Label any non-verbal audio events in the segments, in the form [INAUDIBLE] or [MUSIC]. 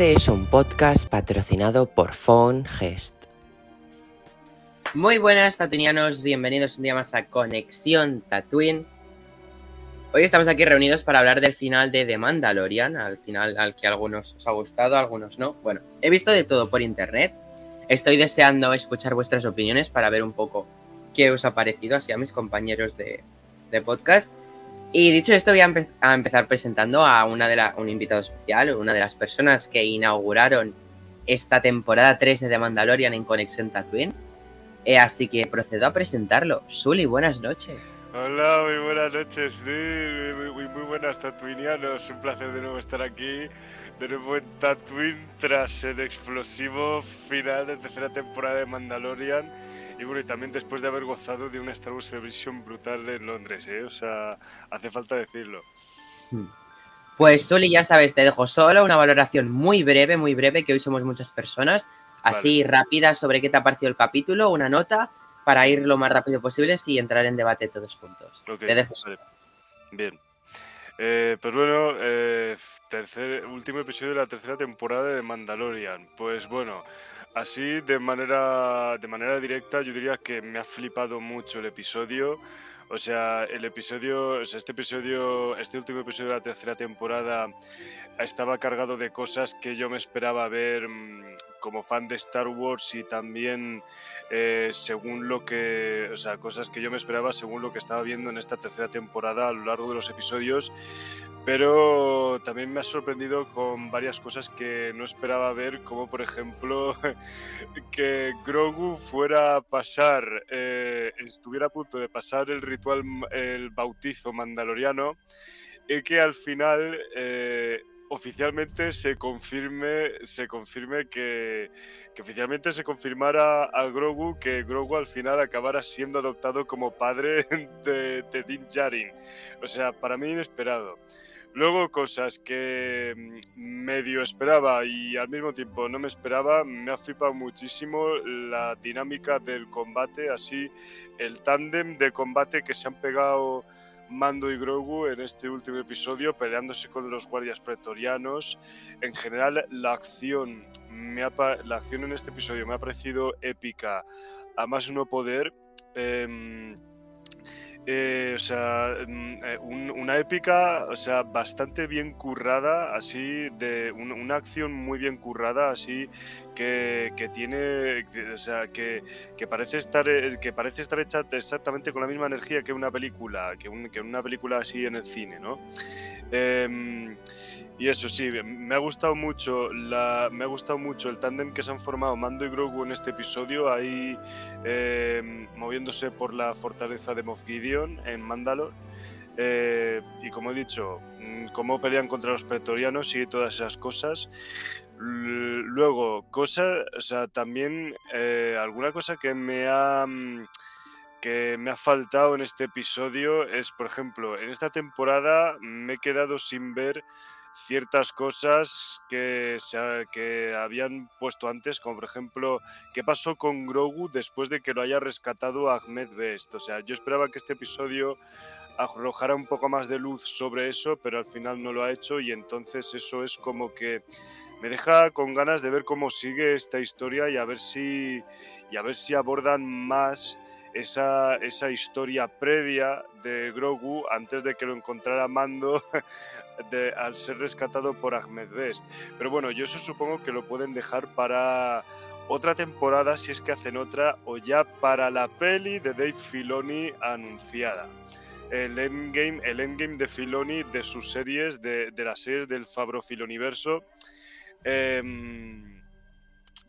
Este es un podcast patrocinado por Phone Gest. Muy buenas tatunianos, bienvenidos un día más a Conexión Tatooine. Hoy estamos aquí reunidos para hablar del final de The Mandalorian, al final al que algunos os ha gustado, algunos no. Bueno, he visto de todo por internet. Estoy deseando escuchar vuestras opiniones para ver un poco qué os ha parecido, así a mis compañeros de podcast. Y dicho esto, voy a, empezar presentando a una de la, un invitado especial, una de las personas que inauguraron esta temporada 3 de The Mandalorian en Conexión Tatooine. Eh, así que procedo a presentarlo. Sully, buenas noches. Hola, muy buenas noches, muy, muy, muy, buenas tatuinianos. Un placer de nuevo estar aquí, de nuevo en Tatooine tras el explosivo final de tercera temporada de Mandalorian y bueno, y también después de haber gozado de una Star Wars Celebration brutal en Londres, ¿eh? O sea, hace falta decirlo. Hmm. Pues Soli, ya sabes, te dejo solo una valoración muy breve, muy breve, que hoy somos muchas personas, así rápida sobre qué te ha parecido el capítulo, una nota para ir lo más rápido posible y entrar en debate todos juntos. te dejo solo. Bien. Eh, pues bueno, eh, tercer, último episodio de la tercera temporada de Mandalorian. Pues bueno, Así, de manera, de manera directa, yo diría que me ha flipado mucho el episodio. O sea, el episodio, este episodio, este último episodio de la tercera temporada estaba cargado de cosas que yo me esperaba ver mm, como fan de Star Wars y también eh, según lo que, o sea, cosas que yo me esperaba según lo que estaba viendo en esta tercera temporada a lo largo de los episodios pero también me ha sorprendido con varias cosas que no esperaba ver, como por ejemplo [LAUGHS] que Grogu fuera a pasar, eh, estuviera a punto de pasar el ritual, el bautizo mandaloriano, y que al final eh, oficialmente se confirme, se confirme que, oficialmente se confirmara a Grogu que Grogu al final acabara siendo adoptado como padre [LAUGHS] de, de Din Djarin. O sea, para mí inesperado. Luego cosas que mm, medio esperaba y al mismo tiempo no me esperaba, me ha flipado muchísimo la dinámica del combate, así el tándem de combate que se han pegado Mando y Grogu en este último episodio peleándose con los guardias pretorianos. En general la acción, me la acción en este episodio me ha parecido épica, a más no poder. Em, eh, o sea, mm, eh, una épica, o sea, bastante bien currada, así, de una acción muy bien currada, así, que, tiene, o sea, que, parece estar, eh, que parece estar hecha exactamente con la misma energía que una película, que, una película así en el cine, ¿no? Em, y eso sí, me ha gustado mucho me ha gustado mucho el tándem que se han formado Mando y Grogu en este episodio, ahí eh, moviéndose por la fortaleza de Moff Gideon en Mandalore. Eh, y como he dicho, mm, cómo pelean contra los pretorianos y todas esas cosas. Luego, cosas, o sea, también eh, alguna cosa que me ha mm, que me ha faltado en este episodio es, por ejemplo, en esta temporada me he quedado sin ver ciertas cosas que, se que habían puesto antes, como por ejemplo, qué pasó con Grogu después de que lo haya rescatado Ahmed Best. O sea, yo esperaba que este episodio arrojara un poco más de luz sobre eso, pero al final no lo ha hecho y entonces eso es como que me deja con ganas de ver cómo sigue esta historia y a ver si y a ver si abordan más esa, esa historia previa de Grogu antes de que lo encontrara Mando [LAUGHS] al ser rescatado por Ahmed Best. Pero bueno, yo eso supongo que lo pueden dejar para otra temporada, si es que hacen otra, o ya para la peli de Dave Filoni anunciada. El endgame, el endgame de Filoni de sus series, de, de las series del Fabro Filoniverso. Eh,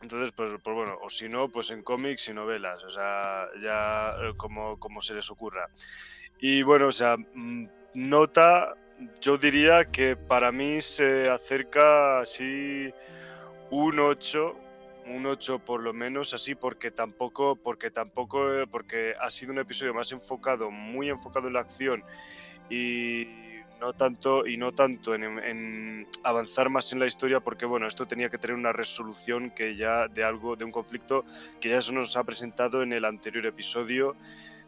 entonces, pues, pues, bueno, o si no, pues en cómics y novelas, o sea, ya eh, como, como se les ocurra. Y bueno, o sea, mm, nota, yo diría que para mí se acerca así un 8, un 8 por lo menos, así porque tampoco, porque tampoco, porque ha sido un episodio más enfocado, muy enfocado en la acción y no tanto y no tanto en, avanzar más en la historia porque bueno esto tenía que tener una resolución que ya de algo de un conflicto que ya se nos ha presentado en el anterior episodio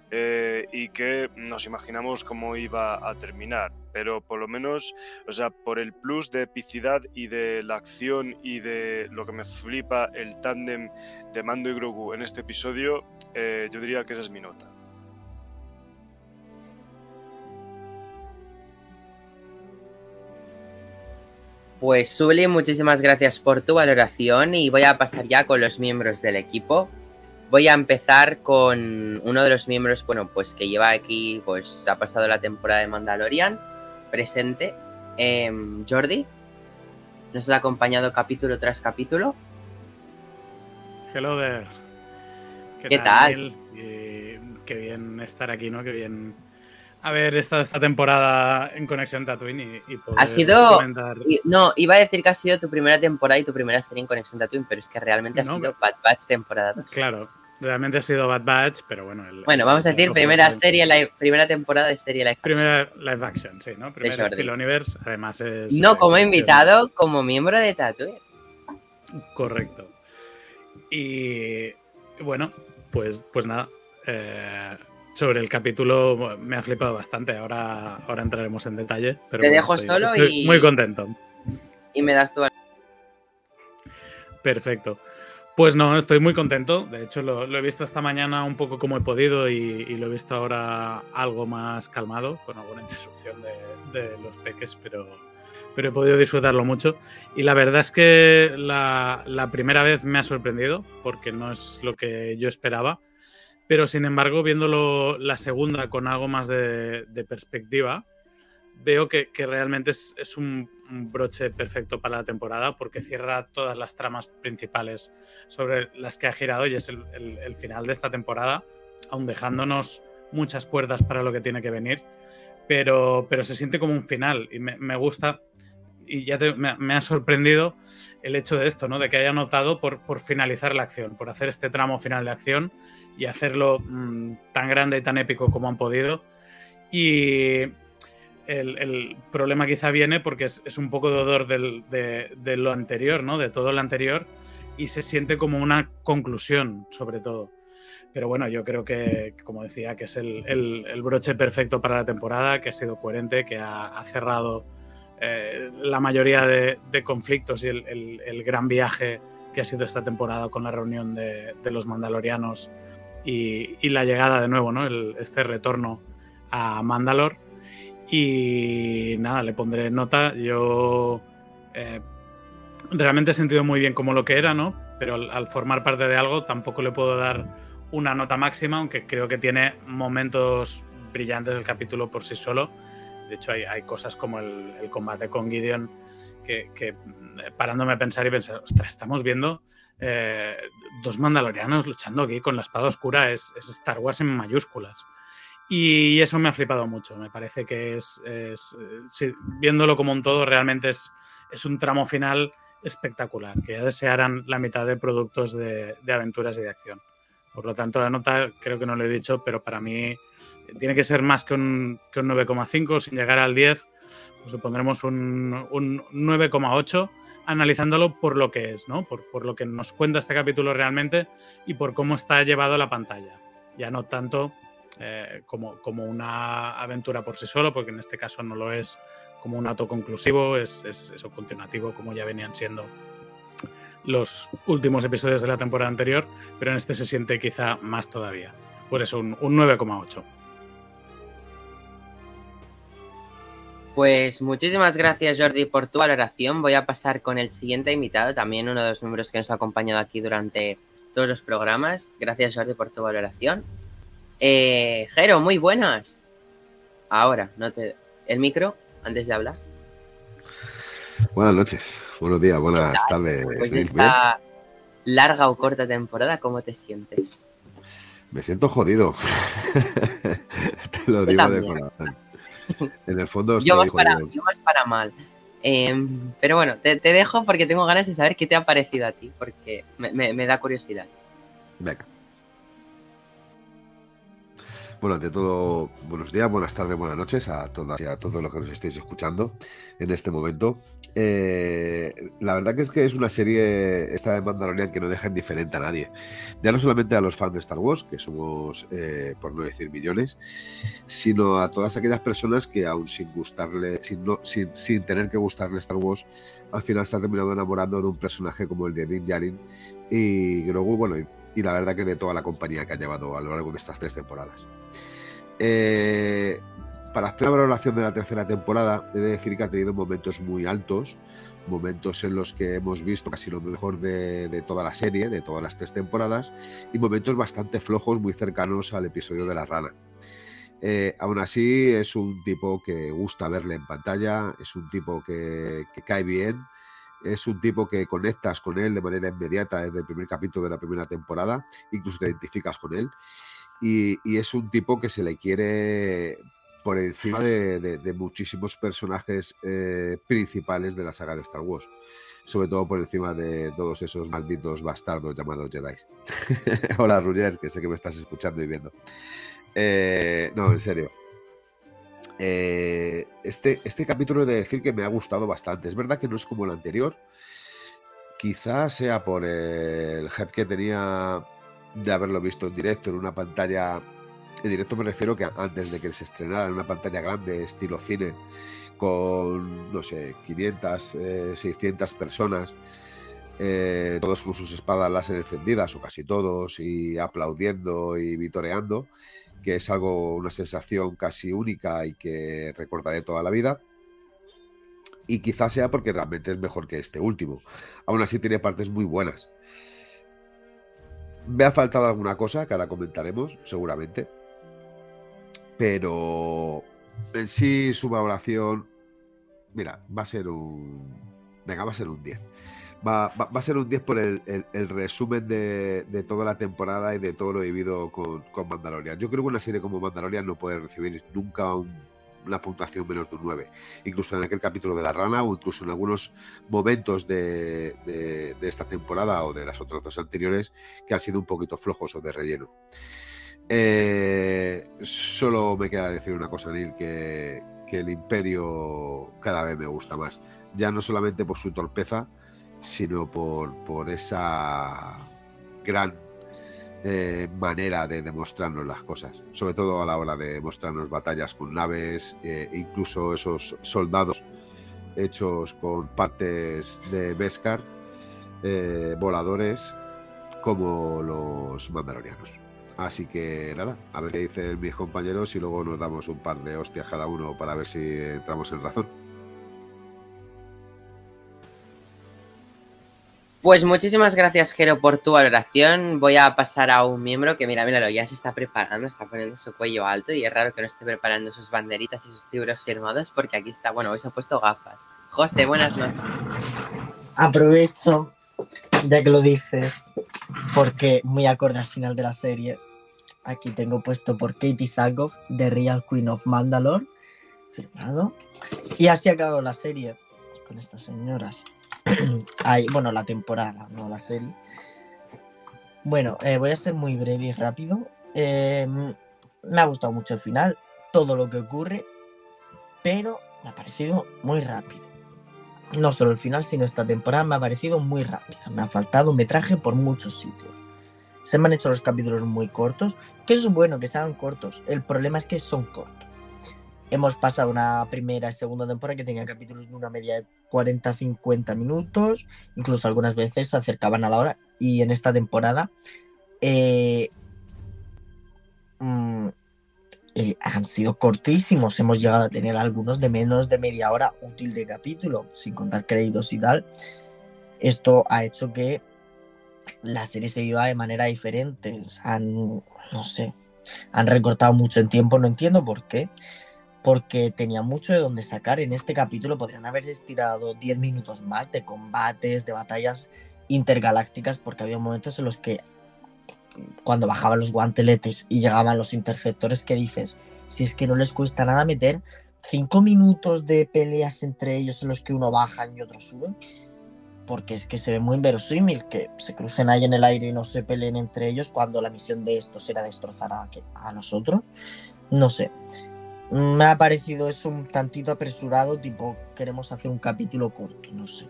eh, y que nos imaginamos cómo iba a terminar. Pero por lo menos, o sea, por el plus de epicidad y de la acción y de lo que me flipa el tándem de Mando y Grogu en este episodio, eh, yo diría que esa es mi nota. Pues Subli, muchísimas gracias por tu valoración y voy a pasar ya con los miembros del equipo. Voy a empezar con uno de los miembros, bueno, pues que lleva aquí, pues ha pasado la temporada de Mandalorian, presente, em, Jordi. Nos ha acompañado capítulo tras capítulo. Hello there. ¿Qué, tal? qué bien estar aquí, ¿no? Qué bien haber estado esta temporada en Conexión Tatooine y, poder Ha sido. No, iba a decir que ha sido tu primera temporada y tu primera serie en Conexión Tatooine, pero es que realmente ha sido Bad Batch temporada 2. Claro, Realmente ha sido Bad Batch, pero bueno. bueno, vamos a decir primera serie, la primera temporada de serie live action. Primera live action, sí, ¿no? Primera Phil Universe, además es. No, como invitado, como miembro de Tatooine. Correcto. Y bueno, pues, pues nada. Eh, sobre el capítulo me ha flipado bastante. Ahora, ahora entraremos en detalle. Pero Te dejo solo y. Muy contento. Y me das tu. Perfecto. Pues no, estoy muy contento. De hecho, lo, he visto esta mañana un poco como he podido y, lo he visto ahora algo más calmado, con alguna interrupción de, los peques, pero, pero he podido disfrutarlo mucho. Y la verdad es que la, primera vez me ha sorprendido, porque no es lo que yo esperaba. Pero sin embargo, viéndolo la segunda con algo más de, perspectiva, veo que, realmente es, un broche perfecto para la temporada porque cierra todas las tramas principales sobre las que ha girado y es el, final de esta temporada, aún dejándonos muchas puertas para lo que tiene que venir, pero, pero se siente como un final y me, gusta y ya me, ha sorprendido el hecho de esto, ¿no? de que haya notado por, finalizar la acción, por hacer este tramo final de acción y hacerlo mm, tan grande y tan épico como han podido. Y, el, problema quizá viene porque es, un poco de odor de, lo anterior, ¿no? De todo lo anterior y se siente como una conclusión, sobre todo. Pero bueno, yo creo que, como decía, que es el, broche perfecto para la temporada, que ha sido coherente, que ha, cerrado eh, la mayoría de, conflictos y el, gran viaje que ha sido esta temporada con la reunión de, los mandalorianos y, la llegada de nuevo, ¿no? este retorno a Mandalor y nada, le pondré nota. Yo eh, realmente he sentido muy bien como lo que era, ¿no? Pero al, formar parte de algo tampoco le puedo dar una nota máxima, aunque creo que tiene momentos brillantes el capítulo por sí solo. De hecho, hay, cosas como el, combate con Gideon que, eh, parándome a pensar y pensar, ostras, estamos viendo eh, dos mandalorianos luchando aquí con la espada oscura, es Star Wars en mayúsculas. Y eso me ha flipado mucho. Me parece que es, viéndolo como un todo, realmente es, es un tramo final espectacular, que ya desearan la mitad de productos de, aventuras y de acción. Por lo tanto, la nota creo que no lo he dicho, pero para mí tiene que ser más que un, que un 9,5, sin llegar al 10, pues pondremos un, un 9,8 analizándolo por lo que es, ¿no? Por, por, lo que nos cuenta este capítulo realmente y por cómo está llevado la pantalla. Ya no tanto eh, como, como, una aventura por sí solo, porque en este caso no lo es como un acto conclusivo, es, es continuativo como ya venían siendo los últimos episodios de la temporada anterior, pero en este se siente quizá más todavía. Pues eso, un, un 9,8. Pues muchísimas gracias Jordi por tu valoración. Voy a pasar con el siguiente invitado, también uno de los miembros que nos ha acompañado aquí durante todos los programas. Gracias Jordi por tu valoración. Eh, Jero, muy buenas. Ahora, no te. El micro, antes de hablar. Buenas noches, buenos días, buenas tardes. esta larga o corta temporada, ¿cómo te sientes? Me siento jodido. [LAUGHS] te lo digo de corazón. [LAUGHS] En el fondo. yo, más para, más para mal. Em, pero bueno, te, dejo porque tengo ganas de saber qué te ha parecido a ti, porque me da curiosidad. Venga. Bueno, ante todo, buenos días, buenas tardes, buenas noches a todas y a todos los que nos estéis escuchando en este momento. Eh, la verdad que es que es una serie, esta de Mandalorian, que no deja indiferente a nadie. Ya no solamente a los fans de Star Wars, que somos, eh, por no decir millones, sino a todas aquellas personas que aún sin gustarle, sin, sin, tener que gustarle Star Wars, al final se han terminado enamorando de un personaje como el de Din Djarin y Grogu, bueno, y la verdad que de toda la compañía que ha llevado a lo largo de estas tres temporadas. Eh, para hacer la valoración de la tercera temporada, he de decir que ha tenido momentos muy altos, momentos en los que hemos visto casi lo mejor de, toda la serie, de todas las tres temporadas, y momentos bastante flojos, muy cercanos al episodio de la rana. Eh, aún así, es un tipo que gusta verle en pantalla, es un tipo que, cae bien, es un tipo que conectas con él de manera inmediata desde el primer capítulo de la primera temporada, incluso te identificas con él. Y, es un tipo que se le quiere por encima de, muchísimos personajes eh, principales de la saga de Star Wars. Sobre todo por encima de todos esos malditos bastardos llamados Jedi. [LAUGHS] Hola, Ruger, que sé que me estás escuchando y viendo. Eh, no, en serio. Eh, este, este capítulo he de decir que me ha gustado bastante. Es verdad que no es como el anterior. Quizás sea por el head que tenía de haberlo visto en directo en una pantalla. En directo me refiero que antes de que se estrenara en una pantalla grande, estilo cine, con, no sé, 500, 600 eh, personas, eh, todos con sus espadas láser encendidas, o casi todos, y aplaudiendo y vitoreando, que es algo, una sensación casi única y que recordaré toda la vida. Y quizás sea porque realmente es mejor que este último. Aún así tiene partes muy buenas. Me ha faltado alguna cosa que ahora comentaremos, seguramente. Pero en sí, su valoración. Mira, va a ser un. Venga, va a ser un 10. Va, a ser un 10 por el, resumen de, toda la temporada y de todo lo vivido con, con Mandalorian. Yo creo que una serie como Mandalorian no puede recibir nunca un una puntuación menos de un 9. Incluso en aquel capítulo de la rana o incluso en algunos momentos de, esta temporada o de las otras dos anteriores que han sido un poquito flojos o de relleno. Eh, solo me queda decir una cosa, Neil, que, que el imperio cada vez me gusta más. Ya no solamente por su torpeza, sino por, por esa gran eh, manera de demostrarnos las cosas, sobre todo a la hora de mostrarnos batallas con naves, eh, incluso esos soldados hechos con partes de Beskar, eh, voladores, como los mandalorianos. Así que nada, a ver qué dicen mis compañeros y luego nos damos un par de hostias cada uno para ver si entramos en razón. Pues muchísimas gracias, Jero, por tu valoración. Voy a pasar a un miembro que, mira, míralo, ya se está preparando, está poniendo su cuello alto y es raro que no esté preparando sus banderitas y sus libros firmados porque aquí está, bueno, hoy se ha puesto gafas. José, buenas noches. Aprovecho, ya que lo dices, porque muy acorde al final de la serie, aquí tengo puesto por Katie Sackhoff, The Real Queen of Mandalore, firmado. Y así ha acabado la serie con estas señoras. [CLEARS THROAT] bueno, la temporada, no la serie. Bueno, eh, voy a ser muy breve y rápido. Em, me ha gustado mucho el final, todo lo que ocurre, pero me ha parecido muy rápido. No solo el final, sino esta temporada me ha parecido muy rápida. Me ha faltado metraje por muchos sitios. Se me han hecho los capítulos muy cortos, que es bueno que sean cortos. El problema es que son cortos. Hemos pasado una primera y segunda temporada que tenía capítulos de una media de 40-50 minutos, incluso algunas veces se acercaban a la hora. Y en esta temporada eh, mm, eh, han sido cortísimos. Hemos llegado a tener algunos de menos de media hora útil de capítulo, sin contar créditos y tal. Esto ha hecho que la serie se viva de manera diferente. Han, no sé, han recortado mucho en tiempo, no entiendo por qué porque tenía mucho de donde sacar. En este capítulo podrían haberse estirado 10 minutos más de combates, de batallas intergalácticas, porque había momentos en los que cuando bajaban los guanteletes y llegaban los interceptores que dices, si es que no les cuesta nada meter cinco minutos de peleas entre ellos en los que uno baja y otro sube. Porque es que se ve muy inverosímil que se crucen ahí en el aire y no se peleen entre ellos cuando la misión de estos era destrozar a, a nosotros. No sé. Me ha parecido eso un tantito apresurado, tipo, queremos hacer un capítulo corto, no sé.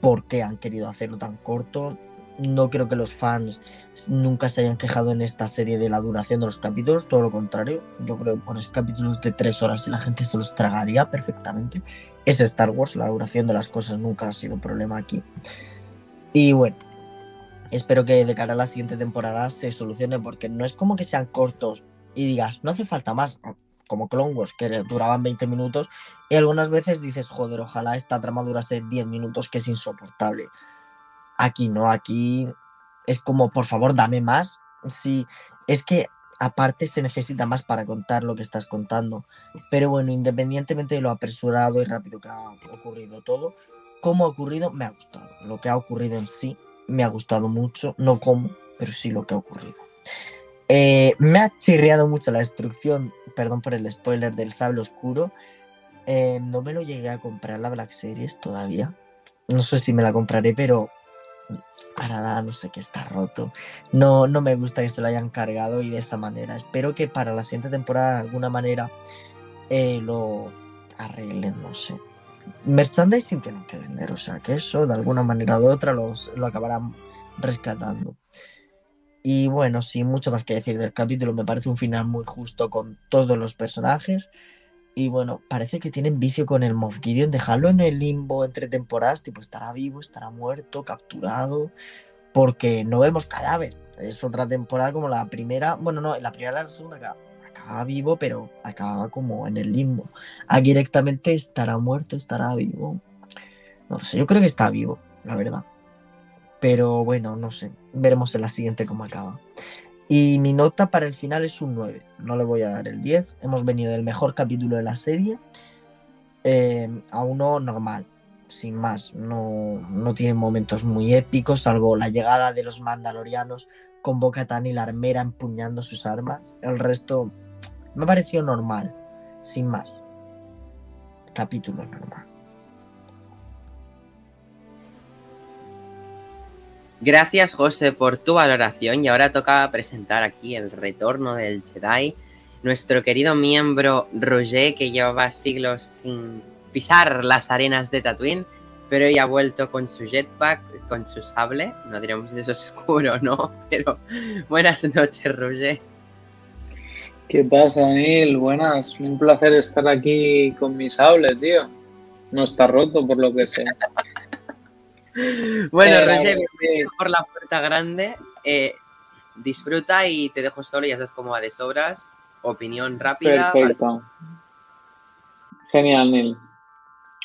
¿Por qué han querido hacerlo tan corto? No creo que los fans nunca se hayan quejado en esta serie de la duración de los capítulos, todo lo contrario. Yo creo que pones capítulos de tres horas y la gente se los tragaría perfectamente. Es Star Wars, la duración de las cosas nunca ha sido un problema aquí. Y bueno, espero que de cara a la siguiente temporada se solucione, porque no es como que sean cortos y digas, no hace falta más, como Clone Wars, que duraban 20 minutos, y algunas veces dices, joder, ojalá esta trama durase 10 minutos, que es insoportable. Aquí no, aquí es como, por favor, dame más. Sí, es que aparte se necesita más para contar lo que estás contando. Pero bueno, independientemente de lo apresurado y rápido que ha ocurrido todo, cómo ha ocurrido, me ha gustado. Lo que ha ocurrido en sí me ha gustado mucho, no cómo, pero sí lo que ha ocurrido. Eh, me ha chirriado mucho la destrucción, perdón por el spoiler, del sable oscuro. Eh, no me lo llegué a comprar la Black Series todavía. No sé si me la compraré, pero para nada, no sé qué está roto. No, no me gusta que se lo hayan cargado y de esa manera. Espero que para la siguiente temporada de alguna manera eh, lo arreglen, no sé. Merchandising tienen que vender, o sea que eso de alguna manera u otra los, lo acabarán rescatando. Y bueno, sin mucho más que decir del capítulo, me parece un final muy justo con todos los personajes. Y bueno, parece que tienen vicio con el Moff Gideon, dejarlo en el limbo entre temporadas, tipo estará vivo, estará muerto, capturado, porque no vemos cadáver. Es otra temporada como la primera, bueno, no, la primera la segunda acaba, vivo, pero acaba como en el limbo. Aquí directamente estará muerto, estará vivo. No sé, yo creo que está vivo, la verdad. Pero bueno, no sé. Veremos en la siguiente cómo acaba. Y mi nota para el final es un 9. No le voy a dar el 10. Hemos venido del mejor capítulo de la serie eh, a uno normal. Sin más. No, no tiene momentos muy épicos, salvo la llegada de los mandalorianos con Boca y la armera empuñando sus armas. El resto me ha parecido normal. Sin más. Capítulo normal. Gracias, José, por tu valoración. Y ahora toca presentar aquí el retorno del Jedi. Nuestro querido miembro Roger, que llevaba siglos sin pisar las arenas de Tatooine, pero hoy ha vuelto con su jetpack, con su sable. No diremos que es oscuro, ¿no? [LAUGHS] Pero buenas noches, Roger. ¿Qué pasa, Daniel? Buenas. Un placer estar aquí con mi sable, tío. No está roto, por lo que sé. [LAUGHS] Bueno, eh, Roger, por la puerta grande. Eh, disfruta y te dejo solo, ya sabes cómo va de sobras. Opinión rápida. Perfecto. Genial, Neil.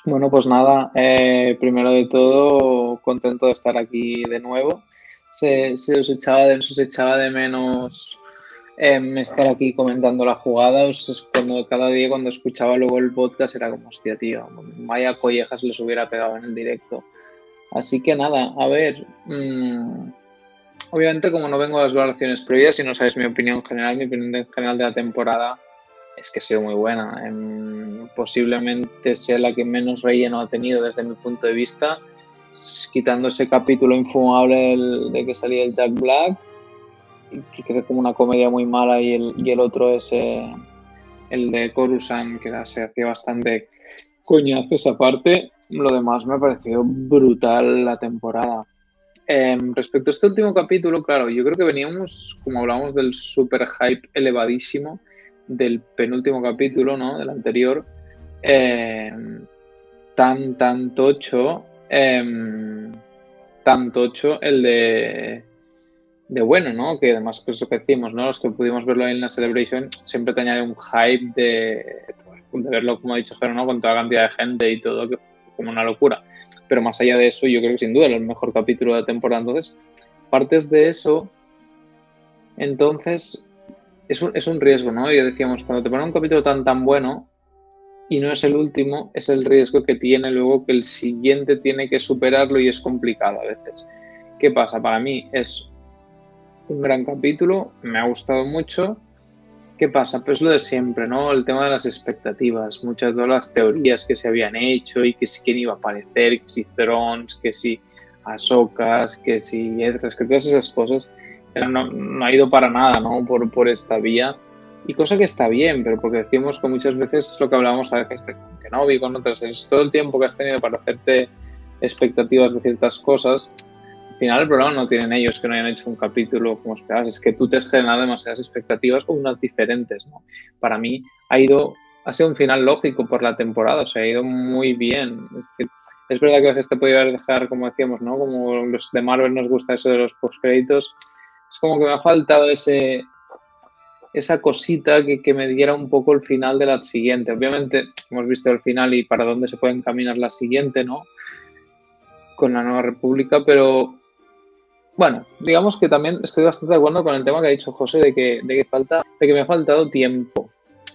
Bueno, pues nada, eh, primero de todo, contento de estar aquí de nuevo. Se, os, echaba de, se os echaba de menos em, estar aquí comentando la jugada. cuando, cada día cuando escuchaba luego el podcast era como, hostia, tío, vaya collejas les hubiera pegado en el directo. Así que nada, a ver. Mm, obviamente, como no vengo a las valoraciones previas y no sabéis mi opinión general, mi opinión general de la temporada es que ha sido muy buena. Em, posiblemente sea la que menos relleno ha tenido desde mi punto de vista, quitando ese capítulo infumable de que salía el Jack Black, que queda como una comedia muy mala, y el, y el otro es el de Coruscant, que se hacía bastante coñazo esa parte. Lo demás me ha parecido brutal la temporada. Em, respecto a este último capítulo, claro, yo creo que veníamos, como hablamos del super hype elevadísimo del penúltimo capítulo, ¿no? Del anterior, em, tan, tan tocho, em, tan tocho el de, de bueno, ¿no? Que además, pues eso que decimos, ¿no? Los que pudimos verlo en la Celebration, siempre te añade un hype de, de verlo, como ha dicho Jero, ¿no? Con toda la cantidad de gente y todo, que como una locura. Pero más allá de eso, yo creo que sin duda el mejor capítulo de la temporada. Entonces, partes de eso, entonces es un, es un riesgo, ¿no? Y decíamos, cuando te ponen un capítulo tan, tan bueno y no es el último, es el riesgo que tiene luego que el siguiente tiene que superarlo y es complicado a veces. ¿Qué pasa? Para mí es un gran capítulo, me ha gustado mucho ¿Qué pasa? Pues lo de siempre, ¿no? El tema de las expectativas, muchas de las teorías que se habían hecho y que si quién iba a aparecer, que si Thrones, que si Ahsokas, que si Edras, que todas esas cosas no, no, ha ido para nada, ¿no? Por, por esta vía. Y cosa que está bien, pero porque decimos que muchas veces es lo que hablábamos a veces con vi con otras, es todo el tiempo que has tenido para hacerte expectativas de ciertas cosas, final el problema no tienen ellos que no hayan hecho un capítulo como esperabas, es que tú te has generado demasiadas expectativas o unas diferentes, ¿no? Para mí ha ido, ha sido un final lógico por la temporada, o sea, ha ido muy bien. Es, es verdad que a veces te podía dejar, como decíamos, ¿no? Como los de Marvel nos gusta eso de los postcréditos, es como que me ha faltado ese, esa cosita que, que, me diera un poco el final de la siguiente. Obviamente hemos visto el final y para dónde se puede encaminar la siguiente, ¿no? Con la Nueva República, pero bueno, digamos que también estoy bastante de acuerdo con el tema que ha dicho José de que, de que, falta, de que me ha faltado tiempo.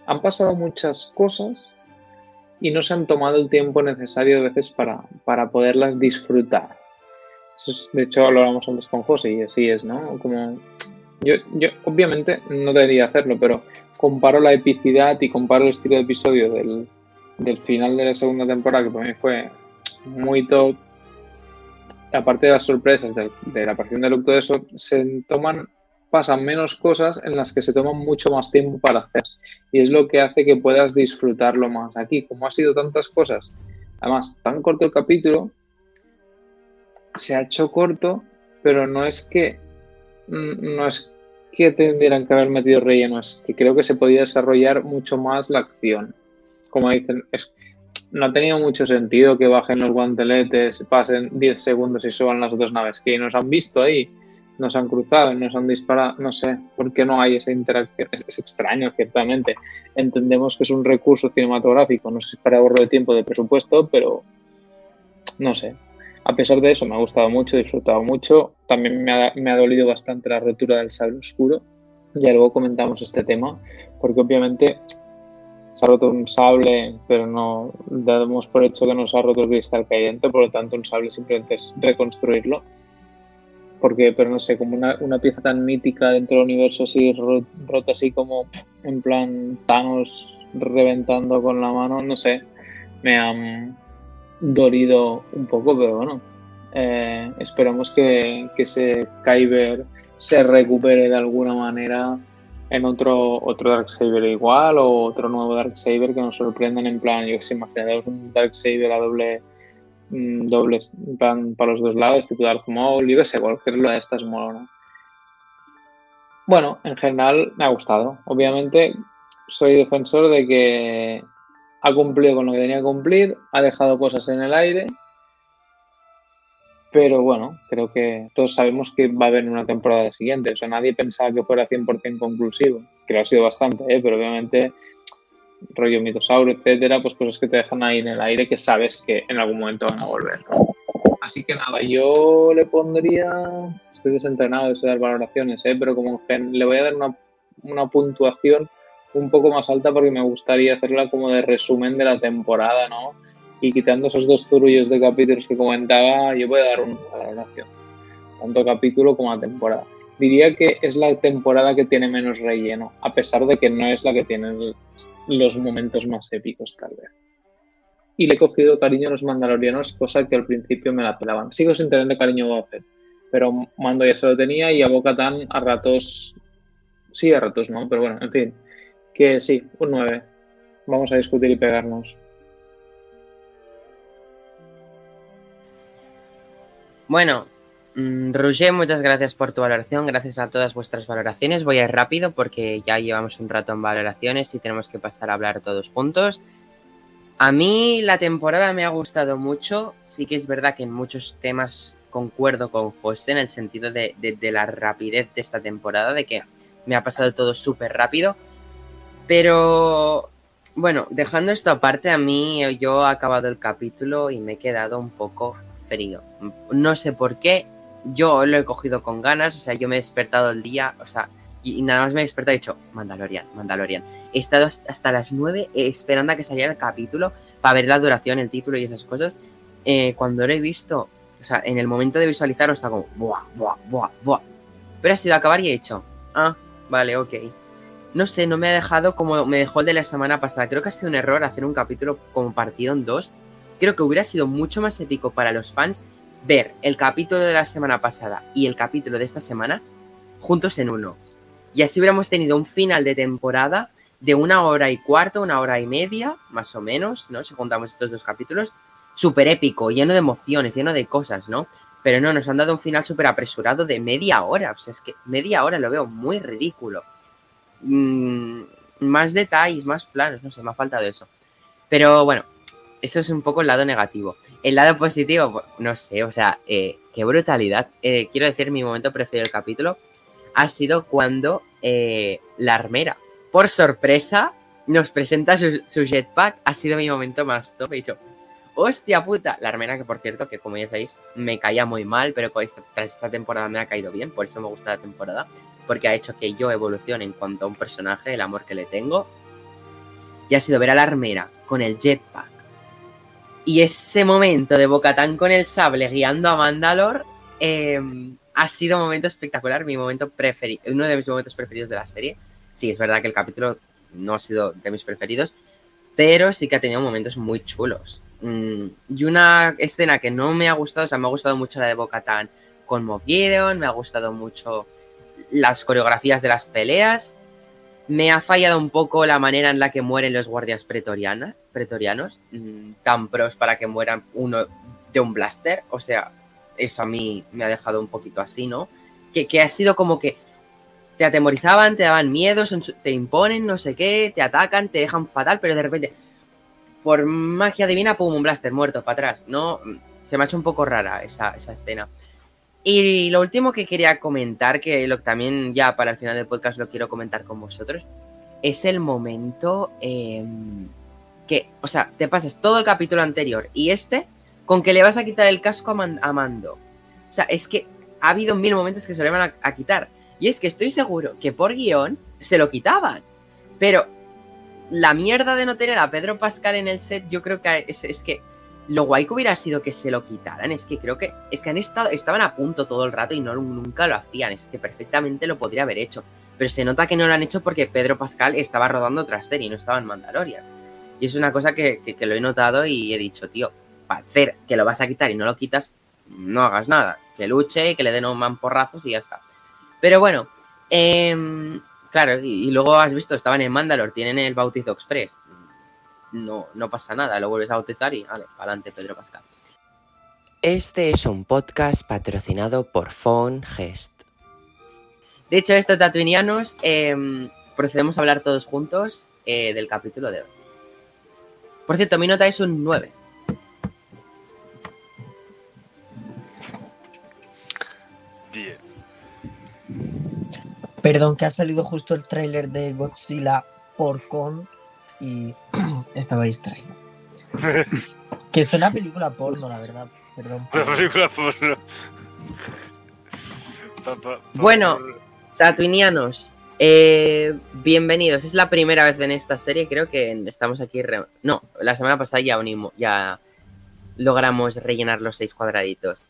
Han pasado muchas cosas y no se han tomado el tiempo necesario a veces para, para poderlas disfrutar. Eso de hecho, lo antes con José y así es, ¿no? Como yo, yo obviamente no debería hacerlo, pero comparo la epicidad y comparo el estilo de episodio del, del final de la segunda temporada, que para mí fue muy top. Aparte de las sorpresas de, la aparición de Luke, todo eso, se toman, pasan menos cosas en las que se toman mucho más tiempo para hacer. Y es lo que hace que puedas disfrutarlo más. Aquí, como ha sido tantas cosas, además, tan corto el capítulo, se ha hecho corto, pero no es que no es que tendrían que haber metido relleno, es que creo que se podía desarrollar mucho más la acción. Como dicen, no ha tenido mucho sentido que bajen los guanteletes, pasen 10 segundos y suban las otras naves, que nos han visto ahí, nos han cruzado, nos han disparado, no sé, ¿por qué no hay esa interacción? Es, extraño, ciertamente. Entendemos que es un recurso cinematográfico, no sé si para ahorro de tiempo de presupuesto, pero no sé, a pesar de eso, me ha gustado mucho, he disfrutado mucho. También me ha, me ha dolido bastante la rotura del sable oscuro. Ya luego comentamos este tema, porque obviamente se ha roto un sable, pero no damos por hecho que no se ha roto el cristal dentro, por lo tanto un sable simplemente es reconstruirlo. Porque, pero no sé, como una, una pieza tan mítica dentro del universo así, rota así como en plan Thanos reventando con la mano, no sé, me ha, dolido un poco, pero bueno, eh, esperamos que, que ese Kyber se recupere de alguna manera en otro, otro Darksaber igual o otro nuevo Darksaber que nos sorprendan en plan, yo que sé, imaginaros un Darksaber a doble, mm, plan para los dos lados, tipo Darth Maul, yo que sé, cualquier de estas mola. Bueno, en general me ha gustado. Obviamente soy defensor de que ha cumplido con lo que tenía que cumplir, ha dejado cosas en el aire, pero bueno, creo que todos sabemos que va a haber una temporada siguiente, o sea, nadie pensaba que fuera 100% conclusivo, que lo ha sido bastante, ¿eh? pero obviamente rollo mitosauro, etcétera, pues cosas que te dejan ahí en el aire que sabes que en algún momento van a volver. Así que nada, yo le pondría, estoy desentrenado de dar valoraciones, ¿eh? pero como le voy a dar una, una puntuación un poco más alta porque me gustaría hacerla como de resumen de la temporada, ¿no? Y quitando esos dos zurullos de capítulos que comentaba, yo voy a dar una valoración, tanto capítulo como la temporada. Diría que es la temporada que tiene menos relleno, a pesar de que no es la que tiene los momentos más épicos, tal vez. Y le he cogido cariño a los mandalorianos, cosa que al principio me la pelaban. Sigo sin tenerle cariño a Boba pero Mando ya se lo tenía y a Boca Tan a ratos, sí, a ratos no, pero bueno, en fin, que sí, un 9. Vamos a discutir y pegarnos. Bueno, mm, Roger, muchas gracias por tu valoración, gracias a todas vuestras valoraciones. Voy a ir rápido porque ya llevamos un rato en valoraciones y tenemos que pasar a hablar todos juntos. A mí la temporada me ha gustado mucho, sí que es verdad que en muchos temas concuerdo con José en el sentido de, de, de la rapidez de esta temporada, de que me ha pasado todo súper rápido, pero bueno, dejando esto aparte, a mí yo he acabado el capítulo y me he quedado un poco No sé por qué, yo lo he cogido con ganas, o sea, yo me he despertado el día, o sea, y, nada más me he despertado y he dicho, Mandalorian, Mandalorian. He estado hasta las 9 esperando a que saliera el capítulo para ver la duración, el título y esas cosas. Eh, cuando lo he visto, o sea, en el momento de visualizarlo está como, buah, buah, buah, buah. Pero ha sido acabar y he dicho, ah, vale, ok. no sé, no me ha dejado como me dejó el de la semana pasada. Creo que ha sido un error hacer un capítulo como partido en dos. Creo que hubiera sido mucho más épico para los fans ver el capítulo de la semana pasada y el capítulo de esta semana juntos en uno. Y así hubiéramos tenido un final de temporada de una hora y cuarto, una hora y media, más o menos, ¿no? Si juntamos estos dos capítulos, súper épico, lleno de emociones, lleno de cosas, ¿no? Pero no, nos han dado un final súper apresurado de media hora. O sea, es que media hora lo veo muy ridículo. Mm, más detalles, más planos, no sé, me ha faltado eso. Pero bueno, eso es un poco el lado negativo. El lado positivo, no sé, o sea, eh, qué brutalidad. Eh, quiero decir, mi momento preferido del capítulo ha sido cuando eh, la armera, por sorpresa, nos presenta su, su, jetpack. Ha sido mi momento más top. He dicho, hostia puta. La armera, que por cierto, que como ya sabéis, me caía muy mal, pero tras esta temporada me ha caído bien. Por eso me gusta la temporada. Porque ha hecho que yo evolucione en cuanto a un personaje, el amor que le tengo. Y ha sido ver a la armera con el jetpack. Y ese momento de Bocatán con el sable guiando a Mandalor. Eh, ha sido un momento espectacular, mi momento preferido, uno de mis momentos preferidos de la serie. Sí, es verdad que el capítulo no ha sido de mis preferidos, pero sí que ha tenido momentos muy chulos. Mm, y una escena que no me ha gustado, o sea, me ha gustado mucho la de Bocatán con Moff me ha gustado mucho las coreografías de las peleas, me ha fallado un poco la manera en la que mueren los guardias pretorianos, mm, tan pros para que mueran uno de un blaster, o sea, eso a mí me ha dejado un poquito así, ¿no? Que, que ha sido como que te atemorizaban, te daban miedo, te imponen, no sé qué, te atacan, te dejan fatal, pero de repente, por magia divina, pum, un blaster muerto para atrás, ¿no? Se me ha hecho un poco rara esa, esa escena. Y lo último que quería comentar, que lo, también ya para el final del podcast lo quiero comentar con vosotros, es el momento eh, que, o sea, te pasas todo el capítulo anterior y este con que le vas a quitar el casco a, Mando. O sea, es que ha habido mil momentos que se lo van a, quitar. Y es que estoy seguro que por guion se lo quitaban. Pero la mierda de no tener a Pedro Pascal en el set, yo creo que es, que lo guay que hubiera sido que se lo quitaran. Es que creo que es que han estado, estaban a punto todo el rato y no, nunca lo hacían. Es que perfectamente lo podría haber hecho. Pero se nota que no lo han hecho porque Pedro Pascal estaba rodando otra serie y no estaba en Mandalorian. Y es una cosa que, que, que lo he notado y he dicho, tío, hacer que lo vas a quitar y no lo quitas, no hagas nada. Que luche, que le den un mamporrazos y ya está. Pero bueno, eh, claro, y, y, luego has visto, estaban en Mandalor, tienen el bautizo express. No, no pasa nada, lo vuelves a bautizar y vale, para adelante, Pedro Pascal. Este es un podcast patrocinado por Phone Gest. Dicho esto, tatuinianos, eh, procedemos a hablar todos juntos eh, del capítulo de hoy. Por cierto, mi nota es un 9. Perdón, que ha salido justo el tráiler de Godzilla por con y [CLEARS THROAT] estaba distraído. que es una película porno, la verdad. Perdón. Una película porno. Pa, pa, pa, bueno, tatuinianos, eh, bienvenidos. Es la primera vez en esta serie, creo que estamos aquí. Re... No, la semana pasada ya unimos, ya logramos rellenar los seis cuadraditos.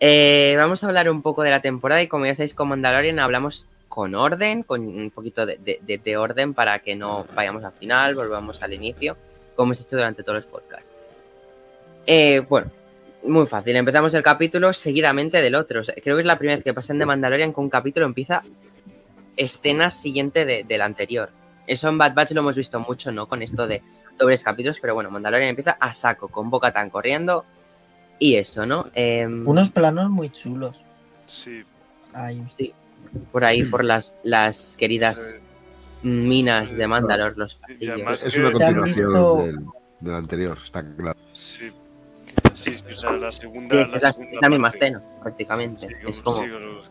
Eh, vamos a hablar un poco de la temporada y como ya sabéis con Mandalorian hablamos con orden, con un poquito de, de, de, orden para que no vayamos al final, volvamos al inicio, como hemos hecho durante todos los podcasts. Eh, bueno, muy fácil, empezamos el capítulo seguidamente del otro. O sea, creo que es la primera vez que pasan de Mandalorian con un capítulo empieza escena siguiente de, del anterior. Eso en Bad Batch lo hemos visto mucho, ¿no? Con esto de dobles capítulos, pero bueno, Mandalorian empieza a saco, con Boca tan corriendo y eso, ¿no? Eh, Unos planos muy chulos. Sí. Ay. Sí, por ahí, por [CLEARS THROAT] las, las queridas sí. minas de Mandalor, los pasillos. Es una continuación visto... del, del, anterior, está claro. Sí. Sí, sí, o sea, la segunda. Sí, la, la segunda la misma escena, prácticamente. Sí, es como.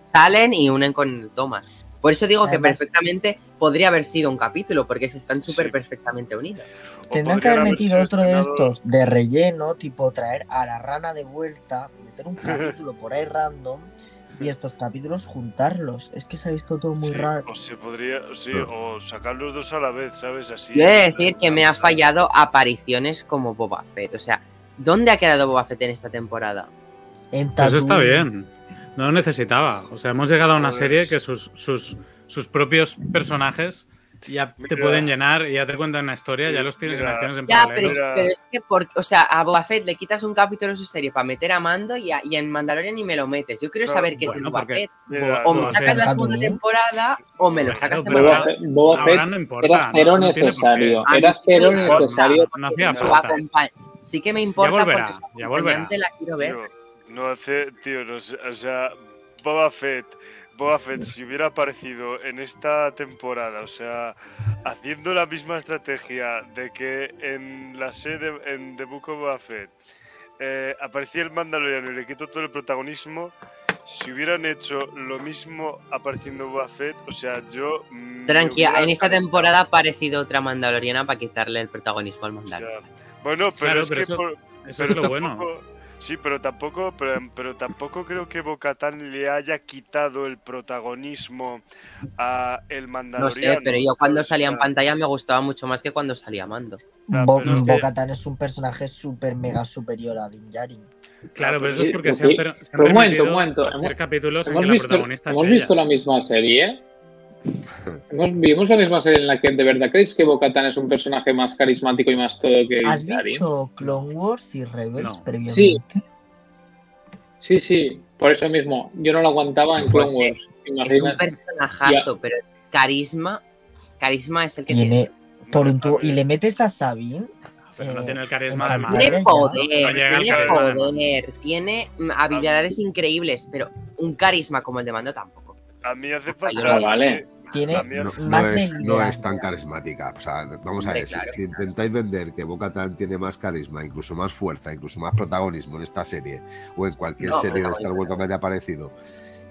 Salen y unen con Thomas. Por eso digo Además, que perfectamente podría haber sido un capítulo, porque se están súper perfectamente unidos. Tendrán que haber metido otro de estos de relleno, tipo traer a la rana de vuelta, meter un [LAUGHS] capítulo por ahí random y estos capítulos juntarlos. Es que se ha visto todo muy sí, raro. O se podría, sí, o sacar los dos a la vez, ¿sabes? Así. Yo he de decir que me ha fallado apariciones como Boba Fett. O sea, ¿dónde ha quedado Boba Fett en esta temporada? En Eso está bien. No necesitaba. O sea, hemos llegado a una serie que sus, sus, sus propios personajes ya te pueden llenar y ya te cuentan una historia, Sí, ya los tienes mira. en acciones en Ya, pero, paralelo. Mira. pero es que, por, o sea, a Boba Fett le quitas un capítulo en su serie para meter a Mando y, a- y en Mandalorian ni me lo metes. Yo quiero No, saber qué es bueno, de Boba porque- Fett. Mira, O me sacas la segunda También. temporada o me lo Bueno, sacas de pero Boba Mandalorian. Fett, Boba Ahora Fett no importa. era cero necesario. Era cero necesario. No hacía Su falta. acompa- Sí que me importa volverá, porque ya volverá. la quiero ver. Tío, no hace, tío, no sé, o sea, Boba Fett, Boba Fett, si hubiera aparecido en esta temporada, o sea, haciendo la misma estrategia de que en la serie de, en The Book of Boba Fett eh, aparecía el Mandaloriano y le quitó todo el protagonismo, si hubieran hecho lo mismo apareciendo Boba Fett, o sea, yo... Tranquila, hubiera en esta temporada ha aparecido otra mandaloriana para quitarle el protagonismo al O Mandalorian. sea, bueno, pero Claro, es pero que eso- por- Eso pero es lo bueno. Sí, pero tampoco, pero, pero tampoco creo que Bocatán le haya quitado el protagonismo a el No Mandaloriano. sé, pero yo cuando salía en pantalla me gustaba mucho más que cuando salía Mando. Ah, Bo- es que- Bo-Katan es un personaje súper mega superior a Din Djarin. Claro, pero eso es porque se han, se han Pero un momento, permitido un momento, hacer hemos- capítulos en ¿Hemos que la visto, protagonista hemos visto ella. la misma serie? ¿Hemos, ¿Vimos la misma serie en la que de verdad creéis que Bo-Katan es un personaje más carismático y más todo que ¿Has visto Clone Wars y Rebels No. previamente? Sí. Sí, sí, por eso mismo. Yo no lo aguantaba en Pues, Clone Wars. Es un personajazo, pero carisma, carisma es el que tiene. Tiene por un tubo. Y le metes a Sabine. Pero no eh, tiene el carisma de madre. Tiene ya- poder, No tiene poder, tiene habilidades increíbles, pero un carisma como el de Mando tampoco. A mí hace Ah, falta. vale. Tiene No, más no es, no es tan carismática. O sea, vamos a ver, si- claro. si, intentáis vender que Bo-Katan tiene más carisma, incluso más fuerza, incluso más protagonismo en esta serie o en cualquier No, serie de no, Star Wars que me haya aparecido,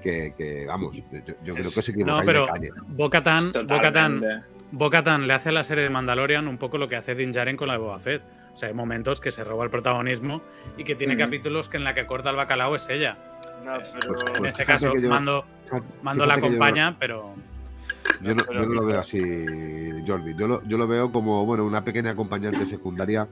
que, que, vamos, yo, yo creo que equivocáis No, pero. Bo-Katan Bo-Katan- Totalmente. Bo-Katan le hace a la serie de Mandalorian un poco lo que hace Din Djarin con la de Boba Fett. O sea, hay momentos que se roba el protagonismo y que tiene capítulos que en la que corta el bacalao es ella. No, pero- Pues- En pues este caso, yo- Mando, Mando la yo- acompaña, pero Yo no, Pero yo no lo veo así, Jordi. Yo lo, yo lo veo como bueno, una pequeña acompañante secundaria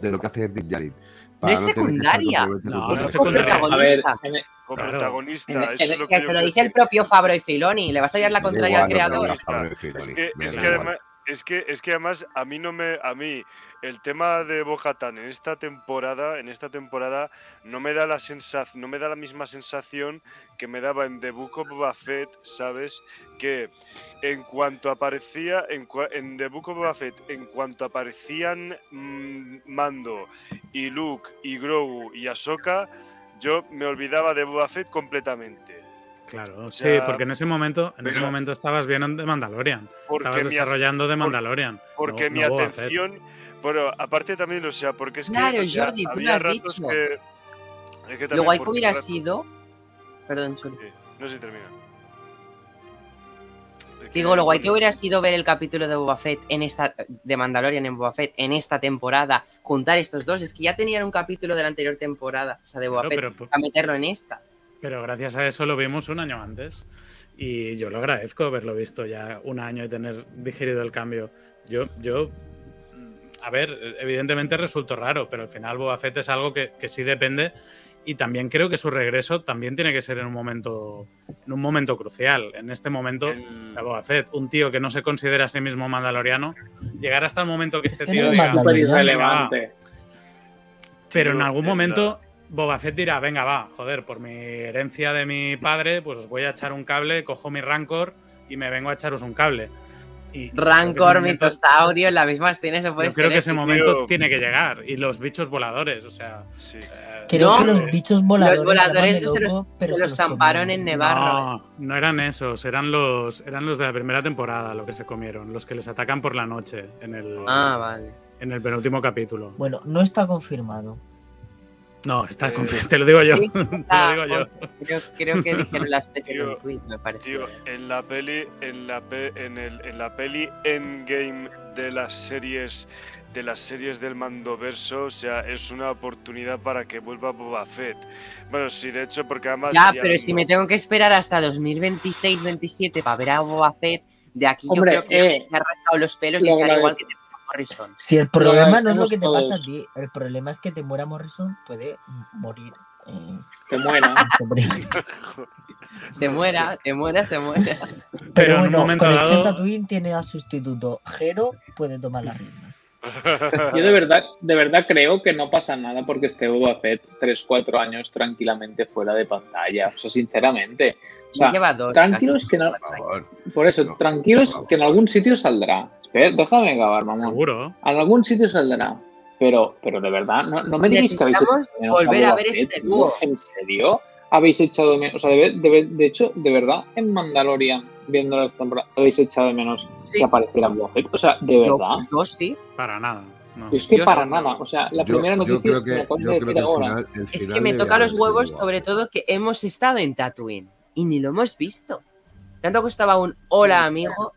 de lo que hace Din Djarin. Para es secundaria. No, es no. A ver, protagonista. en- Como Claro. protagonista, En- eso en- es lo que Que lo dice el propio Fabro y Filoni, le vas a llevar la contraria al no creador. Es que, es además, es que, es que además a mí no me, a mí el tema de Bojatan en esta temporada, en esta temporada no me da la sensación, no me da la misma sensación que me daba en The Book of ¿sabes? Que en cuanto aparecía, en, en The Book of en cuanto aparecían mm, Mando y Luke y Grogu y Ahsoka, yo me olvidaba de Boba Fett completamente. Claro, O sí, porque en ese momento, en ese momento estabas bien de Mandalorian. Porque Estabas desarrollando de Mandalorian. porque no- mi no atención, bueno, aparte también, o sea, porque es que Claro, o sea, Jordi, tú lo había has ratos dicho. que, es que Lo guay que porque hubiera rato- sido. Perdón. Sí, no sé si termina. Es Digo, lo guay que hubiera sido ver el capítulo de Boba Fett en esta. de Mandalorian en Boba Fett en esta temporada, juntar estos dos. Es que ya tenían un capítulo de la anterior temporada, o sea, de Boba Claro, Fett, pero- a meterlo en esta. Pero gracias a eso lo vimos un año antes. Y yo lo agradezco haberlo visto ya un año y tener digerido el cambio. Yo, yo, mm, a ver, evidentemente resultó raro, pero al final Boba Fett es algo que, que sí depende. Y también creo que su regreso también tiene que ser en un momento, en un momento crucial. En este momento, el- o sea, Boba Fett, un tío que no se considera a sí mismo mandaloriano, llegar hasta el momento que este tío es diga, Súper Mandalorian. irrelevante. pero en algún momento Boba Fett dirá, venga, va, joder, por mi herencia de mi padre, pues os voy a echar un cable, cojo mi Rancor y me vengo a echaros un cable. Y Rancor, mitosaurio, en la misma escena se puede Yo creo que ese épico. momento tiene que llegar. Y los bichos voladores, o sea... sí. eh, Creo No, que los bichos voladores. Los voladores se los, loco, pero se los zamparon en Nevarro. no, no eran esos, eran los, eran los de la primera temporada lo que se comieron, los que les atacan por la noche en el, Ah, vale. en el penúltimo capítulo. Bueno, no está confirmado. No, está Eh, confi- te lo digo yo. Sí, [LAUGHS] sí, te lo está, digo yo. Creo, creo que dijeron la especie en Tío, un tweet, me parece. Tío, en la peli, en la pe- en el, en la peli Endgame de las series de las series del Mandoverso, o sea, es una oportunidad para que vuelva Boba Fett. Bueno, sí, de hecho, porque además Ya, pero si me tengo que esperar hasta 2026-27 para ver a Boba Fett, de aquí Hombre, yo creo que eh, me ha arrancado los pelos y agrade- igual que Tim Morrison. Si el problema no es lo que te pasa a ti, el problema es que te muera Morrison, puede morir eh, Que muera. [LAUGHS] Se muera, se muera, se muera. Pero, Pero en un bueno, momento Conexión dado- Tatooine tiene a sustituto. Jero puede tomar las riendas. Yo de verdad, de verdad creo que no pasa nada porque esté Boba Fett 3-4 años tranquilamente fuera de pantalla. O sea, sinceramente. O sea, Lleva dos. tranquilos casi. que no- Por favor. por eso, No, tranquilos que en algún sitio saldrá. Espera, déjame acabar, mamón. Seguro. En algún sitio saldrá. Pero, pero de verdad, no, no me digáis que habéis menos volver a ver este dúo. ¿En serio? ¿Habéis echado de menos? O sea, de, de- de hecho, de verdad, en Mandalorian, viendo la temporada, habéis echado de menos Sí. que apareciera Boba Fett. O sea, de Yo- verdad. Yo sí. Para nada. no. Es que Yo para nada. O sea, la Yo- primera noticia es que me acabas de decir que ahora. final- Es que me toca los huevos, igual. sobre todo que hemos estado en Tatooine y ni lo hemos visto. Tanto costaba un hola, amigo.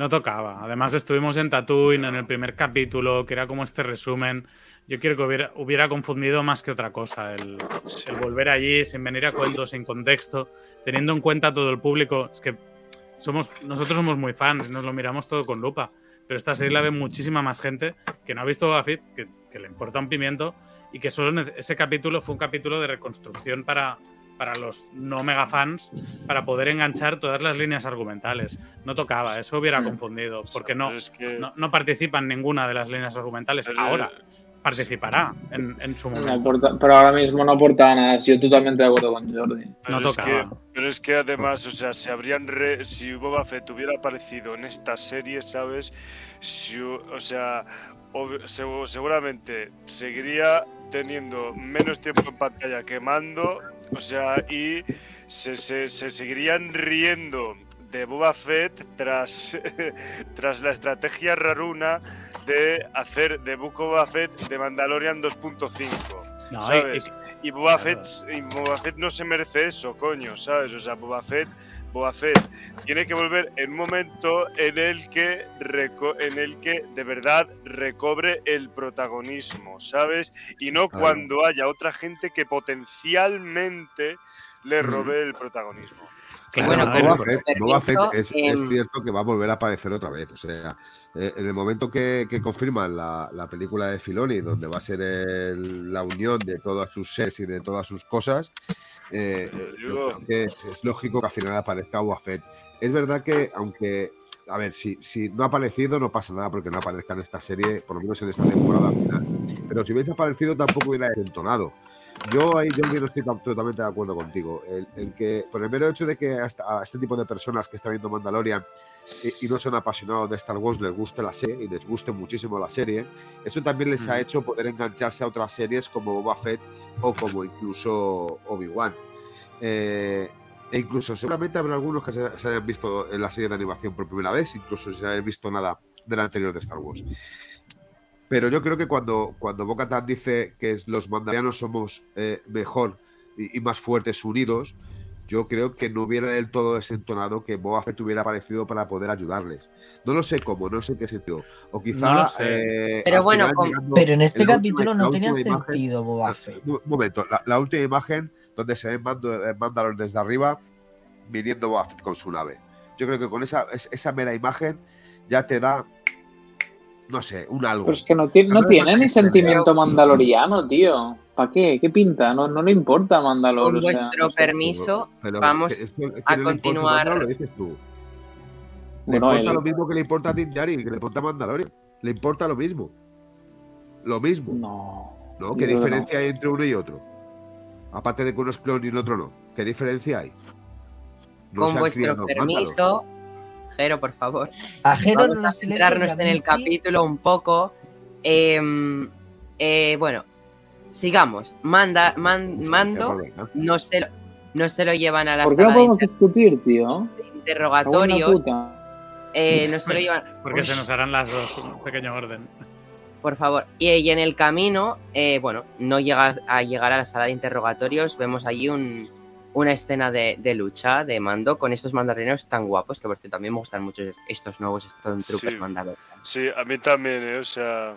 No tocaba. Además, estuvimos en Tatooine en el primer capítulo, que era como este resumen. Yo quiero que hubiera, confundido más que otra cosa. El, volver allí sin venir a cuentos, sin contexto, teniendo en cuenta todo el público. Es que somos, nosotros somos muy fans, nos lo miramos todo con lupa. Pero esta serie la ve muchísima más gente que no ha visto Fett, que, le importa un pimiento y que solo ese capítulo fue un capítulo de reconstrucción para, para los no mega fans para poder enganchar todas las líneas argumentales. No tocaba, eso hubiera Mm. confundido, porque no, es que- no, no participa en ninguna de las líneas argumentales. pero- Ahora participará en, en su No momento. aporta- pero ahora mismo no aporta nada. Yo totalmente de acuerdo con Jordi. Pero No es tocaba. que, pero es que además, o sea, se habrían re- si Boba Fett hubiera aparecido en esta serie, ¿sabes? Si o sea, ob- seguramente seguiría teniendo menos tiempo en pantalla que Mando, o sea, y se, se- se seguirían riendo de Boba Fett tras, [LAUGHS] tras la estrategia raruna de hacer de Boba Fett de Mandalorian 2.5. No, y- ¿sabes? y- Y Boba. Fett, y Boba Fett no se merece eso, coño, ¿sabes? O sea, Boba Fett, Boba Fett tiene que volver en un momento en el que reco- en el que de verdad recobre el protagonismo, ¿sabes? Y no Claro. cuando haya otra gente que potencialmente le Mm. robe el protagonismo. claro, bueno, Boba es- Boba Fett, Boba Fett permiso, es, es cierto que va a volver a aparecer otra vez. O sea, eh, en el momento que, que confirman la, la película de Filoni, donde va a ser el- la unión de todas sus sets y de todas sus cosas, eh, eh, yo Digo- creo que es, es lógico que al final aparezca Boba Fett. Es verdad que, aunque, a ver, si, si no ha aparecido, no pasa nada porque no aparezca en esta serie, por lo menos en esta temporada final. Pero si hubiese aparecido, tampoco hubiera desentonado. Yo ahí yo no estoy totalmente de acuerdo contigo. El, el que, por el mero hecho de que hasta a este tipo de personas que están viendo Mandalorian y, y no son apasionados de Star Wars les guste la serie y les guste muchísimo la serie, eso también les ha hecho poder engancharse a otras series como Boba Fett o como incluso Obi-Wan. Eh, e incluso seguramente habrá algunos que se, se hayan visto en la serie de animación por primera vez, incluso si hayan visto nada de la anterior de Star Wars. Pero yo creo que cuando, cuando Bo-Katan dice que los mandalorianos somos eh, mejor y, y más fuertes unidos, yo creo que no hubiera del todo desentonado que Boba Fett hubiera aparecido para poder ayudarles. No lo sé cómo, no sé en qué sentido. O quizá. No lo sé. eh, Pero bueno, final con- llegando Pero en este capítulo última- no tenía imagen- sentido Boba Fett. Un momento, la, la última imagen donde se ve Mando, eh, Mandalor desde arriba viniendo Boba Fett con su nave. Yo creo que con esa, es- esa mera imagen ya te da, no sé, un algo. Pero es que no, tiene, no tiene ni sentimiento mandaloriano, tío. ¿Para qué? ¿Qué pinta? No, no le importa Mandalor. Con o sea, vuestro no sé. permiso, Pero vamos es que- es que a no importa continuar. Lo dices tú. Le Bueno, importa él- lo mismo que le importa a Din Djarin, que le importa a Mandalorian. Le importa lo mismo. Lo mismo. No. ¿No? ¿Qué diferencia hay entre uno y otro? Aparte de que uno es clon y el otro no. ¿Qué diferencia hay? Con vuestro Mandalor. Jero, por favor. A Jero Vamos no a centrarnos en el sí. capítulo un poco. Em, eh, bueno, sigamos. Manda, man- mando no se, lo, no se lo llevan a la ¿Por qué no sala de podemos discutir, tío? Interrogatorios. eh, no se lo Pues- llevan. Porque Uy, se nos harán las dos, un pequeño orden. Por favor. Y, y en el camino, eh, bueno, no llega a llegar a la sala de interrogatorios. Vemos allí un- una escena de, de lucha de mando con estos mandarinos tan guapos, que por cierto también me gustan mucho estos nuevos Stormtroopers Sí. mandalorianos. Sí, a mí también, ¿eh? O sea,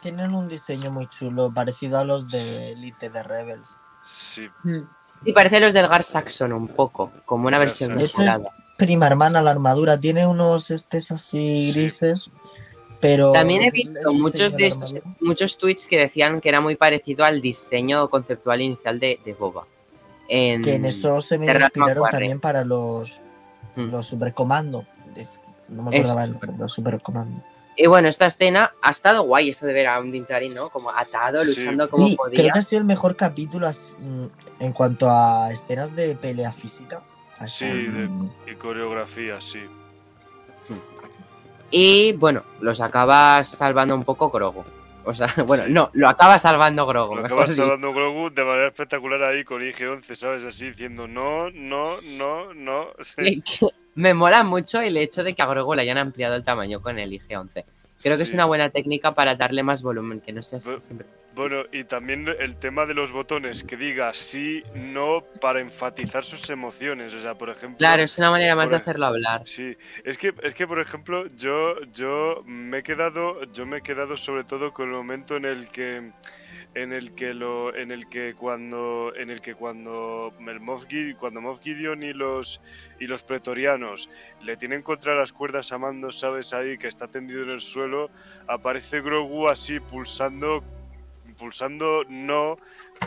Tienen un diseño muy chulo, parecido a los de Sí. Elite de Rebels. sí. Sí, parece los del Gar Saxon un poco, como una versión mejorada. Prima hermana, la armadura tiene unos estés así Sí. Pero También he visto muchos de estos, muchos tweets que decían que era muy parecido al diseño conceptual inicial de, de Boba. En, Que en eso se me inspiraron también para los, Mm. los supercomando. De- No me acordaba el nombre, los supercomando. Y bueno, esta escena ha estado guay, eso de ver a un Din Djarin, ¿no? Como atado, Sí. luchando como Sí, podía. creo que ha sido el mejor capítulo mm, en cuanto a escenas de pelea física. Sí, de- mm, Y coreografía, sí. Y bueno, los acaba salvando un poco Grogu. O sea, [LAUGHS] bueno, no, lo acaba salvando Grogu. Lo dicho. salvando Grogu de manera espectacular ahí con IG-11, ¿sabes? Así diciendo no, no, no, no. Sí. [LAUGHS] Me mola mucho el hecho de que a Grogu le hayan ampliado el tamaño con el IG-11. Creo que es una buena técnica para darle más volumen, que no sea así siempre. Bueno, y también el tema de los botones, que diga sí, no, para enfatizar sus emociones. O sea, por ejemplo. Claro, es una manera más de hacerlo hablar. Sí, es que, es que por ejemplo, yo, yo me he quedado, yo me he quedado sobre todo con el momento en el que en el que lo en el que cuando en el que cuando el Moff Gideon, cuando Moff Gideon y los y los pretorianos le tienen contra las cuerdas a Mando, sabes ahí que está tendido en el suelo, aparece Grogu así pulsando pulsando no,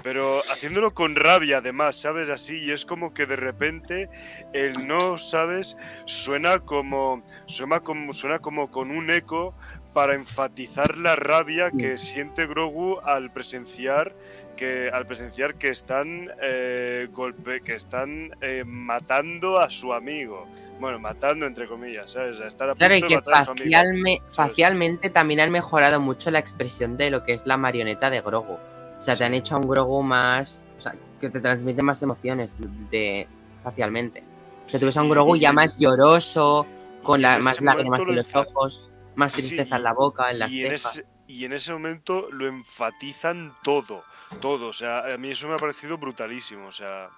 pero haciéndolo con rabia además, ¿sabes? Así, y es como que de repente el no, ¿sabes? Suena como, suena como, suena como con un eco para enfatizar la rabia que siente Grogu al presenciar que al presenciar que están eh, golpe, que están eh, matando a su amigo. Bueno, matando entre comillas, ¿sabes? A estar a Claro, y de que matar a su amigo. facialme- facialmente también han mejorado mucho la expresión de lo que es la marioneta de Grogu. O sea, te han hecho a un Grogu más. O sea, que te transmite más emociones de, facialmente. O sea, tú ves a un Sí, Grogu ya más lloroso, con la, más lágrimas en lo los ojos, más Sí, tristeza en la boca, en las y en, ese, y en ese momento lo enfatizan todo, todo. O sea, a mí eso me ha parecido brutalísimo. O sea,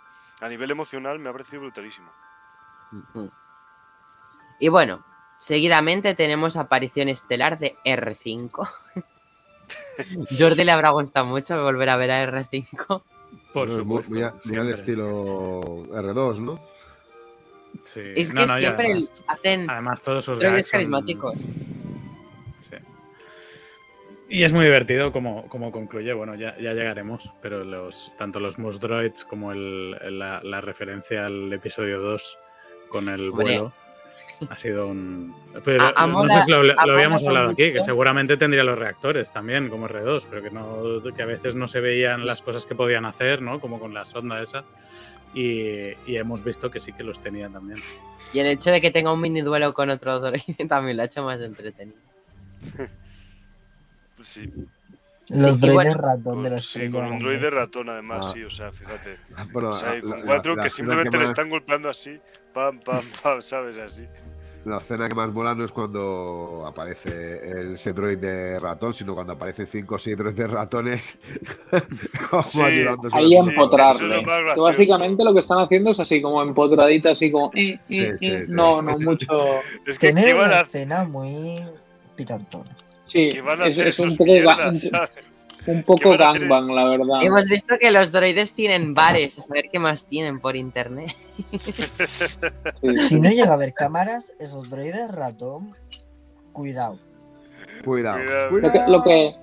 a nivel emocional me ha parecido brutalísimo. Ujú. Y bueno, seguidamente tenemos aparición estelar de R5. [LAUGHS] Jordi le habrá gustado mucho volver a ver a R5. Por supuesto. Muy, a- muy al siempre. estilo R2, ¿no? Sí. Es que no, siempre además, hacen además todos sus gags carismáticos. Y es muy divertido como, como concluye, bueno, ya, ya llegaremos, pero los, tanto los Moss Droids como el, la, la referencia al episodio 2 con el Hombre. vuelo ha sido un... Pero, A- a no mola- sé si lo, lo habíamos hablado aquí, que seguramente tendría los reactores también, como R2, pero que, no, que a veces no se veían las cosas que podían hacer, ¿no? Como con la sonda esa. Y, y hemos visto que sí que los tenía también. Y el hecho de que tenga un mini duelo con otro droide [LAUGHS] también lo ha hecho más entretenido. [LAUGHS] Sí, Los y droides bueno, ratón de la sí, con un droide ratón además, Ah. sí, o sea, fíjate. O sea, la- con cuatro la que simplemente le más- están golpeando así, pam, pam, [LAUGHS] pam, ¿sabes? Así. La escena que más mola no es cuando aparece el, ese droide ratón, sino cuando aparecen 5 o 6 droides ratones [LAUGHS] como Sí, ayudándose. Ahí Sí, empotrarle. Que básicamente lo que están haciendo es así como empotradito, así como. eh, eh, Sí, sí, eh. sí. No, no, mucho. [LAUGHS] Es que, ¿qué Tiene iban una a, escena muy picantona. Sí, qué van a es, hacer es un poco, mierdas, un, [LAUGHS] ¿sabes? un poco gangbang, la verdad. Hemos visto que los droides tienen bares, a saber qué más tienen por internet. Sí, Si no llega a haber cámaras, esos droides ratón, cuidado. Cuidado. Cuidado. Lo que, lo que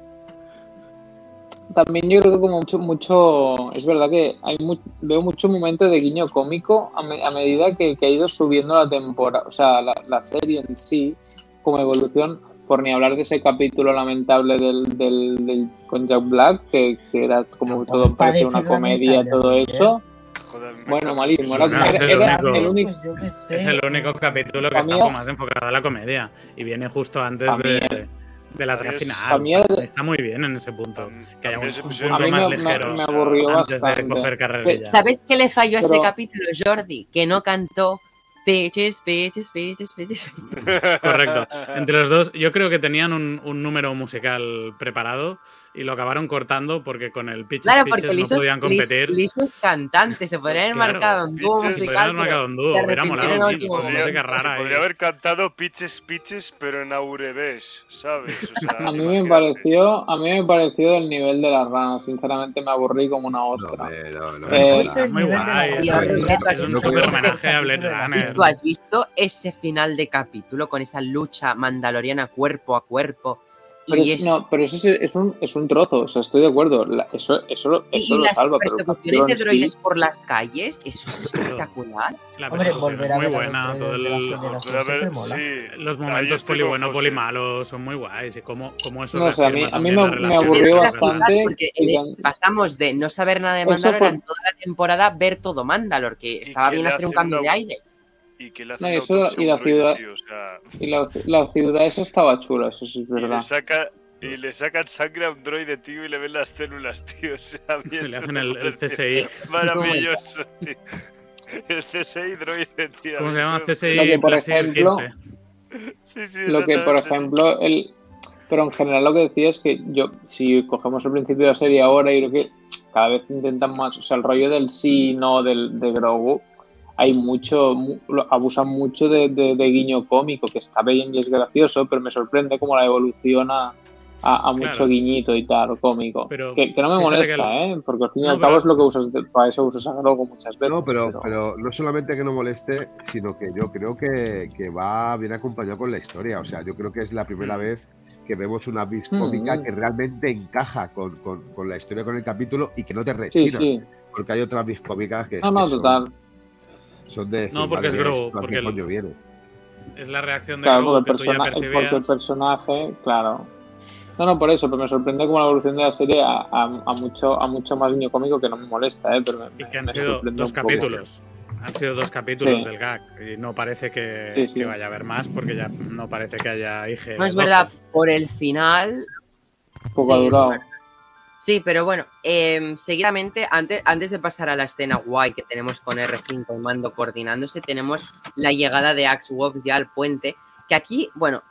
también yo creo que como mucho, mucho es verdad que hay mu- veo mucho momento de guiño cómico a, me- a medida que, que ha ido subiendo la temporada, o sea, la, la serie en sí, como evolución, por ni hablar de ese capítulo lamentable del, del, del- con Jack Black, que, que era como No, todo parecía una parece comedia, todo ¿eh? eso. Joder, Bueno, malísimo, era- el Pues único- Es, sé, es el único capítulo que está más enfocado a la comedia y viene justo antes de, de la es- final. mí Está muy bien en ese punto. Que haya un, un punto más me- ligero me, antes bastante. de coger carrerilla. ¿Sabes qué le falló a ese capítulo, Jordi? Que no cantó Peches, peches, peches, peches. Correcto. Entre los dos, yo creo que tenían un, un número musical preparado y lo acabaron cortando porque con el Pitches Claro, Pitches porque no podían competir. Liso es cantante, se podría haber Claro, marcado en dúo Pitches- Se musical. podrían haber marcado un dúo, hubiera molado. música rara. Podría haber cantado Pitches Pitches, pero en Aurebés, ¿sabes? O sea, A mí me pareció, a mí me pareció del nivel de las ranas, sinceramente me aburrí como una ostra. Eh, Este muy guay, es, un- yo- homenaje a Blade Runner. tú has visto ese final de capítulo con esa lucha mandaloriana cuerpo a cuerpo. Pero, y es- es- no, pero eso es, es un, es un trozo, o sea, estoy de acuerdo. la- eso eso, eso y lo las salva, pero el persecuciones de droides sí- por las calles, eso es espectacular. La Hombre, es a muy buena. Todo el- sí. los momentos poli bueno, poli malo son muy guays. Y cómo, cómo eso No, o sea, a mí- a me- aburrió bastante. Porque eh, pasamos de no saber nada de Mandalor en toda la temporada ver todo Mandalor, que estaba bien hacer un cambio de aire. Y que le No, y eso- y la ciudad- tío, o sea, Y la, la ciudad esa estaba chula, eso sí es y verdad. le saca y le sacan sangre a un droide, tío, y le ven las células, tío. [LAUGHS] O sea, a mí Se le hacen el, CSI. [LAUGHS] Maravilloso, [LAUGHS] tío. El CSI droide, tío. ¿Cómo se llama? CSI Lo que, por ejemplo, 15. Sí, sí, Lo que, por ejemplo, el. Pero en general lo que decía es que yo, si cogemos el principio de la serie ahora, y creo que cada vez intentan más, o sea, el rollo del sí y no del, de Grogu, hay mucho, mu- abusan mucho de, de- de guiño cómico, que está bien y es gracioso, pero me sorprende cómo la evoluciona a, a mucho Claro. guiñito y tal, cómico. Pero que, que no me molesta, que ¿eh? Porque al fin y No, al cabo pero- es lo que usas, de- para eso usas a Grogu muchas veces. No, pero, pero no solamente que no moleste, sino que yo creo que, que va bien acompañado con la historia. O sea, yo creo que es la primera Mm. vez que vemos una bis cómica Mm. que realmente encaja con, con- con la historia, con el capítulo y que no te Sí, rechina. sí. Porque hay otras bis cómicas que, No, no, que son, total. Son de decir, No, porque es "Madre mía, Grogu, porque el- coño viene. Es la reacción de Claro, Grogu porque el, que tú ya persona- porque el percibías. personaje, claro. No, no, por eso, pero me sorprende como la evolución de la serie a, a- a mucho, a mucho más niño cómico que no me molesta, ¿eh? Pero me, Y que han sido dos capítulos. Han sido dos capítulos Sí. del gag. Y no parece que, Sí, sí. que vaya a haber más, porque ya no parece que haya IG. No es verdad, por el final. Un poco Sí, ha durado. Sí, pero bueno, em, seguidamente, antes, antes de pasar a la escena guay que tenemos con R5 y Mando coordinándose, tenemos la llegada de Axe Wolf ya al puente. Que aquí, bueno,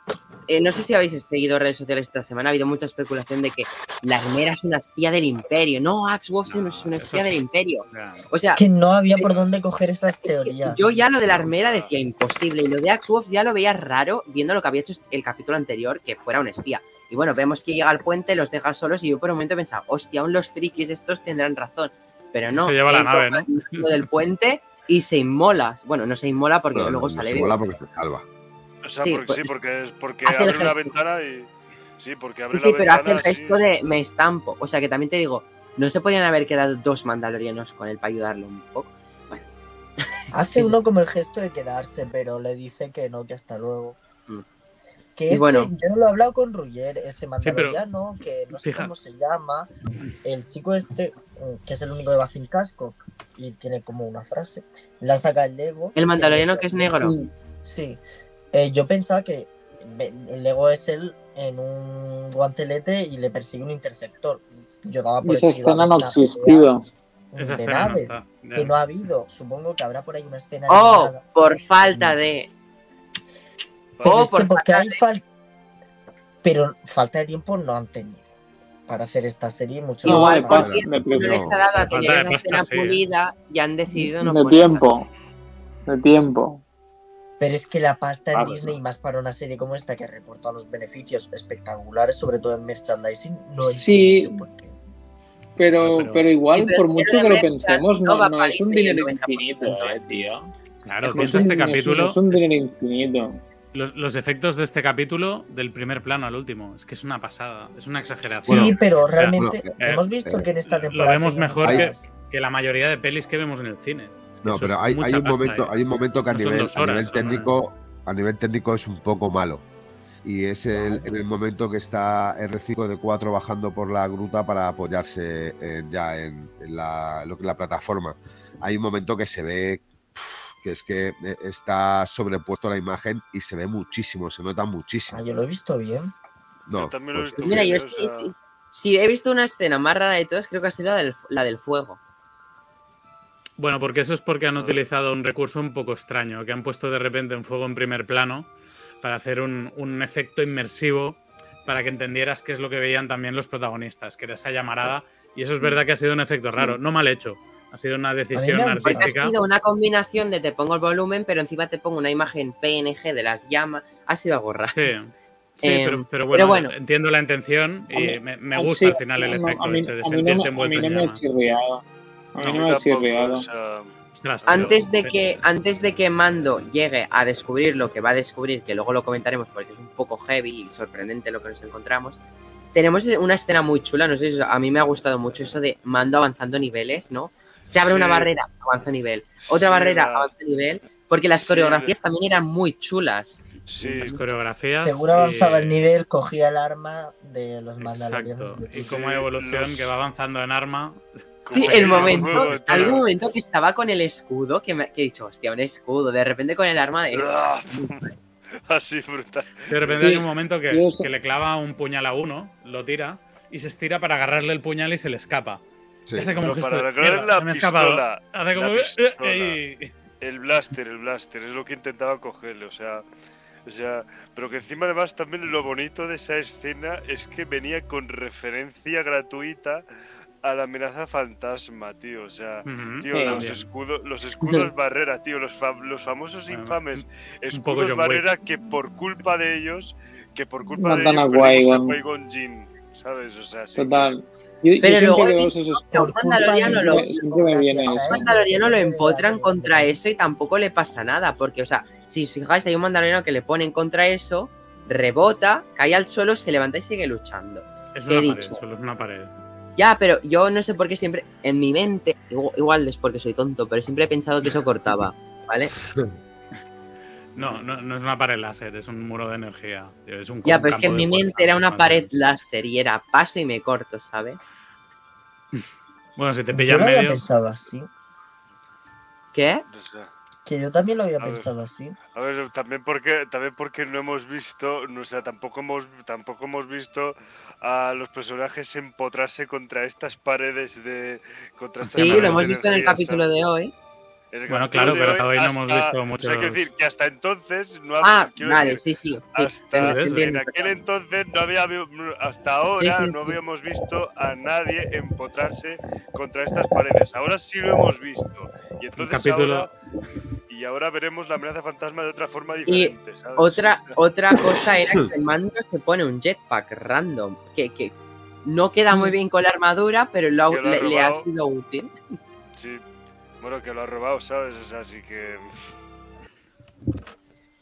eh, no sé si habéis seguido redes sociales esta semana, ha habido mucha especulación de que la Armera es una espía del Imperio. No, Axe Wolf No, es una espía es- del Imperio. O sea, Es que no había por dónde coger estas teorías. yo ya lo de la armera decía imposible y lo de Axe Wolf ya lo veía raro viendo lo que había hecho el capítulo anterior, que fuera un espía. Y bueno, vemos que llega al puente, los deja solos y yo por un momento pensaba, hostia, aún los frikis estos tendrán razón. Pero no. Se lleva la nave, ¿no? del puente y se inmola. Bueno, no se inmola porque No, luego no sale se vivo. mola porque se salva. O sea, Sí, porque, pues- sí, porque, es porque Hace el abre una gesto. ventana y. Sí, porque abre Sí, la pero hace ventana. el gesto sí. de me estampo. O sea que también te digo, no se podían haber quedado dos mandalorianos con él para ayudarlo un poco. Hace [LAUGHS] Sí, sí. uno como el gesto de quedarse, pero le dice que no, que hasta luego. Que ese, bueno. yo lo he hablado con Ruyer, ese mandaloriano, que no sé fija- cómo se llama. El chico este, mm, que es el único que va sin casco y tiene como una frase. La saca el Lego. El mandaloriano que es negro. Sí. Eh, yo pensaba que el Lego es él en un guantelete y le persigue un interceptor. Yo daba por Esa escena no ha una existido. pelea Esa de escena no naves, está. ya. Que no ha habido. Supongo que habrá por ahí una escena. Oh, animada. por falta de. Pero Oh, es por porque falta hay falta. Pero falta de tiempo no han tenido para hacer esta serie mucho No, Igual, de más tiempo de no les ha dado a tener de esa escena sí. pulida y han decidido no de tiempo. De tiempo. Pero es que la pasta en Disney, más para una serie como esta que reporta los beneficios espectaculares, sobre todo en merchandising, no Sí. por qué. Pero, pero- pero igual, Sí, pero por mucho que lo de pensemos, no no, va no es un dinero 90%, infinito, eh, tío. Claro, es piensa este es capítulo. no es un dinero infinito. Los, los efectos de este capítulo, del primer plano al último, es que es una pasada, es una exageración. Sí, Bueno, pero realmente bueno, eh, hemos visto eh, que en esta lo temporada. vemos teníamos mejor que- la mayoría de pelis que vemos en el cine. Es que No, pero hay, un momento, ¿eh? hay un momento que a No nivel, a técnico, a nivel técnico es un poco malo. Y es el, en el momento que está R5 de 4 bajando por la gruta para apoyarse en- ya en, en la, lo que es la plataforma. Hay un momento que se ve que es que eh, está sobrepuesto la imagen y se ve muchísimo, se nota muchísimo. Ah, yo lo he visto bien. No, Yo también lo he pues, visto Mira, bien, yo sí, sí. Si he visto una escena más rara de todas, creo que ha sido la del, la del fuego. Bueno, porque eso es porque han utilizado un recurso un poco extraño, que han puesto de repente un fuego en primer plano para hacer un, un efecto inmersivo para que entendieras qué es lo que veían también los protagonistas, que era esa llamarada. Y eso es verdad que ha sido un efecto raro, no mal hecho. Ha sido una decisión gustado. Porque ha artística. sido una combinación de te pongo el volumen, pero encima te pongo una imagen PNG de las llamas. Ha sido algo raro. Sí, Sí, Eh, pero, pero pero bueno, entiendo la intención y mí- me, me gusta sí, al final el no, efecto mí- este de no sentirte envuelto A mí en no llamas. chirriado. A mí no me chirriado. Antes de que antes de que Mando llegue a descubrir lo que va a descubrir, que luego lo comentaremos porque es un poco heavy y sorprendente lo que nos encontramos, tenemos una escena muy chula, no sé, si a mí me ha gustado mucho eso de Mando avanzando niveles, ¿no? Se abre Sí. una barrera, avanza nivel, otra Sí, barrera, la- avanza nivel, porque las Sí, coreografías también eran muy chulas. Sí, Las coreografías. Seguro avanzaba y- el nivel, cogía el arma de los mandalorianos. Exacto. Y Sí, como evolución los- que va avanzando en arma. [LAUGHS] Sí, el momento, juego, ha tío. habido un momento que estaba con el escudo, que, me, que he dicho, hostia, un escudo, de repente con el arma de... Ah, [LAUGHS] Así brutal. De repente Sí, hay un momento que le clava un puñal a uno, lo tira y se estira para agarrarle el puñal y se le escapa. Sí. Hace como Pero un gesto para "Mierda, la se me ha escapado". pistola, Hace como la "Eh, pistola. eh", y- El blaster, el blaster, es lo que intentaba cogerle, o sea, o sea, pero que encima además también lo bonito de esa escena es que venía con referencia gratuita a la amenaza fantasma, tío, o sea, tío, los escudos, los escudos barrera, tío, los, fam- los famosos infames escudos barrera que por culpa de ellos, que por culpa de ellos perdimos a. Qui-Gon Jinn, ¿sabes? O sea, sí. Total. Yo, yo Pero siempre luego he esos mandaloriano lo, mandaloriano empotran contra eso y tampoco le pasa nada, porque, o sea, si os fijáis, hay un mandaloriano que le ponen contra eso, rebota, cae al suelo, se levanta y sigue luchando. Es ¿Qué he una pared, dicho? solo es una pared. Ya, pero yo no sé por qué siempre, en mi mente, igual, igual es porque soy tonto, pero siempre he pensado que eso cortaba, ¿vale? [LAUGHS] No, no, no es una pared láser, es un muro de energía. Es un Ya, pero es que en mi mente era una pared láser y era paso y me corto, ¿sabes? [LAUGHS] Bueno, si te Yo pilla en lo había medio. pensado así. ¿Qué? Que yo también lo había A ver. pensado así. A ver, también porque, también porque no hemos visto, no, o sea, tampoco hemos, tampoco hemos visto a los personajes empotrarse contra estas paredes de, contra estas Sí, paredes lo hemos de visto en el capítulo ¿sabes? de hoy. Bueno, claro, pero hasta hoy no hemos visto O sea, decir que hasta entonces no ha Ah, vale, decir, sí, sí. hasta en aquel entonces no había hasta ahora Sí, sí, no habíamos visto a nadie empotrarse contra estas paredes. Ahora sí lo hemos visto. Y entonces capítulo- ahora y ahora veremos la amenaza fantasma de otra forma diferente, ¿sabes? Otra, [LAUGHS] otra cosa era que el mando se pone un jetpack random, que, que no queda muy bien con la armadura, pero lo lo le, le ha sido útil. sí. Bueno, que lo ha robado, ¿sabes? O sea, así que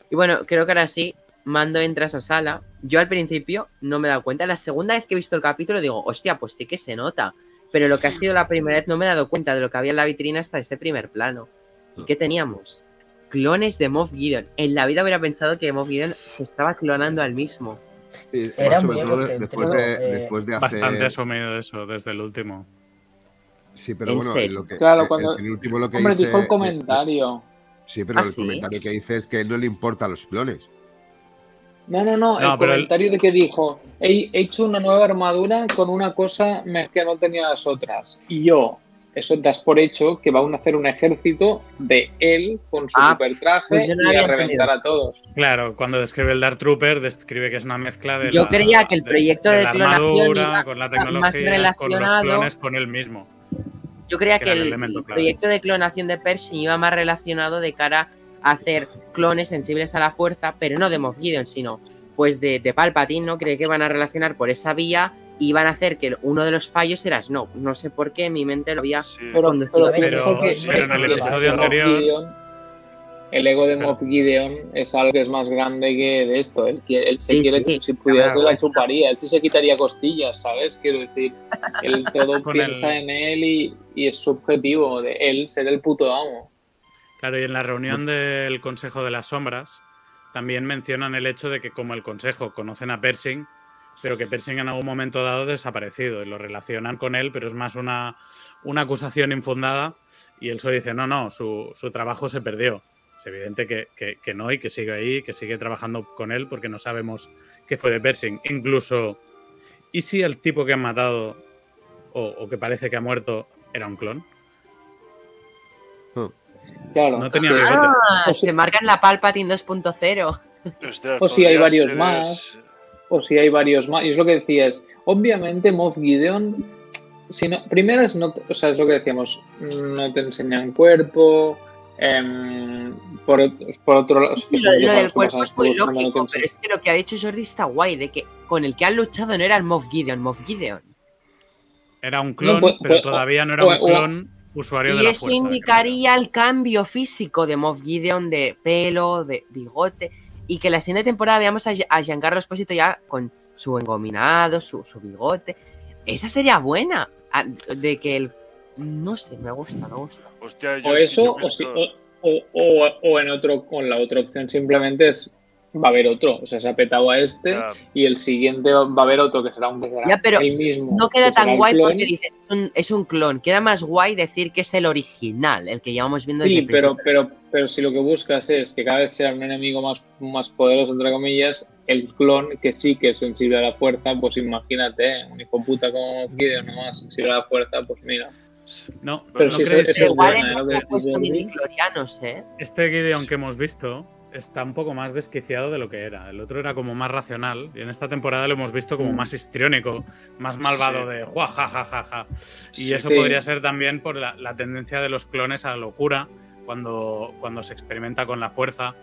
Y bueno, creo que ahora sí, Mando entra a esa sala. Yo al principio no me he dado cuenta. La segunda vez que he visto el capítulo digo, hostia, pues sí que se nota. Pero lo que ha sido la primera vez no me he dado cuenta de lo que había en la vitrina hasta ese primer plano. ¿Y qué teníamos? Clones de Moff Gideon. En la vida hubiera pensado que Moff Gideon se estaba clonando al mismo. Era muy después de, eh, después de hacer... Bastante asumido eso desde el último. Sí, pero ¿En bueno, serio? lo que, Claro, el- cuando- el, último lo que Hombre, dice, dijo el comentario. Sí, pero ¿Ah, el sí? comentario que dice es que no le importan los clones. No, no, no, No, el comentario de que dijo, he he hecho una nueva armadura con una cosa que no tenía las otras. Y yo, eso das por hecho que van a hacer un ejército de él con su Ah, super traje pues no y a reventar a todos. Claro, cuando describe el Dark Trooper, describe que es una mezcla de. Yo la- creía que el proyecto de la clonación armadura, iba con la más tecnología, con los relacionado- clones, con él mismo. Yo creía Que el proyecto de clonación de Pershing iba más relacionado de cara a hacer clones sensibles a la fuerza, pero no de Moff Gideon, sino pues de, de Palpatine, ¿no? Creí que van a relacionar por esa vía y van a hacer que uno de los fallos era Snoke. No sé por qué en mi mente lo había... sí. Pero, pero, Pero- en el episodio anterior- el ego de Pero- Moff Gideon es algo que es más grande que de esto. Él, quiere- él se Sí, quiere, sí, si pudiera, se la chuparía. Él sí se quitaría costillas, ¿sabes? Quiero decir, él [LAUGHS] todo Con piensa el- en él y, y es su objetivo de él ser el puto amo. Claro, y en la reunión del Consejo de las Sombras también mencionan el hecho de que como el Consejo conocen a Pershing, pero que Pershing en algún momento dado ha desaparecido y lo relacionan con él, pero es más una, una acusación infundada y él solo dice, no, no, su, su trabajo se perdió. Es evidente que, que- que no y que sigue ahí, que sigue trabajando con él porque no sabemos qué fue de Pershing. Incluso, ¿y si el tipo que han matado o, o que parece que ha muerto era un clon? Claro. No tenía. Ah, O si- se marcan la Palpatine 2.0. Ostras, o si hay varios más. o si hay varios más. Y es lo que decías. Obviamente, Moff Gideon. Si no, primero es, no, o sea, es lo que decíamos. No te enseñan cuerpo. Em, por, por otro lado. es que Lo, del cuerpo es muy lógico, pero es que lo que ha dicho Jordi está guay, de que con el que han luchado no era el Moff Gideon, Moff Gideon. Era un clon, pues- pero pues- todavía no era un clon usuario de Y la eso fuerza, indicaría el cambio físico de Moff Gideon de pelo, de bigote, y que la siguiente temporada veamos a, a Giancarlo Esposito ya con su engominado, su, su bigote. Esa sería buena. De que el. No sé, me gusta, me gusta. Hostia, yo, O eso, yo o, si- o, o- o- o en otro, con la otra opción simplemente es va a haber otro. O sea, se ha petado a este ya, y el siguiente va a haber otro que será un Ya, pero el mismo. No queda que tan guay clon. porque dices, es un, es un clon. Queda más guay decir que es el original, el que llevamos viendo Sí, pero, pero, pero si lo que buscas es que cada vez sea un enemigo más, más poderoso, entre comillas, el clon que sí que es sensible a la fuerza, pues imagínate, ¿eh? un hijo puta como Gideon nomás sensible a la fuerza, pues mira. No, Pero ¿no crees eso que es Igual buena, en ¿eh? Ha puesto ¿eh? este Gideon que hemos visto está un poco más desquiciado de lo que era. El otro era como más racional y en esta temporada lo hemos visto como más histriónico, más malvado Sí. de "Jua, ja, ja, ja, ja". Y Sí. eso Sí. podría ser también por la, la tendencia de los clones a la locura cuando, cuando se experimenta con la fuerza.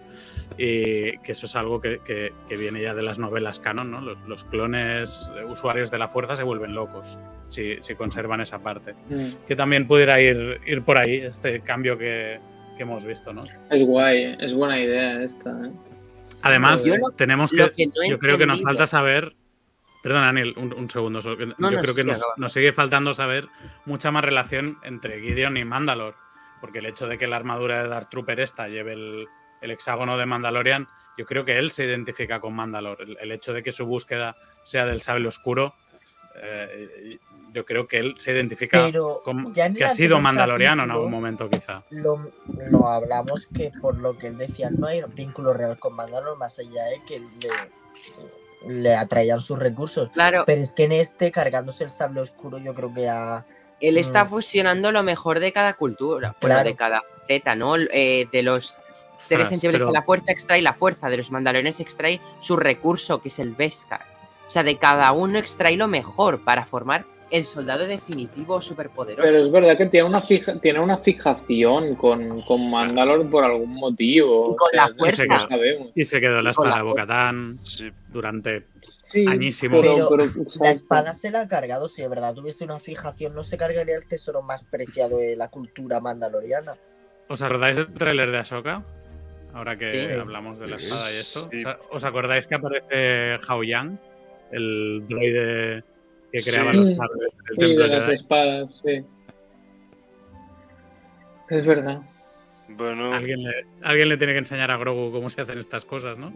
Y que eso es algo que, que- que viene ya de las novelas canon, ¿no? Los, los clones eh, usuarios de la fuerza se vuelven locos si, si conservan esa parte. Mm. Que también pudiera ir, ir por ahí este cambio que, que hemos visto, ¿no? Es guay, es buena idea esta. ¿eh? Además, Yo lo- tenemos que, que no he yo creo que nos falta saber. Perdón, Anil, un, un segundo. solo No, yo no, creo que sí, nos, nos sigue faltando saber mucha más relación entre Gideon y Mandalor. Porque el hecho de que la armadura de Dark Trooper esta lleve el, el hexágono de Mandalorian, yo creo que él se identifica con Mandalor. El, el hecho de que su búsqueda sea del sable oscuro, eh, yo creo que él se identifica Pero con ya que ha sido mandaloriano en algún momento, quizá. lo, lo hablamos que por lo que él decía no hay vínculo real con Mandalor más allá de que le, le atraían sus recursos Claro, pero es que en este cargándose el sable oscuro yo creo que a él está Mm. fusionando lo mejor de cada cultura, bueno, de cada Z, ¿no? Eh, de los seres sensibles pero- a la fuerza extrae la fuerza, de los mandalorianos extrae su recurso, que es el Beskar. O sea, de cada uno extrae lo mejor para formar el soldado definitivo superpoderoso. Pero es verdad que tiene una, fija, tiene una fijación con, con Mandalor por algún motivo. Y con o sea, la fuerza. No sabemos. Y se quedó la Y con espada la de Bocatán durante Sí, Añísimos. Pero, la espada se la ha cargado si de verdad tuviese una fijación no se cargaría el tesoro más preciado de la cultura mandaloriana ¿Os acordáis del tráiler de Ahsoka? Ahora que Sí. hablamos de la espada y eso. Sí. ¿Os- ¿Os acordáis que aparece Hao Yang? El droide que Sí. creaba los sables del Sí, templo de las Jedi? espadas, sí. Es verdad. Bueno, ¿Alguien le, alguien le tiene que enseñar a Grogu cómo se hacen estas cosas, ¿no?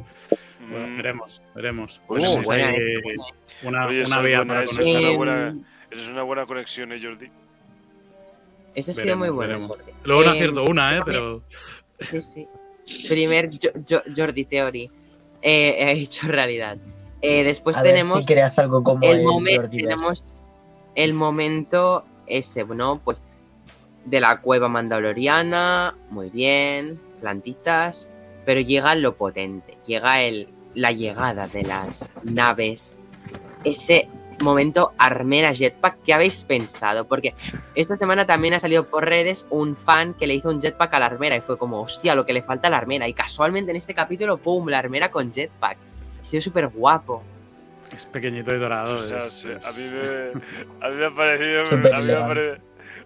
Bueno, mm, veremos, veremos. Pues sí. buena, esa, buena. una, Oye, una esa es vía buena, para esa es conocer. una Em, buena- esa es una buena conexión, ¿eh, Jordi? Ese ha sido muy. Jordi. Luego no Em, acierto una, ¿eh? sí, Pero Sí, sí. Primer Jo- Jo- Jordi Theory eh, he hecho realidad. Eh, después a ver tenemos si creas algo como el el momento, Jordiverse. tenemos el momento ese, ¿no? Pues de la cueva mandaloriana, muy bien, plantitas, pero llega lo potente, llega el, la llegada de las naves, ese momento Armera Jetpack, ¿qué habéis pensado? Porque esta semana también ha salido por redes un fan que le hizo un jetpack a la armera y fue como, hostia, lo que le falta a la armera. Y casualmente en este capítulo, ¡pum!, la armera con jetpack. Ha sido súper guapo. es pequeñito y dorado. O sea, es- sí, es- a, mí me, [LAUGHS] a mí me ha parecido, a mí me ha elegante. pare-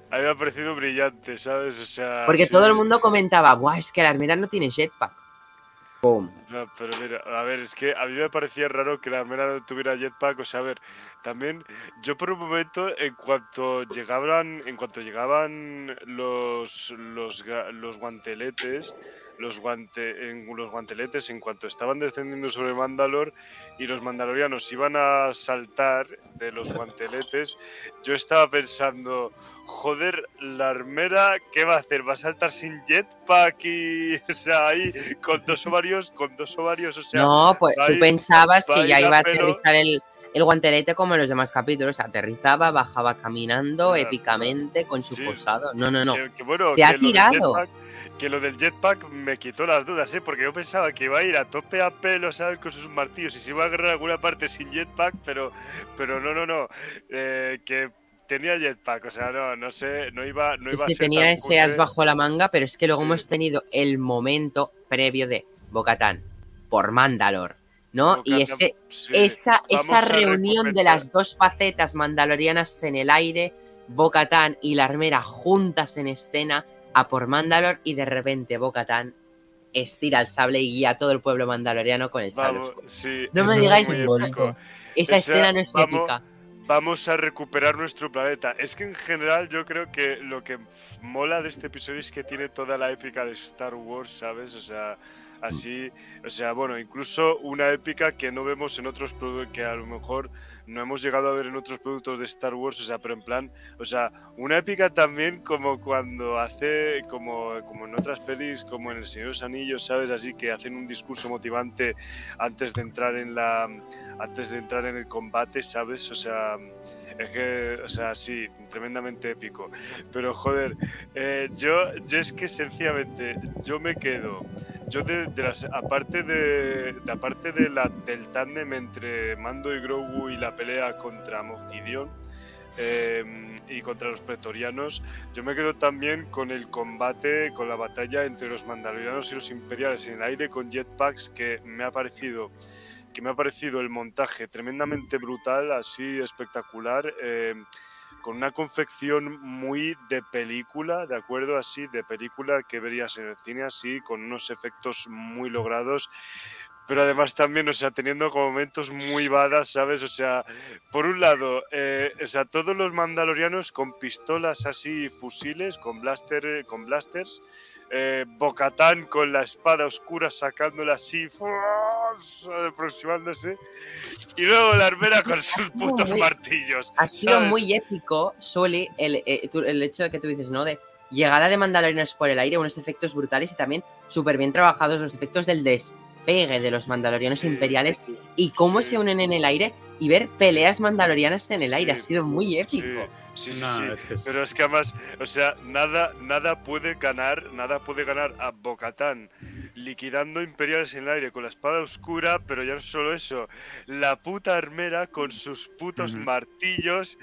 a mí me ha parecido brillante, ¿sabes? O sea, Porque sí. todo el mundo comentaba, ¡buah, es que la armera no tiene jetpack! ¡Pum! No, pero mira, a ver, es que a mí me parecía raro que la armera no tuviera jetpack, o sea, a ver, también yo por un momento en cuanto llegaban, en cuanto llegaban los los, los guanteletes, los guante, en los guanteletes en cuanto estaban descendiendo sobre Mandalor y los mandalorianos iban a saltar de los guanteletes, yo estaba pensando, joder, la armera, ¿qué va a hacer? ¿Va a saltar sin jetpack y, [LAUGHS] sea, ahí con dos ovarios, con dos ovarios, o sea, no, pues a tú pensabas a que ya a iba a aterrizar el, el guantelete como en los demás capítulos. Aterrizaba, bajaba caminando épicamente con su sí. posado. No, no, no. Que, que bueno, Se ha que tirado. que lo del jetpack me quitó las dudas, ¿eh? Porque yo pensaba que iba a ir a tope a pelo, ¿sabes? Con sus martillos y se iba a agarrar alguna parte sin jetpack, pero, pero no, no, no. eh, que tenía jetpack, o sea, no, no sé, no iba, no iba a Ese ser tenía ese as bajo la manga, pero es que luego Sí. hemos tenido el momento previo de Bocatán por Mandalor, ¿no? y Bo-Katan, esa, sí. esa, Vamos reunión de las dos facetas mandalorianas en el aire Bo-Katan y la armera juntas en escena a por Mandalor y de repente Bo-Katan estira el sable y guía a todo el pueblo mandaloriano con el sable. Vamos, oscuro. sí, No me es digáis épico. Esa o sea, escena no es vamos- épica. Vamos a recuperar nuestro planeta. Es que en general yo creo que lo que mola de este episodio es que tiene toda la épica de Star Wars, ¿sabes? O sea, así, o sea, bueno, incluso una épica que no vemos en otros productos, que a lo mejor no hemos llegado a ver en otros productos de Star Wars, o sea, pero en plan, o sea, una épica también como cuando hace, como, como en otras pelis, como en El Señor de los Anillos, ¿sabes? Así que hacen un discurso motivante antes de entrar en la, antes de entrar en el combate, ¿sabes? O sea, es que, o sea, sí, tremendamente épico. Pero joder, eh, yo, yo es que sencillamente, yo me quedo, yo de, las, aparte de, de- aparte de la, del tándem entre Mando y Grogu y la pelea contra Moff Gideon, eh, y contra los pretorianos, yo me quedo también con el combate, con la batalla entre los mandalorianos y los imperiales en el aire con jetpacks que me ha parecido que me ha parecido el montaje tremendamente brutal, así espectacular, eh, con una confección muy de película, ¿de acuerdo? Así, de película que verías en el cine, así, con unos efectos muy logrados. Pero además también, o sea, teniendo como momentos muy badas, ¿sabes? O sea, por un lado, eh, o sea, todos los mandalorianos con pistolas así, fusiles, con, blaster, eh, con blasters, eh, Bocatán con la espada oscura sacándola así, aproximándose, y luego la armera con sus putos Muy- martillos. Ha sido ¿sabes? muy épico, Soli, el, eh, el hecho de que tú dices, ¿no? De llegada de mandalorianos por el aire, unos efectos brutales y también súper bien trabajados los efectos del despegue de los mandalorianos Sí. imperiales y cómo Sí. se unen en el aire y ver peleas mandalorianas en el aire. Ha sido muy épico. Sí, sí, sí, No, sí. es que es- Pero es que además, o sea, nada, nada puede ganar, nada puede ganar a Bocatán liquidando imperiales en el aire con la espada oscura, pero ya no solo eso, la puta armera con sus putos martillos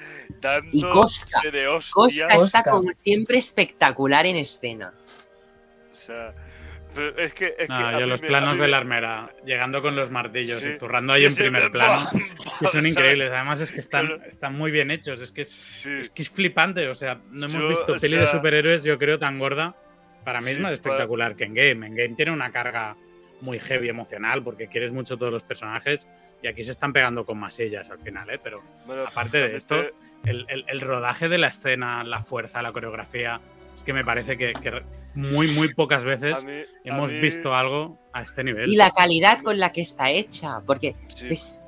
Y Costa. dándose de Costa está como siempre espectacular en escena. O sea, pero es que, es que No, a yo mí los me- planos de la armera, llegando con los martillos Sí, y zurrando sí, ahí en sí, primer me- plano, [LAUGHS] [LAUGHS] que son increíbles. Además es que están, Pero- están muy bien hechos. Es que es, Sí. es que es flipante. O sea, no hemos Yo, visto peli de sea- superhéroes, yo creo, tan gorda. Para mí es Sí, más espectacular que en Game. En Game tiene una carga muy heavy emocional porque quieres mucho todos los personajes y aquí se están pegando con masillas al final, ¿eh? Pero Bueno, aparte de esto, el, el- el rodaje de la escena, la fuerza, la coreografía, es que me parece que, que muy, muy pocas a veces mí- a hemos mí- visto algo a este nivel. Y la calidad con la que está hecha, porque sí. es.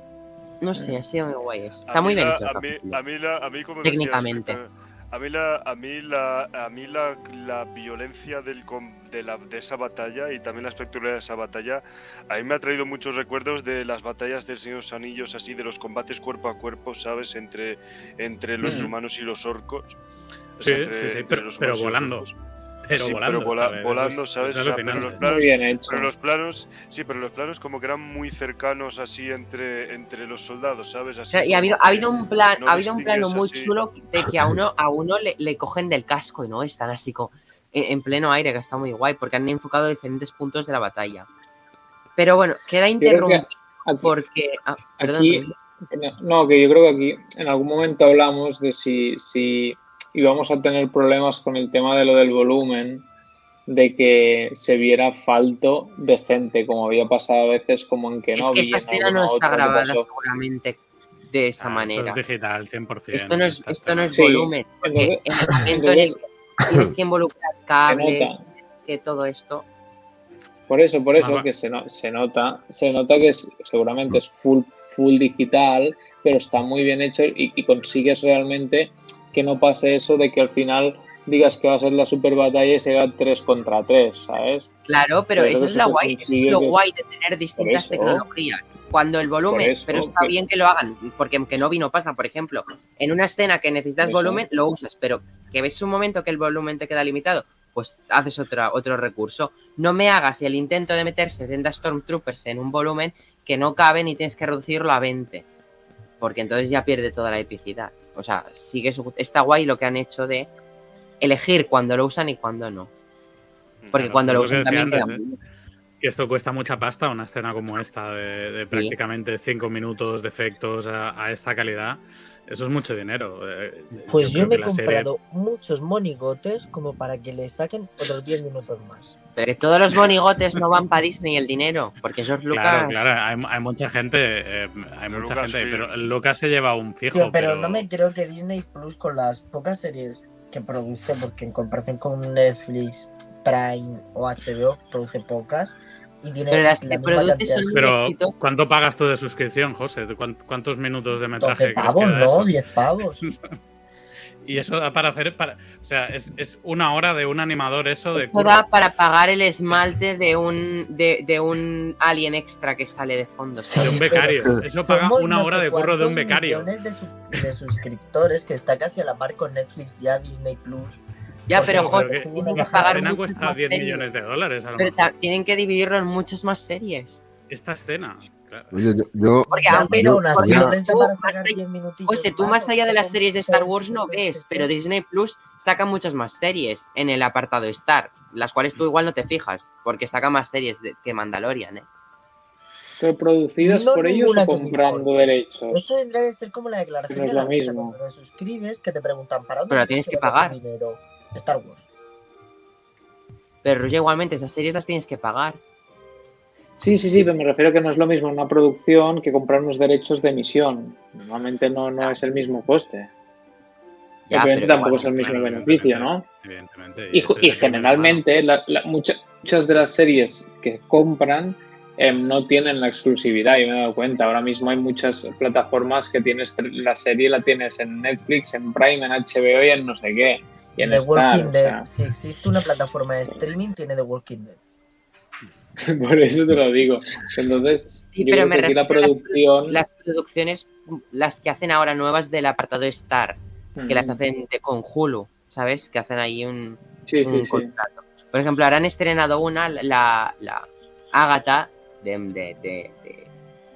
No sé, ha sido muy guay. eso. A Está muy bien hecho. A mí, a mí, la, a mí como Técnicamente. a- mí la, a mí la, a mí la, la violencia del, de, la, de esa batalla y también la espectacularidad de esa batalla, a mí me ha traído muchos recuerdos de las batallas del Señor de los Anillos, así de los combates cuerpo a cuerpo, ¿sabes? Entre, entre los Mm. humanos y los orcos. O Sí, sea, entre- sí, sí, entre pero- volando. pero sí, volando. pero vola- ¿sabes? O sea, pero los planos- Muy bien hecho. Pero los planos, sí, pero los planos como que eran muy cercanos así entre, entre los soldados, ¿sabes? O Así sea, y ha habido, como ha habido un plan, no ha habido un plano muy así. chulo de que a uno, a uno le, le cogen del casco y no están así como en, en pleno aire, que está muy guay, porque han enfocado diferentes puntos de la batalla. Pero bueno, queda que interrumpido Aquí, porque. ah, perdón, aquí- no, que yo creo que aquí en algún momento hablamos de si, si íbamos a tener problemas con el tema de lo del volumen, de que se viera falto de gente, como había pasado a veces, como en que es no que había esta en escena no está que grabada seguramente de esa Ah, manera. Esto es digital, 100%. Esto no es, esto no es Sí. volumen. porque Entonces- en el momento en el que tienes que involucrar cables, que todo esto. Por eso, por eso Ah, va. que se, no- se nota, se nota que es- seguramente es full, full digital, pero está muy bien hecho y, y consigues realmente que no pase eso de que al final digas que va a ser la super batalla y se va 3 contra 3, ¿sabes? Claro, pero eso eso es la guay, eso es lo guay de tener distintas eso. tecnologías. Cuando el volumen, pero está que- bien que lo hagan, porque que no vino pasa, por ejemplo, en una escena que necesitas volumen, lo usas, pero que ves un momento que el volumen te queda limitado, pues haces otra, otro recurso. No me hagas el intento de meter 70 Stormtroopers en un volumen que no caben y tienes que reducirlo a 20, porque entonces ya pierde toda la epicidad. O sea, sigue su- está guay lo que han hecho de elegir cuándo lo usan y cuándo no. Porque cuando lo que usan decía también antes, ¿eh? que esto cuesta mucha pasta, una escena como esta, de, de prácticamente cinco minutos de efectos a, a, esta calidad. Eso es mucho dinero. Eh, Pues yo, yo me he comprado serie... muchos monigotes como para que le saquen otros 10 minutos más. Pero todos los monigotes no van para Disney el dinero, porque esos Lucas. Claro, claro, hay, hay mucha gente, eh, hay mucha Lucas, gente, sí. pero Lucas se lleva un fijo. Tío, pero, pero, no me creo que Disney Plus con las pocas series que produce, porque en comparación con Netflix, Prime o HBO produce pocas. Y tiene pero las que produce son Pero ¿cuánto pagas tú de suscripción, José? ¿Cuántos minutos de metraje 12 pavos, que no, eso? 10 pavos. [LAUGHS] Y eso da para hacer, para, o sea, es, es, una hora de un animador eso. De eso da para pagar el esmalte de un, de, de, un alien extra que sale de fondo. Sí, de un becario. Eso paga una hora de curro de un becario. Millones de, su, de, suscriptores que está casi a la par con Netflix ya, Disney Plus. Ya, pero joder, tienen que pagar escena cuesta 10 series. millones de dólares. A lo pero tienen que dividirlo en muchas más series. Esta escena. Claro. Oye, yo, yo, porque aunque no, porque no tú, más allá, pues, tú más allá de las series de Star Wars no ves, pero Disney Plus saca muchas más series en el apartado Star, las cuales tú igual no te fijas, porque saca más series de, que Mandalorian, ¿eh? Pero producidas no por ellos o comprando derechos. Esto tendría que ser como la declaración no es de la lo mismo. cuando te suscribes que te preguntan para dónde Pero la tienes que pagar. Dinero? Star Wars. Pero igualmente esas series las tienes que pagar. Sí, sí, sí, pero me refiero a que no es lo mismo una producción que comprar unos derechos de emisión. Normalmente no, no es el mismo coste. Ya, Obviamente tampoco igual, es el mismo claro, beneficio, ¿no? Evidentemente. Y, y generalmente la, la, muchas, muchas de las series que compran eh, no tienen la exclusividad, yo me he dado cuenta. Ahora mismo hay muchas plataformas que tienes la serie la tienes en Netflix, en Prime, en HBO y en no sé qué. The Star, Walking o Dead. sea. Si existe una plataforma de streaming, tiene The Walking Dead. [LAUGHS] Por eso te lo digo. Entonces, Sí, yo pero creo me que aquí refiero la producción. a las, las producciones, las que hacen ahora nuevas del apartado Star, que las Ujú. hacen de, con Hulu, ¿sabes? Que hacen ahí un, Sí, un sí, sí. contrato. Por ejemplo, ahora han estrenado una, la, la Agatha, de, de, de, de,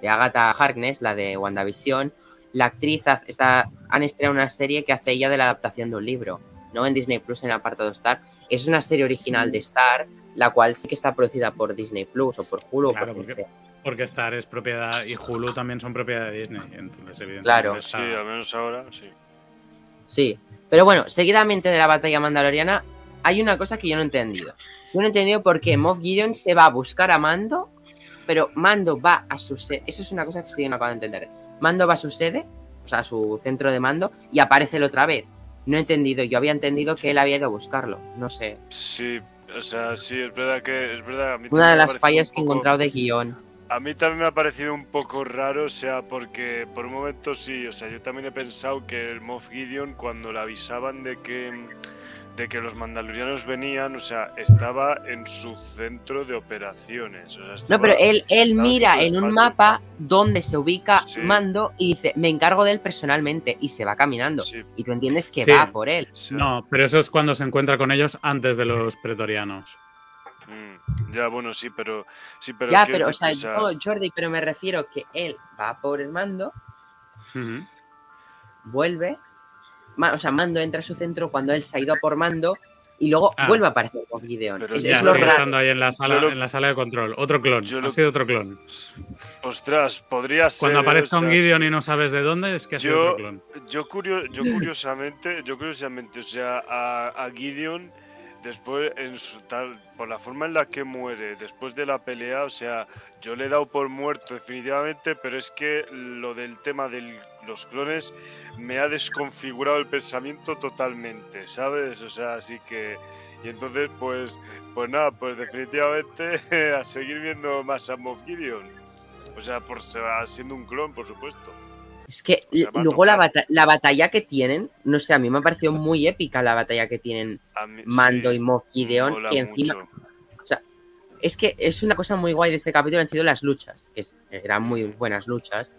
de Agatha Harkness, la de WandaVision. La actriz está, han estrenado una serie que hace ella de la adaptación de un libro, ¿no? En Disney Plus, en el apartado Star. Es una serie original de Star, la cual sí que está producida por Disney Plus o por Hulu Claro, o por quien porque- sea. Porque Star es propiedad y Hulu también son propiedad de Disney. Entonces, evidentemente. Claro. Sí, está- al menos ahora, sí. Sí, pero bueno, seguidamente de la batalla mandaloriana, hay una cosa que yo no he entendido. Yo no he entendido por qué Moff Gideon se va a buscar a Mando, pero Mando va a su sede. Eso es una cosa que sí no acabo de entender. Mando va a su sede, o sea, a su centro de mando, y aparece él otra vez. No he entendido, yo había entendido que él había ido a buscarlo. No sé. Sí, o sea, sí, es verdad que es verdad. A mí Una de las fallas que he encontrado de guion. A mí también me ha parecido un poco raro, o sea, porque por un momento sí, o sea, yo también he pensado que el Moff Gideon, cuando le avisaban de que, de que los mandalorianos venían, o sea, estaba en su centro de operaciones. o sea, No, pero él, él mira en un mapa donde se ubica Sí. Mando y dice, me encargo de él personalmente, y se va caminando. Sí, Y tú entiendes que Sí. va por él. No, pero eso es cuando se encuentra con ellos antes de los pretorianos. mm, ya, bueno, sí, pero. Sí, pero ya, pero, o sea, yo, Jordi, pero me refiero que él va por el mando, vuelve, o sea, Mando entra a su centro cuando él se ha ido a por Mando y luego Ah. vuelve a aparecer Moff Gideon. Pero Es, ya, es lo raro. estando ahí en la, sala, en la sala de control. Otro clon. Yo Ha lo- sido otro clon. Ostras, podría ser. Cuando aparezca O sea, un Gideon y no sabes de dónde, es que ha sido Yo- otro clon. Yo, curio- yo curiosamente, yo curiosamente, o sea, a, a Gideon después en su tal por la forma en la que muere después de la pelea, o sea, yo le he dado por muerto definitivamente, pero es que lo del tema de los clones me ha desconfigurado el pensamiento totalmente, ¿sabes? O sea, así que y entonces pues pues nada, pues definitivamente [LAUGHS] a seguir viendo más a Moff Gideon. O sea, por siendo un clon, por supuesto. Es que O sea, luego la, bata- la batalla que tienen, no sé, a mí me ha parecido muy épica la batalla que tienen mí- Mando sí, y Moff Gideon, que encima mucho. es que es una cosa muy guay de este capítulo han sido las luchas, que eran muy buenas luchas.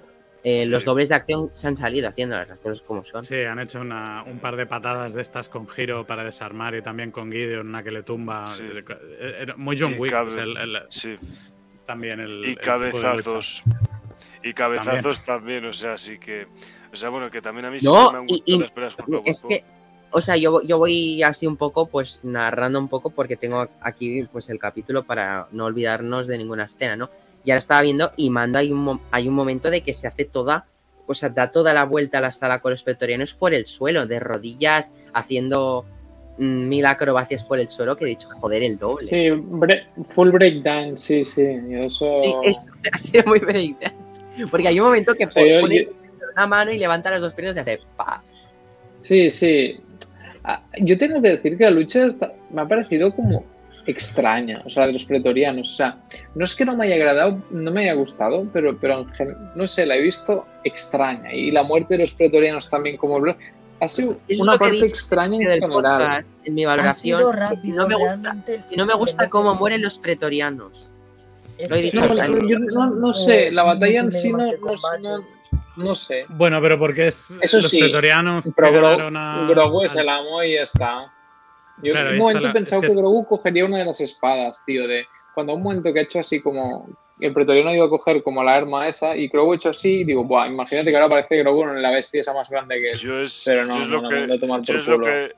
Eh, Sí. Los dobles de acción se han salido haciéndolas, las cosas como son. Sí, han hecho una- un par de patadas de estas con giro para desarmar y también con Gideon, una que le tumba. Sí. Eh, era Muy John Wick. cabe- o sea, el- el- Sí, también el. y el cabezazos. Y cabezazos también. o sea, así que. O sea, bueno, que también a mí No, siempre me han gustado las peleas cuerpo a Es que o sea, yo, yo voy así un poco, pues narrando un poco, porque tengo aquí pues el capítulo para no olvidarnos de ninguna escena, ¿no? Y ahora estaba viendo y mando hay un, hay un momento de que se hace toda, o sea, da toda la vuelta a la sala con los pretorianos por el suelo, de rodillas, haciendo mm, mil acrobacias por el suelo, que he dicho, joder, el doble. Sí, bre- full breakdance, sí, sí. Eso... Sí, es, ha sido muy breakdance. Porque hay un momento que sea, pone yo- una mano y levanta las dos piernas y hace pa. Sí, sí. Ah, Yo tengo que decir que la lucha me ha parecido como extraña, o sea, de los pretorianos. O sea, no es que no me haya agradado, no me haya gustado, pero, pero en gen- no sé, la he visto extraña. Y la muerte de los pretorianos también como... Ha sido Es una parte extraña en del general. podcast, en mi Ha valoración, sido rápido, no me gusta, no me gusta cómo mueren los pretorianos. Lo he dicho, No, o sea, no, yo no, no sé, la batalla en sí no, no, no, sé. Bueno, pero porque es Eso los sí, pretorianos Pero Grogu es el amo y ya está. Yo Claro, en un momento la- he pensado es que, que es- Grogu cogería una de las espadas, tío. De cuando un momento que ha hecho así como. El pretoriano iba a coger como la arma esa y Grogu ha hecho así y digo, Buah, imagínate que ahora aparece Grogu en la bestia esa más grande que él. Yo es, Pero no, yo es no, lo no, que, no, tomar yo es lo que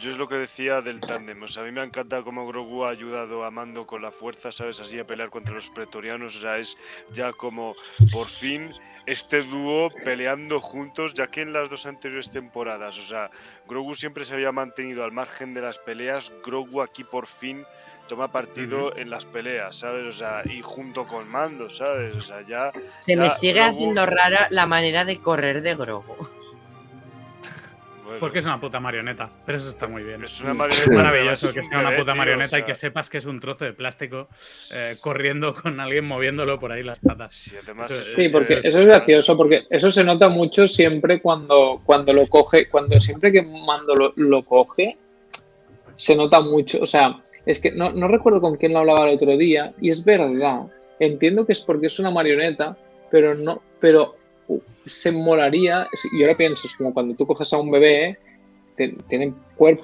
yo es lo que decía del tándem. O sea, a mí me encanta cómo Grogu ha ayudado a Mando con la fuerza, ¿sabes? Así a pelear contra los pretorianos. O sea, es ya como por fin este dúo peleando juntos, ya que en las dos anteriores temporadas, o sea, Grogu siempre se había mantenido al margen de las peleas. Grogu aquí por fin toma partido en las peleas, ¿sabes? O sea, y junto con Mando, ¿sabes? O sea, ya Se me sigue Grogu- haciendo rara la manera de correr de Grogu. Bueno, Porque es una puta marioneta. Pero eso está muy bien. es una marioneta, maravilloso es que sea una puta tío, marioneta y que sepas que es un trozo de plástico eh, corriendo con alguien moviéndolo por ahí las patas. Sí, además Eso- es- Sí, porque es- eso es gracioso, porque eso se nota mucho siempre cuando, cuando lo coge, cuando siempre que Mando lo, lo coge, se nota mucho. O sea, es que no, no recuerdo con quién lo hablaba el otro día, y es verdad. Entiendo que es porque es una marioneta, pero no, pero se molaría. Y ahora pienso, es como cuando tú coges a un bebé, te- tienen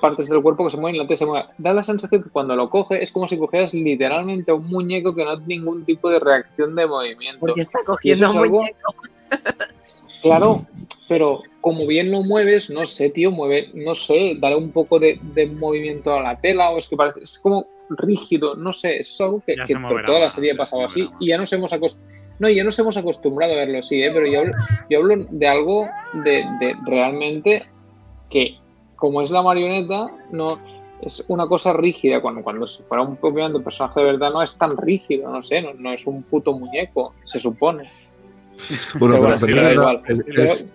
partes del cuerpo que se mueven, la se mueve. Da la sensación que cuando lo coge es como si cogieras literalmente a un muñeco que no tiene ningún tipo de reacción de movimiento. Porque está cogiendo un es algo- muñeco. [LAUGHS] Claro, pero como bien lo mueves, no sé, tío, mueve, no sé, dale un poco de, de movimiento a la tela, o es que parece, es como rígido, no sé, es algo que, que por toda la serie ha pasado así, y ya nos hemos acostumbrado, no, ya nos hemos acostumbrado a verlo así, ¿eh? pero yo hablo, yo hablo de algo de, de realmente que, como es la marioneta, no es una cosa rígida, cuando, cuando si fuera un obviamente, un personaje de verdad no es tan rígido, no sé, no, no es un puto muñeco, se supone. Bueno, [LAUGHS] Pero pero es, igual. es- Pero- es-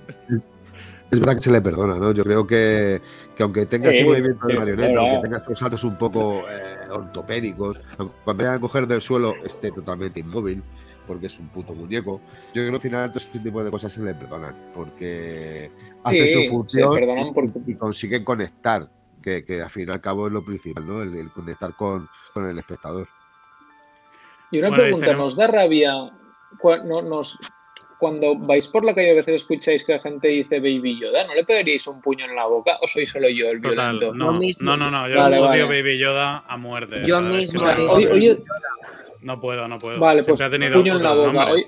es verdad que se le perdona, ¿no? Yo creo que, que aunque tenga ese Sí, movimiento de marioneta, claro. aunque tenga esos saltos un poco eh, ortopédicos, cuando vayan a coger del suelo esté totalmente inmóvil, porque es un puto muñeco, yo creo que al final todo este tipo de cosas se le perdonan, porque hace Sí, su se función porque y consiguen conectar, que, que al fin y al cabo es lo principal, ¿no? El, el conectar con, con el espectador. Y una Bueno, pregunta, ¿nos da rabia cua- no, nos, cuando vais por la calle a veces escucháis que la gente dice Baby Yoda? ¿No le pegaríais un puño en la boca o soy solo yo el Total, violento? no, no, no, no, yo Vale, odio vale. Baby Yoda a muerte. Yo mismo. Oye, oye, No puedo, no puedo. vale, pues ha tenido puño en la boca. Hoy-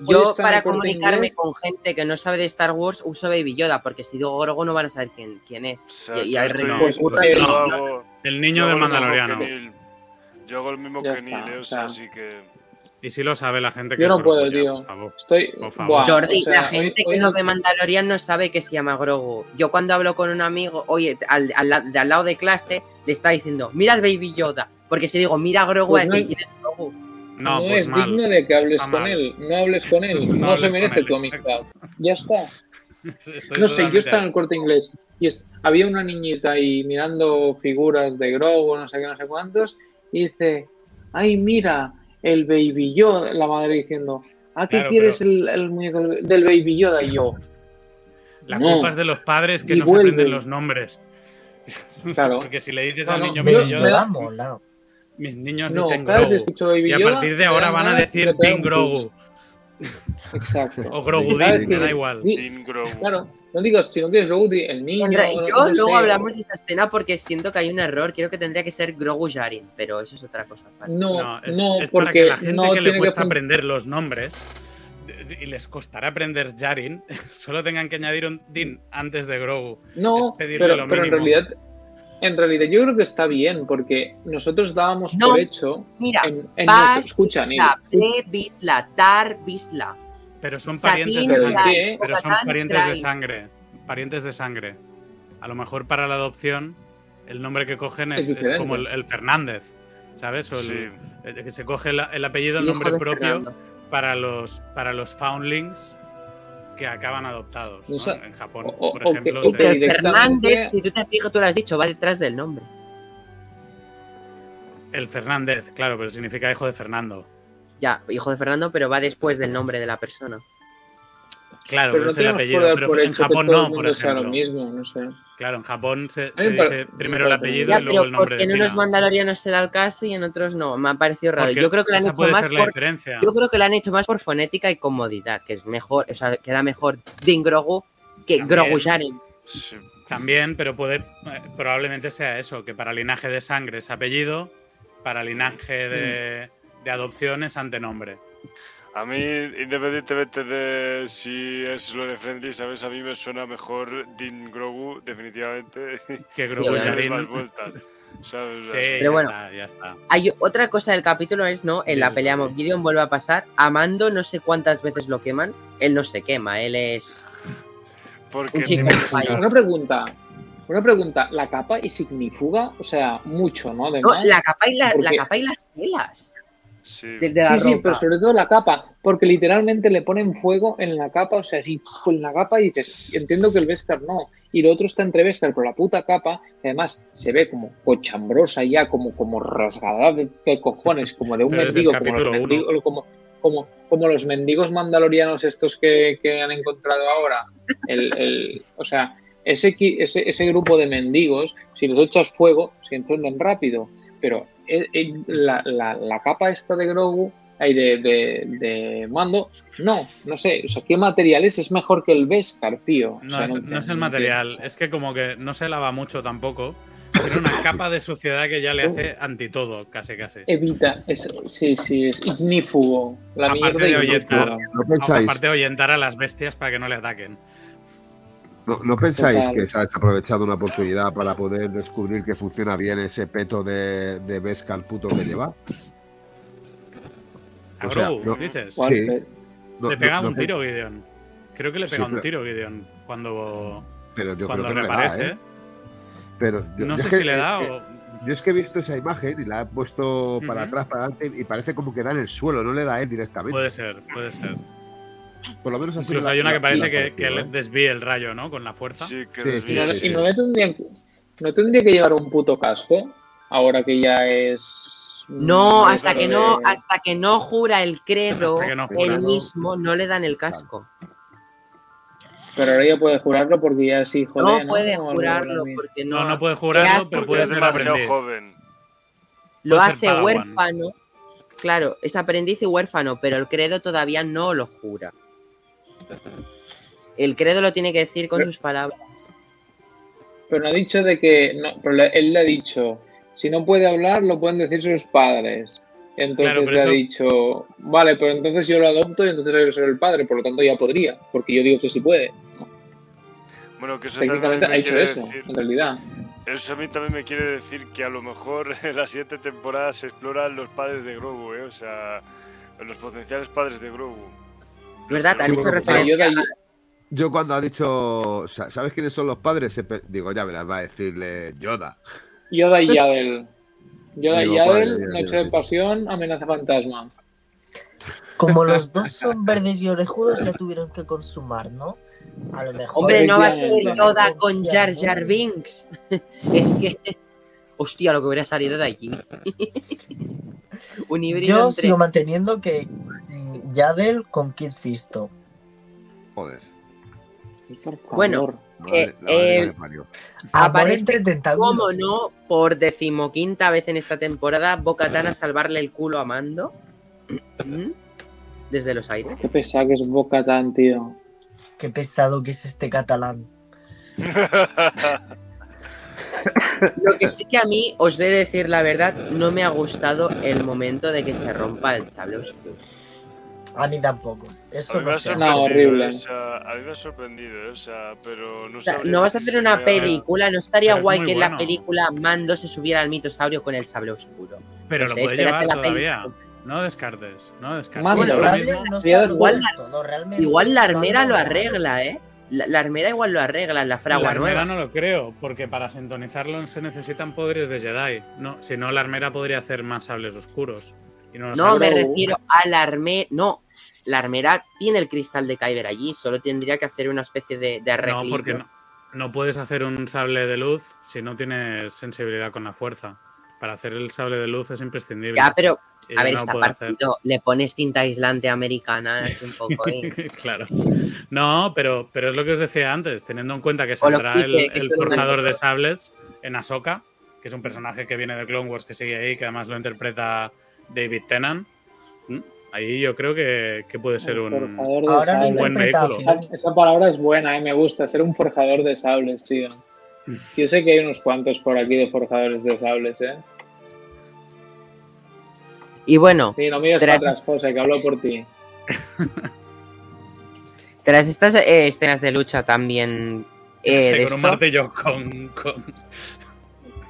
Yo, para el comunicarme Inglés. con gente que no sabe de Star Wars, uso Baby Yoda, porque si digo Grogu no van a saber quién, quién es. O sea, y, y no, Pues, Baby no. El niño del Mandaloriano. Yo hago lo mismo Ya que Neil, eh, o sea. así que. Y si lo sabe la gente que Yo es no puedo, Grogu ya, tío. por favor. Estoy. Por favor. buah, Jordi, o sea, la gente hoy que no- ve Mandalorian no sabe que se llama Grogu. Yo cuando hablo con un amigo, oye, al, al al lado de clase, le está diciendo, mira al Baby Yoda. Porque si digo, mira a Grogu, Pues a no es Grogu. No, no pues es mal. digno de que hables Está con mal. él. No hables con él. [LAUGHS] No se merece él, tu exacto. amistad. Ya está. [LAUGHS] Estoy No sé, yo estaba en el corte inglés y es- había una niñita ahí mirando figuras de Grogu, no sé qué, no sé cuántos, y dice, ay, mira, el Baby Yoda, la madre diciendo, ¿a qué Claro, quieres pero- el, el muñeco del Baby Yoda? Y yo, La No. culpa es de los padres que Y no se aprenden los nombres. Claro. [LAUGHS] Porque si le dices al no, niño yo- Baby Yoda, da mola. mis niños no, dicen que Grogu. Baby Y a partir de ahora van a decir Team Grogu. Exacto. [LAUGHS] O Grogu Din, me da igual. di- Dean Grogu. Claro, no digas, si no quieres Grogu, di el niño. No- yo no luego sé, hablamos de esa escena porque siento que hay un error. Creo que tendría que ser Grogu Yarin, pero eso es otra cosa. aparte. No, No, es, no, es para porque que la gente no que le cuesta aprender los nombres y les costará aprender Jarin, [LAUGHS] solo tengan que añadir un Din antes de Grogu. No, Es pedirle pero, lo pero en realidad, en realidad yo creo que está bien, porque nosotros dábamos No. por hecho Mira, en, en Vas, nuestro- escucha, Bisla, Bisla, Tar, Bisla. Pero son Satín, parientes de ¿Pero sangre. Pero son parientes de sangre. Parientes de sangre. A lo mejor para la adopción, el nombre que cogen Es es, es diferente. como el, el Fernández. ¿Sabes? O el, Sí. el que se coge el, el apellido, el nombre propio para los, para los foundlings que acaban adoptados. En Japón, O- o- por o ejemplo. que- se- Pero Fernández, si tú te fijas, tú lo has dicho, va detrás del nombre. El Fernández, claro, pero significa hijo de Fernando. Ya, hijo de Fernando, pero va después del nombre de la persona. Claro, pero pero no es el apellido. Pero por en Japón no, por sea lo ejemplo. mismo, no sé. Claro, en Japón se, dice me primero el apellido Ya, y luego el nombre porque en unos mandalorianos se da el caso y en otros no. Me ha parecido raro. Porque Yo creo que lo han hecho más por. diferencia. Yo creo que lo han hecho más por fonética y comodidad, que es mejor, o sea, queda mejor Din Grogu que También. Grogu Jaren. Sí. También, pero puede, eh, probablemente sea eso, que para linaje de sangre es apellido, para linaje de, Mm. De adopción es antenombre. A mí, independientemente de si es Lore Friendly, ¿sabes? A mí me suena mejor Din Grogu, definitivamente. [LAUGHS] Que [LAUGHS] Sí, Grogu. Darle Jaren- más vueltas. Sí, Pero ya bueno. está, ya está. Hay otra cosa del capítulo es, ¿no? En la Sí, pelea sí. Gideon vuelve a pasar. Amando no sé cuántas veces lo queman. Él no se quema, él es. Porque un chico Una pregunta, una pregunta, la capa y signifuga, o sea, mucho, ¿no? No, Además, la capa y, la, la capa y las telas. Sí. de- de la sí, pero sobre todo la capa, porque literalmente le ponen fuego en la capa, o sea, así, en la capa y dices, entiendo que el Beskar no, y lo otro está entre Beskar, pero la puta capa, que además se ve como cochambrosa ya, como, como rasgada de, de cojones, como de un [LAUGHS] mendigo, como los, mendigos, como, como, como los mendigos mandalorianos estos que, que han encontrado ahora. El, el- o sea, ese, ese, ese grupo de mendigos, si los echas fuego, se encienden rápido, pero eh, eh, la, la- la capa esta de Grogu, ahí de, de, de mando, no, no sé, o sea, ¿qué materiales es mejor que el Beskar, tío? O No, sea, es, no es el material, es que como que no se lava mucho tampoco. Tiene una capa de suciedad que ya le hace anti todo, casi casi. Evita, es, sí, sí, es ignífugo. La Aparte mierda de ignífuga. ahuyentar. ¿No pensáis, Aparte de ahuyentar a las bestias para que no le ataquen. No, no pensáis Total. que se ha desaprovechado una oportunidad para poder descubrir que funciona bien ese peto de, de Beskar puto que lleva? A O sea, no- dices. Sí. No- le no un tiro Gideon. Creo que le Sí, pega un pero- tiro Gideon cuando, Pero yo cuando creo que no le da, ¿eh? Pero yo- no yo sé es que, si le da eh, o. Yo es que he visto esa imagen y la he puesto para atrás, para adelante y parece como que da en el suelo, no le da a él directamente. Puede ser, puede ser. Por lo menos así Incluso hay una la- que parece la que, que ¿eh? desvíe el rayo, ¿no? Con la fuerza. Sí, que Sí, Y desvía, no, sí, sí. y no le tendría, no tendría que llevar un puto casco, ahora que ya es... No, hasta que no, hasta que no jura el credo, no jura, él ¿no? mismo no le dan el casco. Pero ahora ya puede jurarlo porque ya es hijo No de... puede O algo jurarlo porque No, no. no puede ¿Qué jurarlo, pero Porque puede ser demasiado aprendiz. joven. Lo puede hace huérfano. Claro, es aprendiz y huérfano, pero el credo todavía no lo jura. [LAUGHS] El credo lo tiene que decir con Pero- sus palabras. Pero no ha dicho de que... No, pero él le ha dicho, si no puede hablar, lo pueden decir sus padres. Entonces Claro, le ha dicho, vale, pero entonces yo lo adopto y entonces yo soy el padre, por lo tanto ya podría, porque yo digo que sí puede. Bueno, que eso Técnicamente me ha hecho eso, decir- en realidad. Eso a mí también me quiere decir que a lo mejor [LAUGHS] en la siguiente temporada se exploran los padres de Grogu, ¿eh? O sea, los potenciales padres de Grogu. ¿Verdad? Sí, bueno, referencia. Yo cuando ha dicho, sa- ¿sabes quiénes son los padres? Digo, ya verás, va a decirle Yoda. Yoda y Yadel. Yoda y vale, Noche de Pasión, Amenaza Fantasma. Como [LAUGHS] los dos son verdes y orejudos, ya tuvieron que consumar, ¿no? A lo mejor. Hombre, no va a ser Efectivamente. Yoda con Jar Jar Binks. [LAUGHS] es que. Hostia, lo que hubiera salido de allí. [LAUGHS] Un híbrido Yo entre. sigo manteniendo que Yadel con Kid Fisto. Joder. Bueno, Eh, eh. Amor Aparece tentáculos. ¿Cómo no? Por decimoquinta vez en esta temporada, Bocatán a salvarle el culo a Mando. ¿Mm? Desde los aires. Qué pesado que es Boca tan, tío. Qué pesado que es este catalán. Lo que sí que a mí, os he de decir la verdad, no me ha gustado el momento de que se rompa el sable oscuro. A mí tampoco. A Eso mí me ha. No, horrible. eh, o sea, a mí me ha sorprendido, eh, o sea, pero no O sea, no vas a hacer una película, no estaría es guay que en la película Mando se subiera al mitosaurio con el sable oscuro. Pero No lo puede llevar la todavía. película. No descartes, no descartes. Mando, Bueno, Ahora ¿verdad? realmente mismo- no Igual todo, la armera lo arregla, ¿eh? La, la armera igual lo arregla en la fragua la armera nueva. no lo creo, porque para sintonizarlo se necesitan poderes de Jedi. No, si no, la armera podría hacer más sables oscuros. No, No, me refiero a la armera. No, la armera tiene el cristal de Kyber allí, solo tendría que hacer una especie de, de No, porque no, no puedes hacer un sable de luz si no tienes sensibilidad con la fuerza. Para hacer el sable de luz es imprescindible. Ya, pero, a ver, no está partido. Le pones tinta aislante americana, es un [LAUGHS] poco. ¿eh? [LAUGHS] claro. No, pero, pero es lo que os decía antes, teniendo en cuenta que saldrá el, el de sables en Ahsoka, que es un personaje que viene de Clone Wars que sigue ahí, que además lo interpreta David Tennant. Ahí yo creo que, que puede ser un, Forjador de Ahora lo sables. un buen vehículo. Esa palabra es buena, eh, me gusta, ser un forjador de sables, tío. Yo sé que hay unos cuantos por aquí de forjadores de sables, ¿eh? Y bueno, Sí, no mires Tras- para atrás, José, que hablo por ti. [LAUGHS] tras estas eh, escenas de lucha también. eh, Sí, de con un esto, martillo con, con-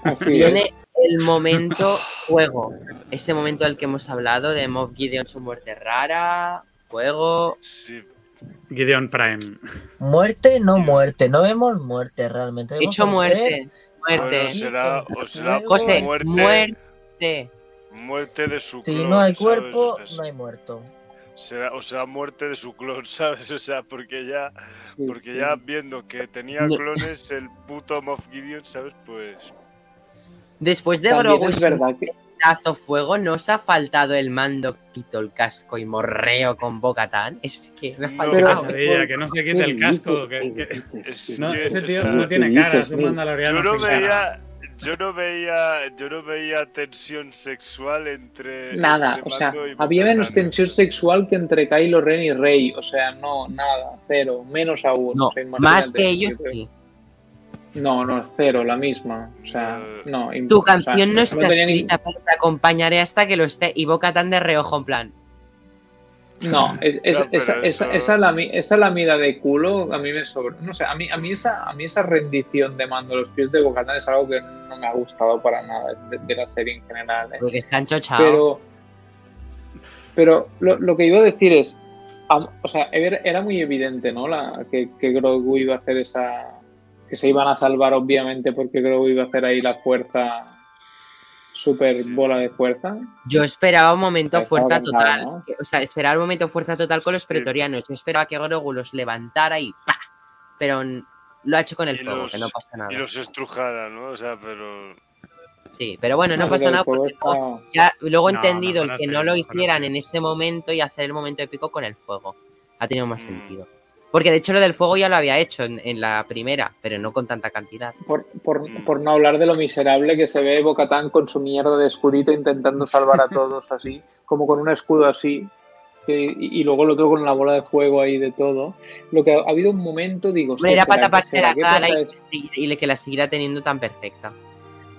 Así viene es. El momento juego. Este momento del que hemos hablado de Moff Gideon, su muerte rara. Juego. Sí, Gideon Prime. Muerte, no muerte. No vemos muerte realmente. Vemos Hecho muerte. bueno, Muerte. será, o será Luego- José, muerte, muerte. muerte de su Si clon, no hay cuerpo, sea, no hay muerto. será, o será muerte de su clon, [LAUGHS] ¿sabes? O sea, porque ya, porque ya viendo que tenía clones el puto Moff Gideon, ¿sabes? Pues Después de Grogu es su verdad que pedazo fuego, ¿no os ha faltado el mando, quito el casco y morreo con Bocatán? Es que me ha No. Faltado. Pesadilla, que no se quite el casco. que- que- No, que, ese tío no tiene cara, es un mandaloriano yo no veía, yo no veía, yo no veía tensión sexual entre nada, entre o sea, había menos tensión sexual que entre Kylo Ren y Rey, o sea, no, nada, cero, menos aún. No, o sea, imagínate, más que ellos sí. No, no, cero, la misma, o sea, Eh, no. Tu o sea, canción no está tenía ni- escrita, pero te acompañaré hasta que lo esté. Y Bocatán de reojo, en plan. No, es- es- No, esa, esa, eso- esa, la, esa lamida de culo a mí me sobra. No sé, a mí, a mí, esa, a mí esa rendición de mando a los pies de Bocatán es algo que no me ha gustado para nada de, de la serie en general. ¿eh. Porque están chochados. Pero, pero lo, lo que iba a decir es, o sea, era, era muy evidente, ¿no? La, que, que Grogu iba a hacer esa... que se iban a salvar obviamente porque Grogu iba a hacer ahí la fuerza, super Sí. bola de fuerza. Yo esperaba un momento Estaba fuerza cantado, total. ¿no? O sea, esperaba un momento fuerza total con los Sí. pretorianos. Yo esperaba que Grogu los levantara y ¡pa! Pero lo ha hecho con el Y fuego, los- que no pasa nada. y los estrujara, ¿no? O sea, pero Sí, pero bueno, no pasa nada porque no- ya luego he entendido no, el que no lo hicieran en ese momento y hacer el momento épico con el fuego. Ha tenido más Mm. sentido. Porque de hecho lo del fuego ya lo había hecho en, en la primera, pero no con tanta cantidad. Por, por, Mm. por no hablar de lo miserable que se ve Bocatán con su mierda de escudito intentando salvar a [LAUGHS] todos así, como con un escudo así, que- y, y luego el otro con la bola de fuego ahí de todo. Lo que ha, ha habido un momento, digo, era para ¿será- taparse la cara y, y le- que la siguiera teniendo tan perfecta.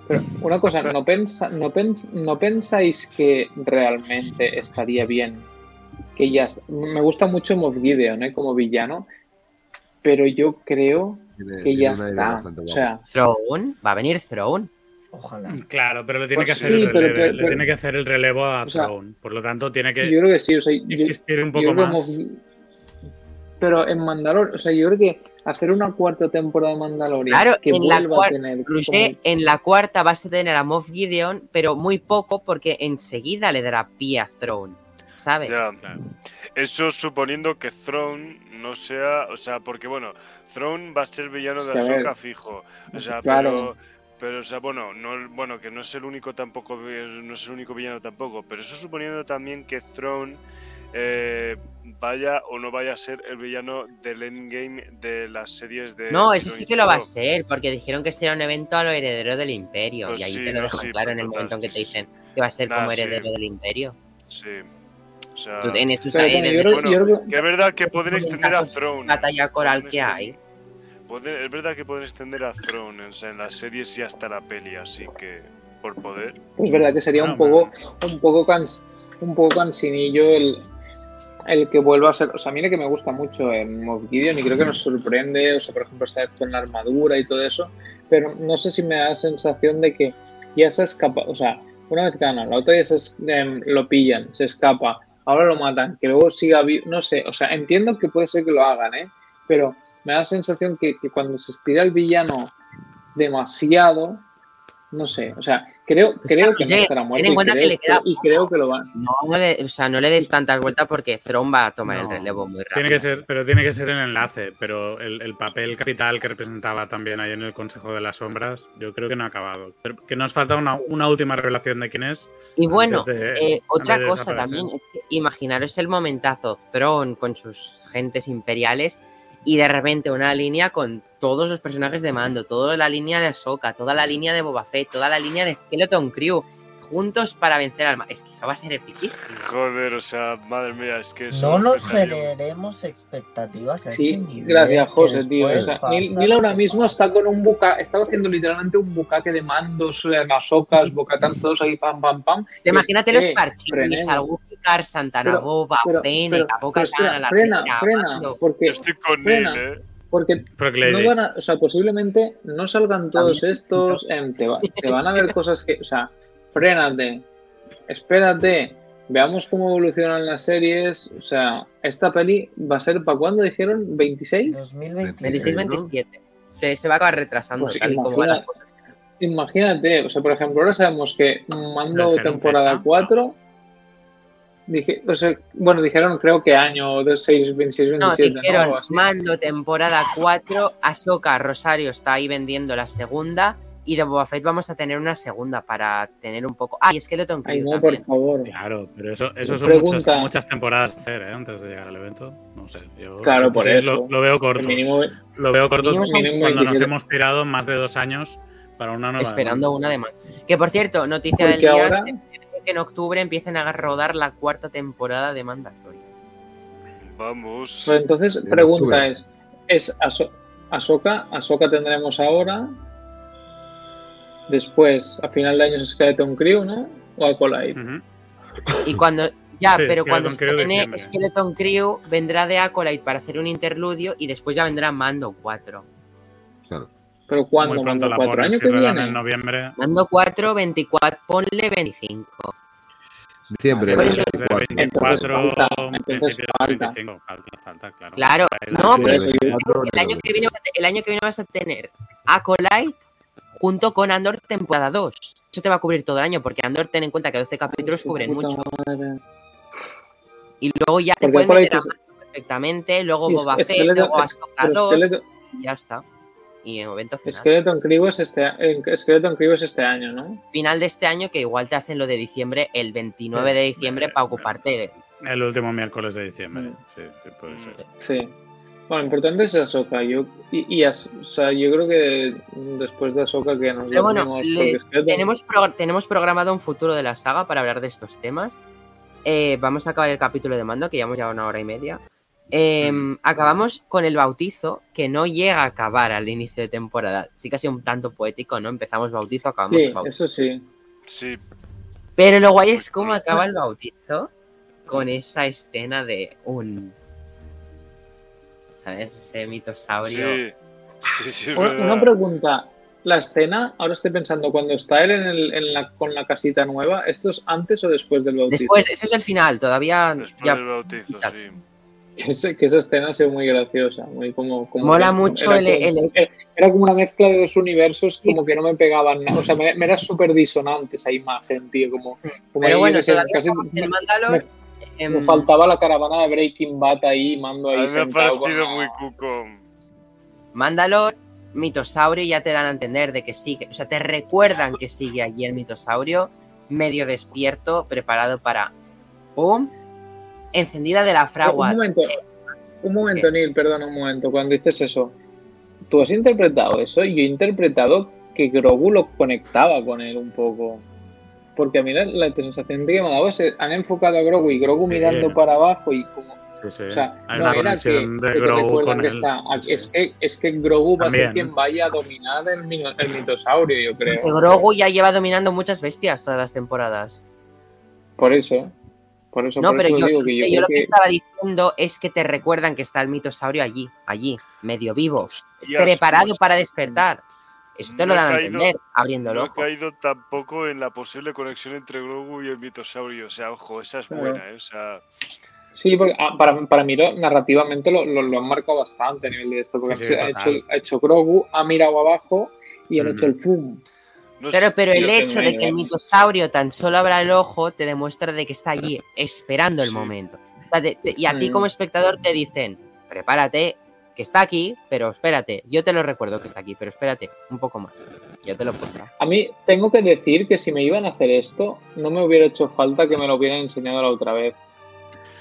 Pero una cosa, ¿no, pensa, no, pens- ¿no pensáis que realmente estaría bien? Que ya me gusta mucho Moff Gideon ¿eh? como villano, pero yo creo Tiene- que tiene ya está. O sea, Throne, va a venir Throne. Ojalá. Claro, pero le tiene Pues que hacer sí, el pero- relevo, pero- le tiene que hacer el relevo a O sea, Throne. Por lo tanto, tiene que yo creo que sí. O sea, yo- existir un yo poco más. Moff- Pero en Mandalor, o sea, yo creo que hacer una cuarta temporada de Mandalorian Claro, que en la vuelva a cuarta, tener en la cuarta vas a tener a Moff Gideon, pero muy poco porque enseguida le dará pie a Throne. ¿Sabes? ya. Eso suponiendo que Throne no sea, o sea, porque bueno, Throne va a ser villano Es de que, a ver, Ahsoka fijo, o sea, claro. pero pero o sea, bueno, no bueno, que no es el único tampoco no es el único villano tampoco, pero eso suponiendo también que Throne eh, vaya o no vaya a ser el villano del endgame de las series de No, eso sí que lo va a ser, porque dijeron que será un evento a lo heredero del imperio. Pues y ahí sí, te lo dejan sí, claro en pues el total, momento en que te dicen que va a ser Nah, como sí. heredero del imperio. Sí. O sea, Tú- en Pero yo bueno, yo creo- que es verdad que pueden extender a Throne. batalla coral que hay. es verdad que pueden extender a Throne o sea, en las series y hasta la peli, así que por poder. Pues verdad que sería un poco, un poco cans, un poco cansinillo el el que vuelva a ser. O sea, mire que me gusta mucho en Moff Gideon y creo que nos sorprende. O sea, por ejemplo, esta vez con la armadura y todo eso. Pero no sé si me da la sensación de que ya se escapa. O sea, una vez que gana, la otra ya se, es- em, lo pillan, se escapa. Ahora lo matan, que luego siga vivo. No sé, o sea, entiendo que puede ser que lo hagan, ¿eh? Pero me da la sensación que, que cuando se estira el villano demasiado. No sé, o sea, creo, creo que no estará ten muerto. en y cuenta que le queda y creo que lo van. No, le, o sea, no le des tantas vueltas porque Thrawn va a tomar el relevo muy rápido. Tiene que ser, pero tiene que ser el enlace. Pero el, el papel capital que representaba también ahí en el Consejo de las Sombras, yo creo que no ha acabado. Pero que nos falta una, una última revelación de quién es. Y bueno, de- eh, otra de cosa también es que imaginaros el momentazo Thrawn con sus gentes imperiales y de repente una línea con todos los personajes de mando, toda la línea de Ahsoka, toda la línea de Boba Fett, toda la línea de Skeleton Crew, juntos para vencer al mal. Es que eso va a ser epiquísimo. Joder, o sea, madre mía, es que eso No nos generemos expectativas a Sí, nivel, gracias, José, tío. O sea, Neil, Neil ahora mismo está con un buca, estaba haciendo literalmente un bucaque de mandos, masocas, bocatán, todos ahí, pam, pam, pam. Imagínate los frenemos. al Wookiee, Santana Boba, pero- Fennec, pero- a Boca la frena, frena, Mando. porque, Yo estoy con frena. Neil, ¿eh? Porque no van a, o sea, posiblemente no salgan todos estos, em, te, va- te van a [LAUGHS] ver cosas que, o sea, frénate, espérate, veamos cómo evolucionan las series, o sea, esta peli va a ser, ¿para cuándo dijeron? ¿26? 2026. 26-27. Se, se va a acabar retrasando, Pues tal y como van las imagina- cosas. Imagínate, o sea, por ejemplo, ahora sabemos que Mando ¿Dijeron temporada fecha? 4. Dije, o sea, bueno, dijeron creo que año de 6, 26, No, 27. ¿no? dijeron así. Mando temporada 4, Ahsoka Rosario está ahí vendiendo la segunda y de Boba Fett vamos a tener una segunda para tener un poco... Ah, y Skeleton Ay, Crew no, también. por favor. Claro, pero eso, eso son muchas, muchas temporadas a hacer, ¿eh? Antes de llegar al evento. No sé. Yo Claro, por 26 eso. Lo, lo veo corto. Mínimo, Lo veo corto cuando nos 27. hemos tirado más de dos años para una nueva. Esperando una de más. Que por cierto, noticia del Porque día, ahora- se que en octubre empiecen a rodar la cuarta temporada de Mandalorian. Vamos. Entonces, En pregunta octubre. es: ¿es Ahsoka? ¿Ahsoka tendremos ahora? Después, a final de año es Skeleton Crew, ¿no? O Acolyte. Y cuando... Ya, Sí, pero cuando estrene. Skeleton Crew vendrá de Acolyte para hacer un interludio y después ya vendrá Mando 4. Claro. Pero ¿cuándo? Muy pronto la ¿Cuatro años Si que viene? en noviembre. Mando 4, 24, ponle 25. Diciembre. Por del eso- Desde 24. 24, Entonces falta, entonces falta. 25. Falta, falta, claro. Claro, no, pero yo- el año, que viene vas a te- el año que viene vas a tener Acolyte junto con Andor temporada 2. Eso te va a cubrir todo el año, porque Andor ten en cuenta que 12 capítulos cubren mucho. madre. Y luego ya te Porque pueden meter a perfectamente, luego Boba Fett, luego Ahsoka pero 2 Skeleton- y ya está. Y en evento final. Skeleton Crew es este, Skeleton Crew es este año, ¿no? Final de este año que igual te hacen lo de diciembre, el 29 de diciembre, para ocuparte de... El último miércoles de diciembre. Mm. Sí, sí, puede ser. Sí. Bueno, lo importante es Ahsoka. Yo, y, y As- o sea, yo creo que después de Ahsoka que nos Pero bueno, les- tenemos, pro- tenemos programado un futuro de la saga para hablar de estos temas. Eh, vamos a acabar el capítulo de mando, que ya hemos llevado una hora y media. Eh, Mm. Acabamos con el bautizo, que no llega a acabar al inicio de temporada. Sí que ha sido un tanto poético, ¿no? Empezamos bautizo, acabamos Sí, bautizo. eso sí. Sí, Pero lo guay es cómo acaba el bautizo con esa escena de un. ¿Sabes? Ese mitosaurio. sí. Sí, sí, es Una, verdad. una pregunta. La escena, ahora estoy pensando, cuando está él en el- en la, con la casita nueva, ¿esto es antes o después del bautizo? Después, eso es el final, todavía. Después ya- del bautizo, sí. Que, ese- que esa escena ha sido muy graciosa. Muy como, como Mola que- mucho era el- como- el- eh, Era como una mezcla de dos universos, como que no me pegaban. nada. O sea, me, me era súper disonante esa imagen, tío. Como, como Pero ahí, bueno, todavía casi me, Mandalor. me em, faltaba la caravana de Breaking Bad ahí, mando A ahí mí me ha parecido muy cuco. Mandalor, mitosaurio, ya te dan a entender de que sigue. O sea, te recuerdan que sigue allí el mitosaurio, medio despierto, preparado para. ¡Pum! Encendida de la Un fragua. momento, un momento, Neil, perdona un momento. Cuando dices eso, ¿tú has interpretado eso? Yo he interpretado que Grogu lo conectaba con él un poco. Porque a mí la, la sensación que me ha dado es que han enfocado a Grogu y Grogu Sí. mirando para abajo y como. Sí, sí. O sea, Hay no una era que, de que Grogu recuerdan con que él. está. Sí. Es, que, es que Grogu va a ser quien vaya a dominar el, el mitosaurio, yo creo. Grogu ya lleva dominando muchas bestias todas las temporadas. Por eso. Por eso, No, por pero eso yo, digo que yo yo creo lo que que estaba diciendo es que te recuerdan que está el mitosaurio allí, allí, medio vivo, Hostias, preparado pues, para despertar. Eso te lo no dan a entender, abriendo el No he caído tampoco en la posible conexión entre Grogu y el mitosaurio. O sea, ojo, esa es Claro. buena, ¿eh? O sea, Sí, porque ah, para, para mí lo- narrativamente lo, lo- lo han marcado bastante a nivel de esto, porque Sí, sí, ha, hecho, ha hecho Grogu, ha mirado abajo y han hecho el FUM. No Pero, sé pero si el hecho de que el mitosaurio tan solo abra el ojo te demuestra de que está allí, esperando el Sí. momento. O sea, te- te- y a ti Mm. como espectador te dicen, prepárate, que está aquí, pero espérate. Yo te lo recuerdo que está aquí, pero espérate un poco más. Yo te lo pongo. A mí tengo que decir que si me iban a hacer esto, no me hubiera hecho falta que me lo hubieran enseñado la otra vez.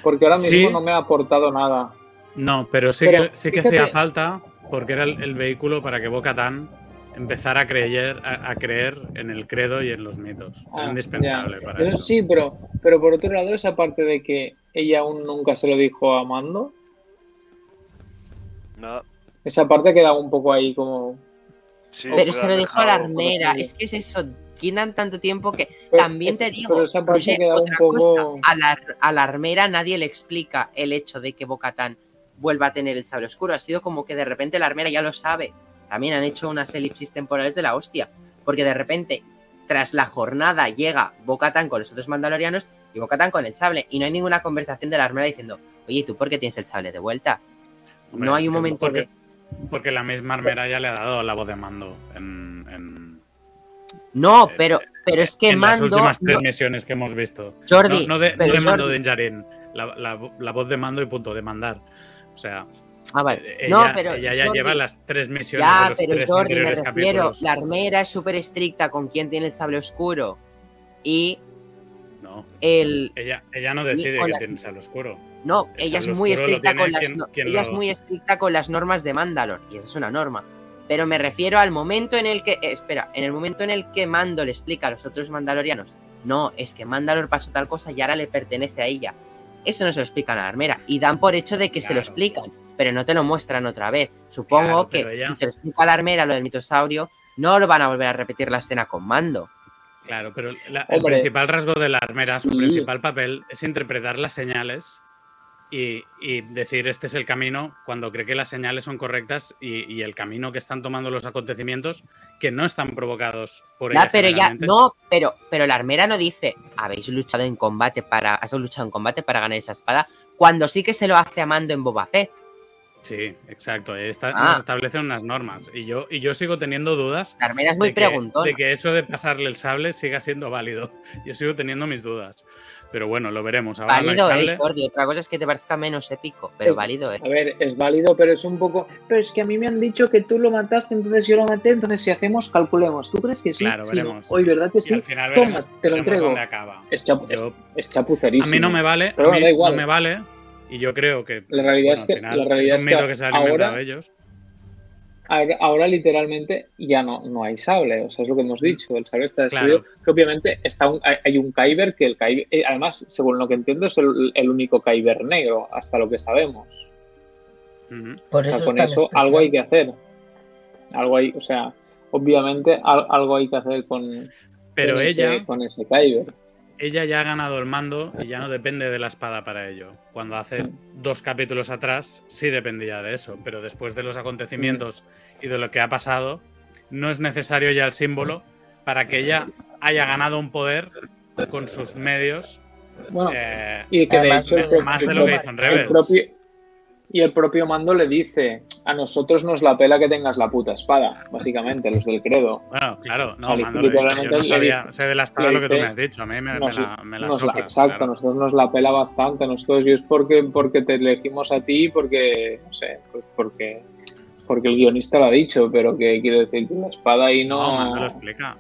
Porque ahora mismo Sí. no me ha aportado nada. No, pero sí Pero, que, sí que hacía falta porque era el, el vehículo para que Boca Tan empezara a creer, a, a creer en el credo y en los mitos. Ah, Era indispensable ya. para Eso eso. Sí, pero, pero por otro lado, esa parte de que ella aún nunca se lo dijo a Mando, esa parte quedaba un poco ahí como... Sí, Pero se lo dijo a la armera. Es que es eso. Quitan tanto tiempo que Pero también es- te digo. pero esa parte Roger, quedaba un otra poco- cosa, a, la, a la armera nadie le explica el hecho de que Bocatán vuelva a tener el sable oscuro. Ha sido como que de repente la armera ya lo sabe. También han hecho unas elipsis temporales de la hostia. Porque de repente, tras la jornada, llega Bocatán con los otros mandalorianos y Bocatán con el sable. Y no hay ninguna conversación de la armera diciendo, oye, ¿tú por qué tienes el sable de vuelta? Hombre, no hay un momento porque, de. porque la misma armera ya le ha dado la voz de mando en, en- No, eh, pero, pero es que en las mando. últimas tres no- misiones que hemos visto. Jordi, no, no de, no pero de mando Jordi- de Injarin, la, la- la voz de mando y punto, de mandar. O sea, Ah, vale. ella, no, pero. ella ya Jordi, lleva las tres misiones Ya, de los pero tres Jordi, me refiero, capítulos. la armera es súper estricta con quién tiene el sable oscuro y No, el... ella, ella no decide que las- tiene sable oscuro. No, El ella es muy estricta con las quien- no- quien ella es muy estricta con las normas de Mandalor y esa es una norma. Pero me refiero al momento en el que, eh, espera, en el momento en el que Mando le explica a los otros mandalorianos, no, es que Mandalor pasó tal cosa y ahora le pertenece a ella. Eso no se lo explican a la armera y dan por hecho de que se lo explican, pero no te lo muestran otra vez. Supongo Claro, que ella- si se lo explica a la armera lo del mitosaurio, no lo van a volver a repetir la escena con Mando. Claro, pero la- el Hombre. principal rasgo de la armera, su principal papel es interpretar las señales y, y decir este es el camino cuando cree que las señales son correctas y, y el camino que están tomando los acontecimientos que no están provocados por Ya, ella. pero ya, no, pero, pero la armera no dice, habéis luchado en combate para, has luchado en combate para ganar esa espada, cuando sí que se lo hace a Mando en Boba Fett. Sí, exacto. Esta, Ah. Nos establecen unas normas y yo, y yo sigo teniendo dudas es muy de que, de que eso de pasarle el sable siga siendo válido. [LAUGHS] Yo sigo teniendo mis dudas. Pero bueno, lo veremos. Ahora no válido es, sable. Jordi, otra cosa es que te parezca menos épico, pero Es- válido es. A ver, es válido, pero es un poco... Pero es que a mí me han dicho que tú lo mataste, entonces yo lo maté, entonces si hacemos, calculemos. ¿Tú crees que sí? Claro, Sí, no. veremos. Hoy, ¿verdad que Y sí? al final Toma, veremos, te lo entrego. dónde acaba. Es, chapu- es- Yo- es chapucerísimo. A mí no me vale, Pero a mí bueno, da igual. no me vale y yo creo que La realidad bueno, es que, final la realidad es un que mito que se han inventado ahora, ellos. ahora, literalmente ya no, no hay sable, o sea, es lo que hemos dicho, el sable está destruido, Claro. que obviamente está un- hay, un Kyber que el Kyber, eh, además, según lo que entiendo, es el, el único Kyber negro, hasta lo que sabemos. Por O eso sea, con eso especial. algo hay que hacer. Algo hay, o sea, obviamente al- algo hay que hacer con, Pero con ella, ese, con ese Kyber. Ella ya ha ganado el mando y ya no depende de la espada para ello. Cuando hace dos capítulos atrás sí dependía de eso, pero después de los acontecimientos y de lo que ha pasado, no es necesario ya el símbolo para que ella haya ganado un poder con sus medios Bueno, eh, y que de el más de lo que hizo en el Rebels. propio- y el propio mando le dice, a nosotros nos la pela que tengas la puta espada, básicamente, los del credo. Bueno, claro, no, Vale, Mando lo dice. Yo literalmente no le sabía, dice- sé de la espada lo que tú me has dicho, a mí me, la, me la la- exacto, claro. nosotros nos la pela bastante, nosotros, y es porque, porque te elegimos a ti, porque, no sé, pues porque, porque el guionista lo ha dicho, pero que quiero decir que la espada ahí No, no... Mando lo explica.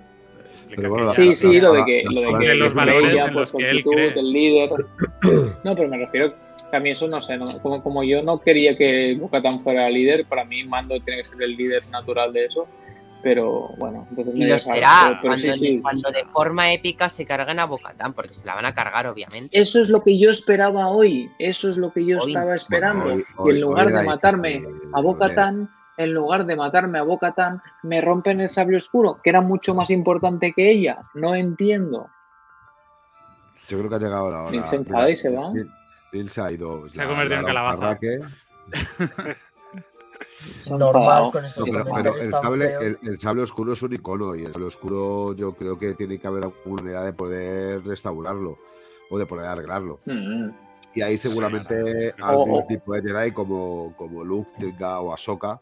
Bueno, que la- Sí, sí, lo de que, lo de que los es valores ella, en pues, los que él actitud, cree. el líder. [COUGHS] No, pero me refiero que a mí eso no sé, ¿no? como, como yo no quería que Bocatan fuera líder, para mí Mando tiene que ser el líder natural de eso, pero bueno, entonces Y me lo será pero- pero cuando, sí, sí. cuando de forma épica se carguen a Bocatán, porque se la van a cargar, obviamente. Eso es lo que yo esperaba hoy, eso es lo que yo Hoy. estaba esperando. Hoy- y en lugar hoy de matarme a Bocatan, en lugar de matarme a Bocatan, me rompen el sable oscuro, que era mucho más importante que ella. No entiendo. Yo creo que ha llegado la hora. Bill se enfada y se va. Se ha ido. Se ha convertido en calabaza. [LAUGHS] Normal con estos No, pero, el, sable, el, el sable oscuro es un icono y el sable oscuro yo creo que tiene que haber alguna manera de poder restaurarlo o de poder arreglarlo. Mm. Y ahí seguramente algún tipo de Jedi como, como Luke tenga o Ahsoka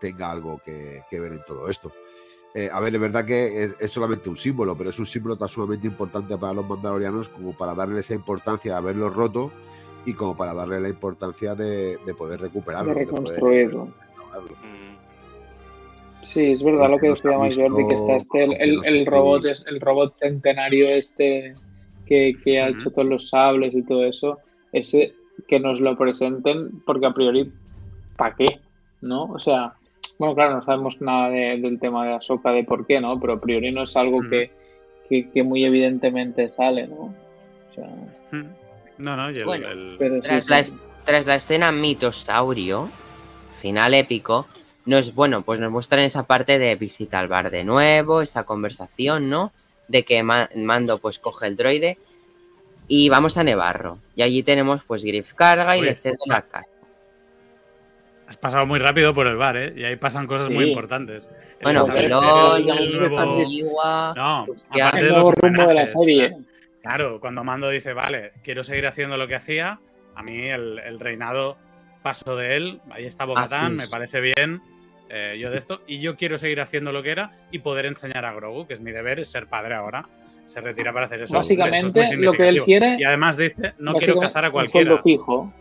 tenga algo que, que ver en todo esto. Eh, a ver, es verdad que es, es solamente un símbolo, pero es un símbolo tan sumamente importante para los mandalorianos como para darle esa importancia a haberlo roto y como para darle la importancia de, de poder recuperarlo. De de poder reconstruirlo. Mm, Sí, es verdad lo que decía más Jordi, que está este, el, robot, es, el robot centenario este que, que ha hecho todos los sables y todo eso, ese que nos lo presenten, porque a priori, ¿para qué? ¿No? O sea, bueno, claro, no sabemos nada de- del tema de Ahsoka, de por qué, ¿no? Pero a priori no es algo que, que, que muy evidentemente sale, ¿no? O sea. No, no, y el, Bueno, el- Tras la, es- tras la escena mitosaurio, final épico, nos, bueno, pues nos muestran esa parte de visita al bar de nuevo, esa conversación, ¿no? De que Ma- Mando pues coge el droide y vamos a Nevarro. Y allí tenemos pues Griff carga y Oye, le cede la casa. has pasado muy rápido por el bar, ¿eh? Y ahí pasan cosas muy importantes. Bueno, el nuevo- No, aparte el de nuevo los rumbo de la serie. Claro, cuando Mando dice, vale, quiero seguir haciendo lo que hacía, a mí el, el reinado paso de él, ahí está Bogatán, me parece bien eh, yo de esto, y yo quiero seguir haciendo lo que era y poder enseñar a Grogu, que es mi deber, es ser padre ahora. Se retira para hacer eso. Básicamente, Eso es lo que él quiere- Y además dice, no quiero cazar a un cualquiera. sueldo fijo.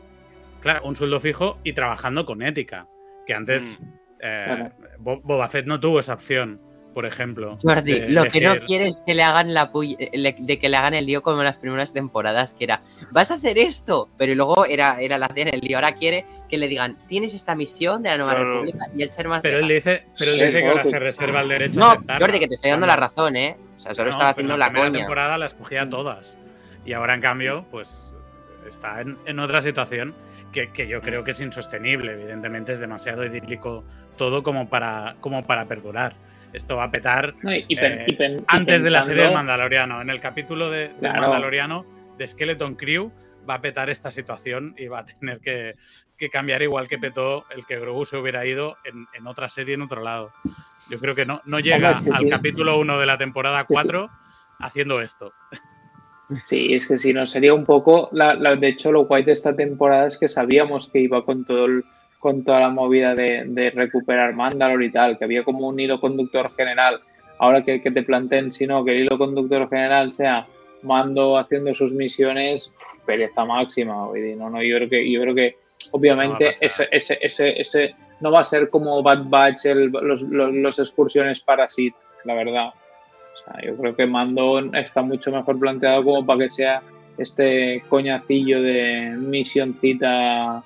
Claro, un sueldo fijo y trabajando con ética. Que antes eh, Claro. Bo- Boba Fett no tuvo esa opción, por ejemplo. Jordi, de lo que no elegir- quiere es que le hagan la puy- eh, de que le hagan el lío como en las primeras temporadas, que era, vas a hacer esto, pero luego era, era la hacían el lío. Ahora quiere que le digan, tienes esta misión de la nueva Claro. república y el ser más Pero él legal. dice, pero él Sí, dice que ahora se reserva el derecho a No, aceptarla. Jordi, que te estoy dando la razón, ¿eh? O sea, solo No, estaba haciendo en la primera coña. temporada las cogía todas. Y ahora, en cambio, pues está en, en otra situación que, que yo creo que es insostenible. Evidentemente es demasiado idílico todo como para, como para perdurar. Esto va a petar No, y- y pen- Eh, y antes de la serie del Mandaloriano. En el capítulo de, del Claro. Mandaloriano de Skeleton Crew va a petar esta situación y va a tener que, que cambiar igual que petó el que Grogu se hubiera ido en, en otra serie en otro lado. Yo creo que no, no llega es que al sí. capítulo 1 de la temporada que sí. 4 haciendo esto. Sí, es que si no sería un poco. La, la- de hecho, lo guay de esta temporada es que sabíamos que iba con todo el- con toda la movida de, de recuperar Mandalor y tal, que había como un hilo conductor general. Ahora que, que te planteen, si no, que el hilo conductor general sea Mando haciendo sus misiones, uf, pereza máxima. No, no, yo creo que, yo creo que obviamente No ese, ese, ese, ese no va a ser como Bad Batch, el- los, los, los excursiones para Sith, la verdad. O sea, yo creo que Mando está mucho mejor planteado como para que sea este coñacillo de misioncita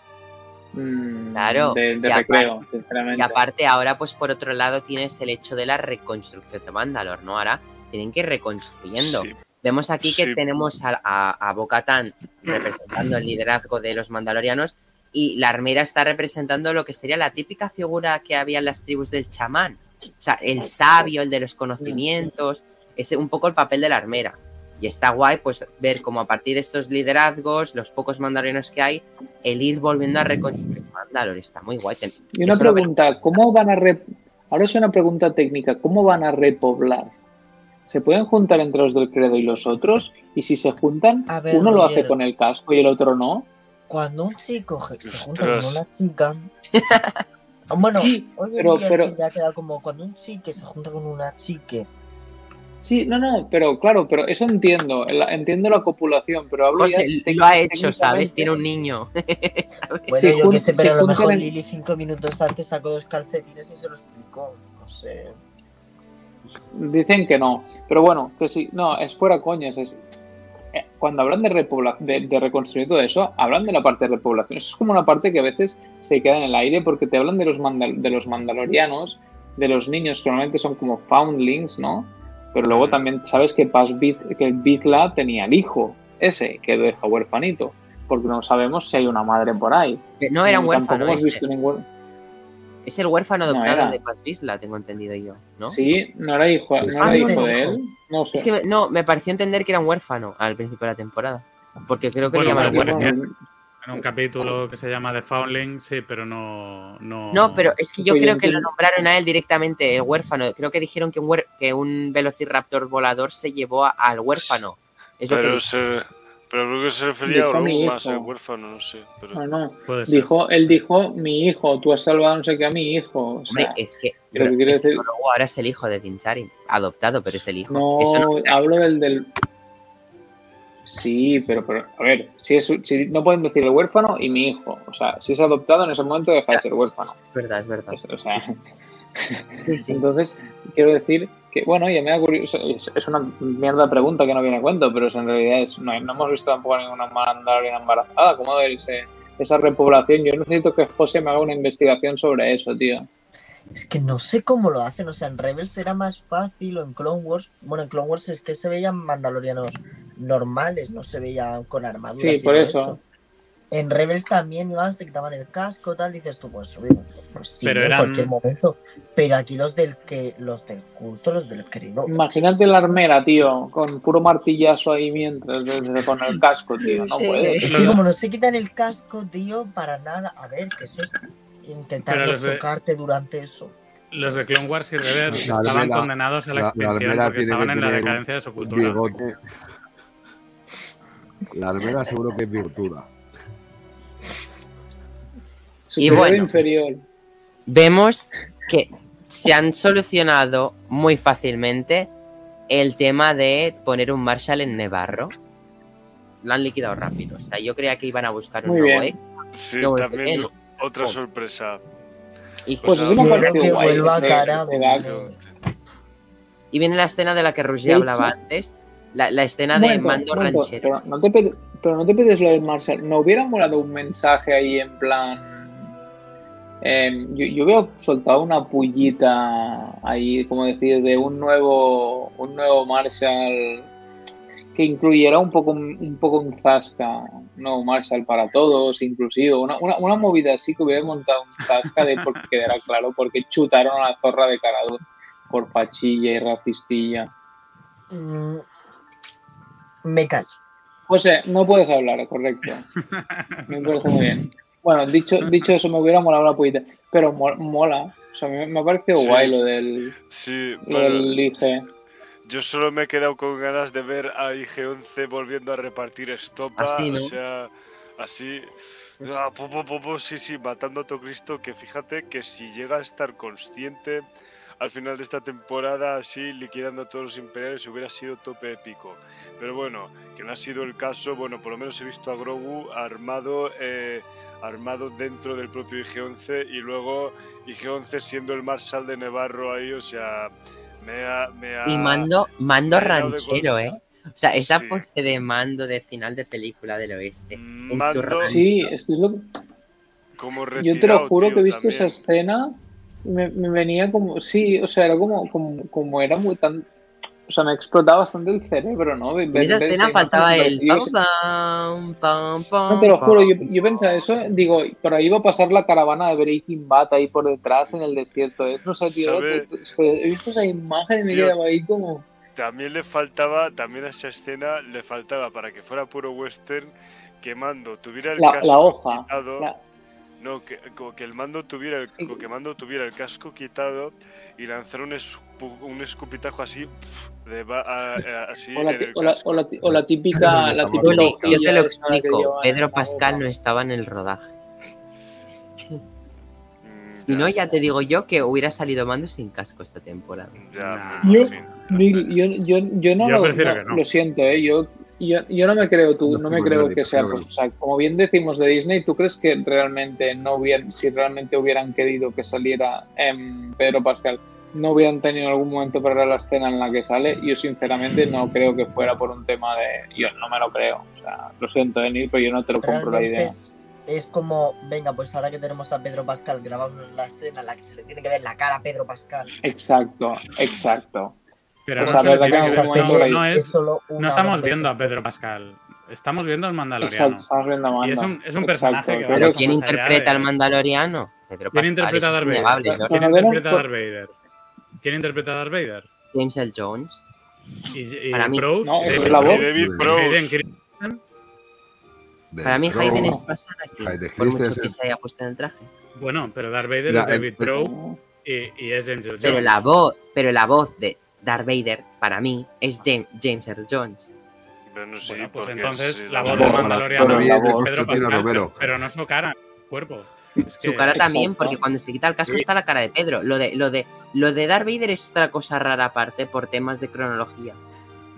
mm, Claro, de, de y recreo, aparte- sinceramente. Y aparte ahora, pues por otro lado, tienes el hecho de la reconstrucción de Mandalor, ¿no? Ahora tienen que ir reconstruyendo. Sí. Vemos aquí que Sí. tenemos a, a, a Bo-Katan representando el liderazgo de los mandalorianos y la armera está representando lo que sería la típica figura que había en las tribus del chamán. O sea, el sabio, el de los conocimientos, es un poco el papel de la armera. Y está guay, pues, ver cómo a partir de estos liderazgos, los pocos mandalorianos que hay, el ir volviendo a reconstruir Mandalor. Está muy guay. Ten- Y una eso pregunta, ¿cómo van a re- ahora es una pregunta técnica, ¿cómo van a repoblar? ¿Se pueden juntar entre los del credo y los otros? Y si se juntan, A ver, uno lo hace con el casco y el otro no. Cuando un chico se junta con una chica. [LAUGHS] Ah, bueno, Sí, hoy en pero- día ya queda como cuando un chique se junta con una chique. Sí, no, no, pero claro, pero eso entiendo, la- entiendo la copulación, pero hablo ya José lo ha hecho, ¿sabes? Tiene un niño. [LAUGHS] ¿sabes? Bueno, Si yo jun- qué sé, si pero a lo mejor en- Lili cinco minutos antes sacó dos calcetines y se lo explicó. No sé. Dicen que no, pero bueno, que sí, no, es fuera coñas. Es, eh, cuando hablan de, de reconstruir todo eso, hablan de la parte de repoblación. Eso es como una parte que a veces se queda en el aire porque te hablan de los, mandal- de los mandalorianos, de los niños que normalmente son como foundlings, ¿no? Pero luego también sabes que Paz que tenía el hijo, ese, que lo deja huerfanito, porque no sabemos si hay una madre por ahí. No era un huérfano. hemos visto ningún. Es el huérfano No adoptado de Paz tengo entendido yo, ¿no? Sí, no era hijo, no Ah, era no, hijo no, de hijo. él. No sé. Es que me- no, me pareció entender que era un huérfano al principio de la temporada. Porque creo que Bueno, le llaman pero huérfano. En un capítulo que se llama The Foundling, sí, pero no. No, No, pero es que yo creo que lo nombraron a él directamente, el huérfano. Creo que dijeron que un, huer- que un velociraptor volador se llevó a- al huérfano. Es lo que Pero, se, pero creo que se refería Dijo a mi algo más, el huérfano, no sé. Pero... No, no. puede ser. Dijo, él dijo, mi hijo, tú has salvado no sé qué a mi hijo. O Hombre, es que, pero ¿qué quiere es que decir? Ahora es el hijo de Din Djarin. Adoptado, pero es el hijo. no, Eso no hablo del del. Sí, pero, pero a ver, si, es, si no pueden decir el huérfano y mi hijo. O sea, si es adoptado en ese momento deja de ser huérfano. es verdad, es verdad. Es- o sea, Sí, sí. [LAUGHS] entonces quiero decir que, bueno, ya me da curioso, es, es una mierda pregunta que no viene a cuento, pero en realidad es, no, no hemos visto tampoco ninguna mandaloriana embarazada. ¿Cómo ese, esa repoblación? Yo necesito que José me haga una investigación sobre eso, tío. Es que no sé cómo lo hacen, o sea, en Rebels era más fácil o en Clone Wars. Bueno, en Clone Wars es que se veían mandalorianos normales, no se veían con armaduras. Sí, y por eso. En Rebels también ibas, te quitaban el casco, tal, dices tú, pues subimos. Pues sí, Pero en eran- cualquier momento. Pero aquí los del que, los del culto, los del querido. Imagínate la armera, tío, con puro martillazo ahí mientras, desde- con el casco, tío. No Sí. puedes. Es que como no se quitan el casco, tío, para nada. A ver, que eso es intentar no de- tocarte durante eso. Los de Clone Wars y Rebels estaban armera- condenados a la extinción porque estaban en la decadencia de su cultura. Bigote. La armera seguro que es virtuda. Superior bueno. inferior. Vemos que se han solucionado muy fácilmente el tema de poner un Marshall en Nevarro. Lo han liquidado rápido. O sea, yo creía que iban a buscar un nuevo ex. Sí, No, también otra oh. sorpresa. Y, Pues O sea, que guay. vuelva dato. y viene la escena de la que De hablaba antes. La, la escena de momento, mando momento, ranchero. Pero no, te, pe- pero no te pides lo del Marshall. ¿No hubiera molado un mensaje ahí en plan. em, yo, yo veo soltado una pullita ahí, como decir, de un nuevo, un nuevo Marshall que incluyera un poco un, poco un Zasca, un nuevo Marshall para todos, inclusivo, una, una, una movida así que hubiera montado un Zasca de porque [LAUGHS] quedara claro, porque chutaron a la zorra de Carador por fachilla y racistilla. Me callo. José, no puedes hablar, correcto. Me parece muy bien. Bueno, dicho, dicho eso, me hubiera molado una poquita. Pero mo- mola. O sea, me, me ha parecido Sí. guay lo del, Sí, lo del IGE. yo solo me he quedado con ganas de ver a IG-11 volviendo a repartir estopa. Así, ¿no? O sea, así. Ah, po, po, po, po, sí, sí, matando a todo Cristo. Que fíjate que si llega a estar consciente al final de esta temporada, así liquidando a todos los imperiales, hubiera sido tope épico. Pero bueno, que no ha sido el caso. Bueno, por lo menos he visto a Grogu armado, eh, armado dentro del propio IG-11 y luego IG-11 siendo el Marshal de Nevarro ahí, o sea, me ha. Me ha Y mando, mando ranchero. ¿eh? O sea, esa Sí. pose de mando de final de película del oeste. Mm, en su Mando. Sí, es lo como Yo te lo juro tío, que he visto también. esa escena me, me venía como. Sí, o sea, era como, como, como era muy tan. O sea, me explotaba bastante el cerebro, ¿no? En esa escena faltaba el pam, pam, pam, pam, No, te lo juro, yo, yo pensaba eso, digo, por ahí va a pasar la caravana de Breaking Bad ahí por detrás en el desierto. ¿eh? No sé, tío, ¿Sabe? te- te- he visto esa imagen y me quedaba ahí como... También le faltaba, también a esa escena le faltaba para que fuera puro western que Mando tuviera el La, casco la hoja. quitado. la- No, que, como que el mando tuviera el, co- que Mando tuviera el casco quitado y lanzar un, espu- un escupitajo así de ba- a- a- así o, la, en ti- el o, la, casco. o, la, ti- o la típica... La típica Juli, yo te lo explico. Pedro Pascal no estaba en el rodaje. Mm, Si no, ya te digo yo que hubiera salido mando sin casco esta temporada. Ya, Yo- yo, yo, yo no, Yo lo, no. lo siento, ¿eh? yo, yo, yo no me creo tú, No, no me creo que sea, pues, o sea, como bien decimos de Disney, ¿tú crees que realmente no hubieran, si realmente hubieran querido que saliera em, Pedro Pascal, no hubieran tenido algún momento para la escena en la que sale? Yo sinceramente no creo que fuera por un tema de, yo no me lo creo, o sea, lo siento, Neil, pero yo no te lo compro la idea. es, es como, venga, pues ahora que tenemos a Pedro Pascal, grabamos la escena en la que se le tiene que ver la cara a Pedro Pascal. Exacto, exacto. Pero no, es- no estamos vez. viendo a Pedro Pascal. Estamos viendo al Mandaloriano. estamos viendo a Y es un, es un Exacto, personaje que va Pero ¿quién interpreta de- al mandaloriano? Pedro ¿Quién Pascal. interpreta a Darth Vader? ¿no? ¿Quién interpreta a Darth Vader? ¿Quién interpreta a Darth Vader? James L. Jones. Y, y Para mí. No, David es la voz. David Para mí Hayden es basada aquí. Hayden Por mucho que se haya puesto en el traje. Bueno, pero Darth Vader es David Prowse y, y es James Pero Jones. la voz, pero la voz de Darth Vader, para mí, es James, James Earl Jones. Bueno, sí, Bueno, pues entonces sí, la voz de Para- Mandalorian para mí es es Pedro Pascal, Romero. pero no su cara, su cuerpo. Es Su cara también, porque cuando se quita el casco Sí. está la cara de Pedro. Lo de, lo de, lo de Darth Vader es otra cosa rara aparte por temas de cronología.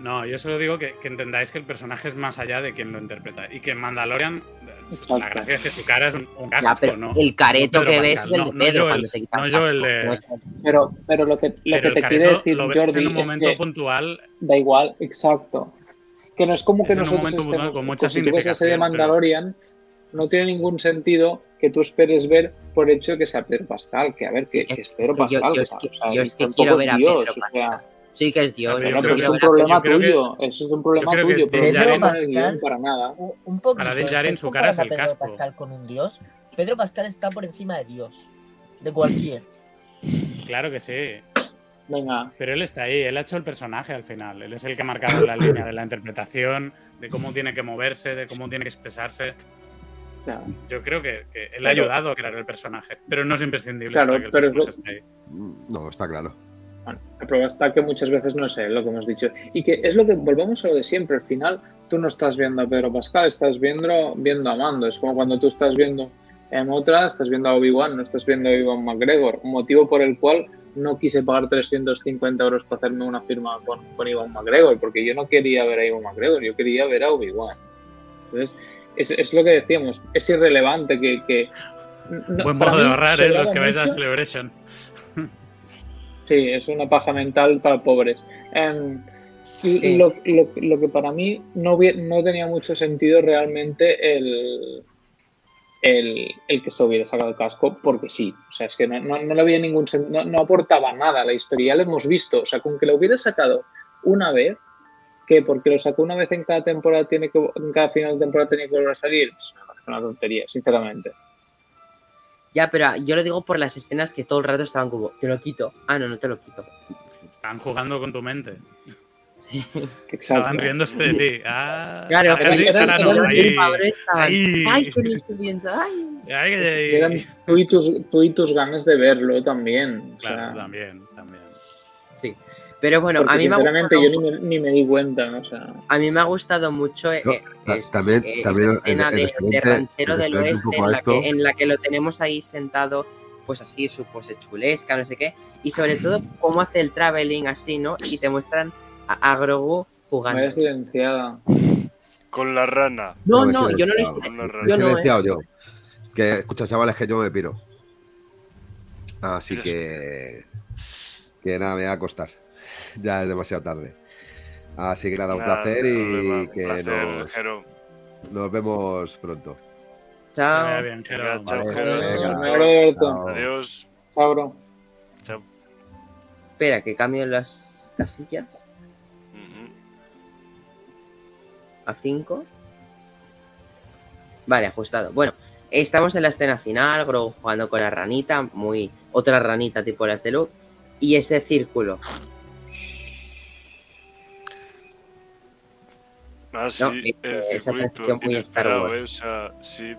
No, yo solo digo que, que entendáis que el personaje es más allá de quien lo interpreta. Y que en Mandalorian, Exacto. la gracia es que su cara es un, un Ya, casco, pero ¿no? el careto no que ves Pascal, es el de no Pedro el- cuando se quita no el yo casco. el de- es- Pero, pero lo que, lo Pero que te quiere decir lo ves en Jordi un es momento que puntual. da igual, exacto. Que no es como que Es en un nosotros momento puntual estemos, con mucha si la serie pero- Mandalorian, no tiene ningún sentido que tú esperes ver por hecho de que sea Pedro Pascal, que a ver, que, Sí, que es es Pedro yo- Pascal. yo o es sea, que- o sea, yo y es que tampoco quiero es ver a Dios, Pedro o sea, Pascal. Sí que es Dios. Pero es un problema que- tuyo, eso es un problema creo que tuyo, pero guion Pascal- para nada. Un, poquito. Para Djarin, ¿estáis su cara es el Pedro casco. Pascal con un dios. Pedro Pascal está por encima de Dios. De cualquier. Claro que sí. Venga, Pero él está ahí, él ha hecho el personaje al final. Él es el que ha marcado la línea de la interpretación, de cómo tiene que moverse, de cómo tiene que expresarse. claro. Yo creo que, que él ha ayudado a crear el personaje, pero no es imprescindible Claro, para que el pero es lo- personaje esté ahí. Mm, No, está claro. Bueno, la prueba está que muchas veces no sé lo que hemos dicho. Y que es lo que volvemos a lo de siempre. Al final, tú no estás viendo a Pedro Pascal, estás viendo, viendo a Mando. Es como cuando tú estás viendo en otra, estás viendo a Obi-Wan, no estás viendo a Ivan McGregor. Motivo por el cual no quise pagar 350 euros para hacerme una firma con, con Ivan McGregor, porque yo no quería ver a Ivan McGregor, yo quería ver a Obi-Wan. Entonces, es, es lo que decíamos, es irrelevante que. que no- Buen modo de ahorrar, ¿eh? Los que vais a mucho- Celebration. Sí, es una paja mental para pobres. Em, Sí. lo, lo- lo que para mí no, no tenía mucho sentido realmente el, el, el que se hubiera sacado el casco, porque sí. O sea, es que no, no, no le había ningún no, no aportaba nada a la historia, ya lo hemos visto. O sea, con que lo hubiera sacado una vez, que porque lo sacó una vez en cada temporada, tiene que, en cada final de temporada tenía que volver a salir, parece una tontería, sinceramente. Ya, pero ah, yo lo digo por las escenas que todo el rato estaban como, te lo quito. Ah, no, no te lo quito. Están jugando con tu mente. [LAUGHS] Exacto. Estaban riéndose de ti. Ah, Claro, ahora pero sí, eran ahí. Ay, qué bien se piensa. Ay. Ay, ay, ay. Eran tú y, tus, tú y tus ganas de verlo también. o sea, Claro, también. Sí. Pero bueno, porque a mí me ha sinceramente gustado, yo ni me, ni me di cuenta. O sea, a mí me ha gustado mucho eh, No, eh, ta- es- también- eh, también escena el- el de, ranchero el del oeste en la, que, en la que lo tenemos ahí sentado, pues así, su pose chulesca, no sé qué. Y sobre todo, cómo hace el traveling así, ¿no? Y te muestran a, a Grogu jugando. vaya silenciada. Con la rana. No, No, no, yo no lo he Yo no, ¿eh? silenciado yo. Que escucha, chavales, que yo me piro. Así que. Que nada, me voy a acostar. Ya es demasiado tarde. Así que nada, un Nada, placer y que placer, nos, Jero. nos vemos pronto. Chao. bien, Jero. Venga, chao, Jero. venga. Chao. Adiós. Chao, bro. Chao. Espera, que cambio las, las sillas a 5. Vale, ajustado. Bueno, estamos en la escena final, Grogu jugando con la ranita, muy otra ranita tipo las de Luke, y ese círculo. Ah, sí, No, el eh, esa transición muy Star inesperado, Wars. eh, O sea, sí.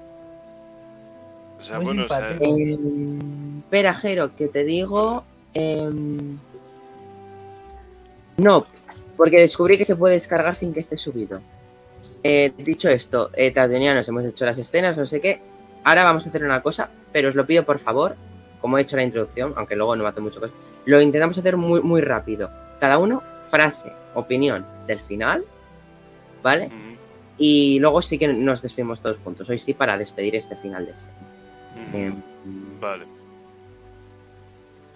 O sea, Muy bueno, o sea. Em, espera, Jero, que te digo. em, no, porque descubrí que se puede descargar sin que esté subido. Eh, dicho esto, eh, Tatooineanos, hemos hecho las escenas, no sé qué. Ahora vamos a hacer una cosa, pero os lo pido por favor, como he hecho la introducción, aunque luego no me hace mucho caso. Lo intentamos hacer muy, muy rápido. Cada uno, frase, opinión del final, ¿vale? Y luego sí que nos despedimos todos juntos. Hoy sí para despedir este final de serie. Em, Vale.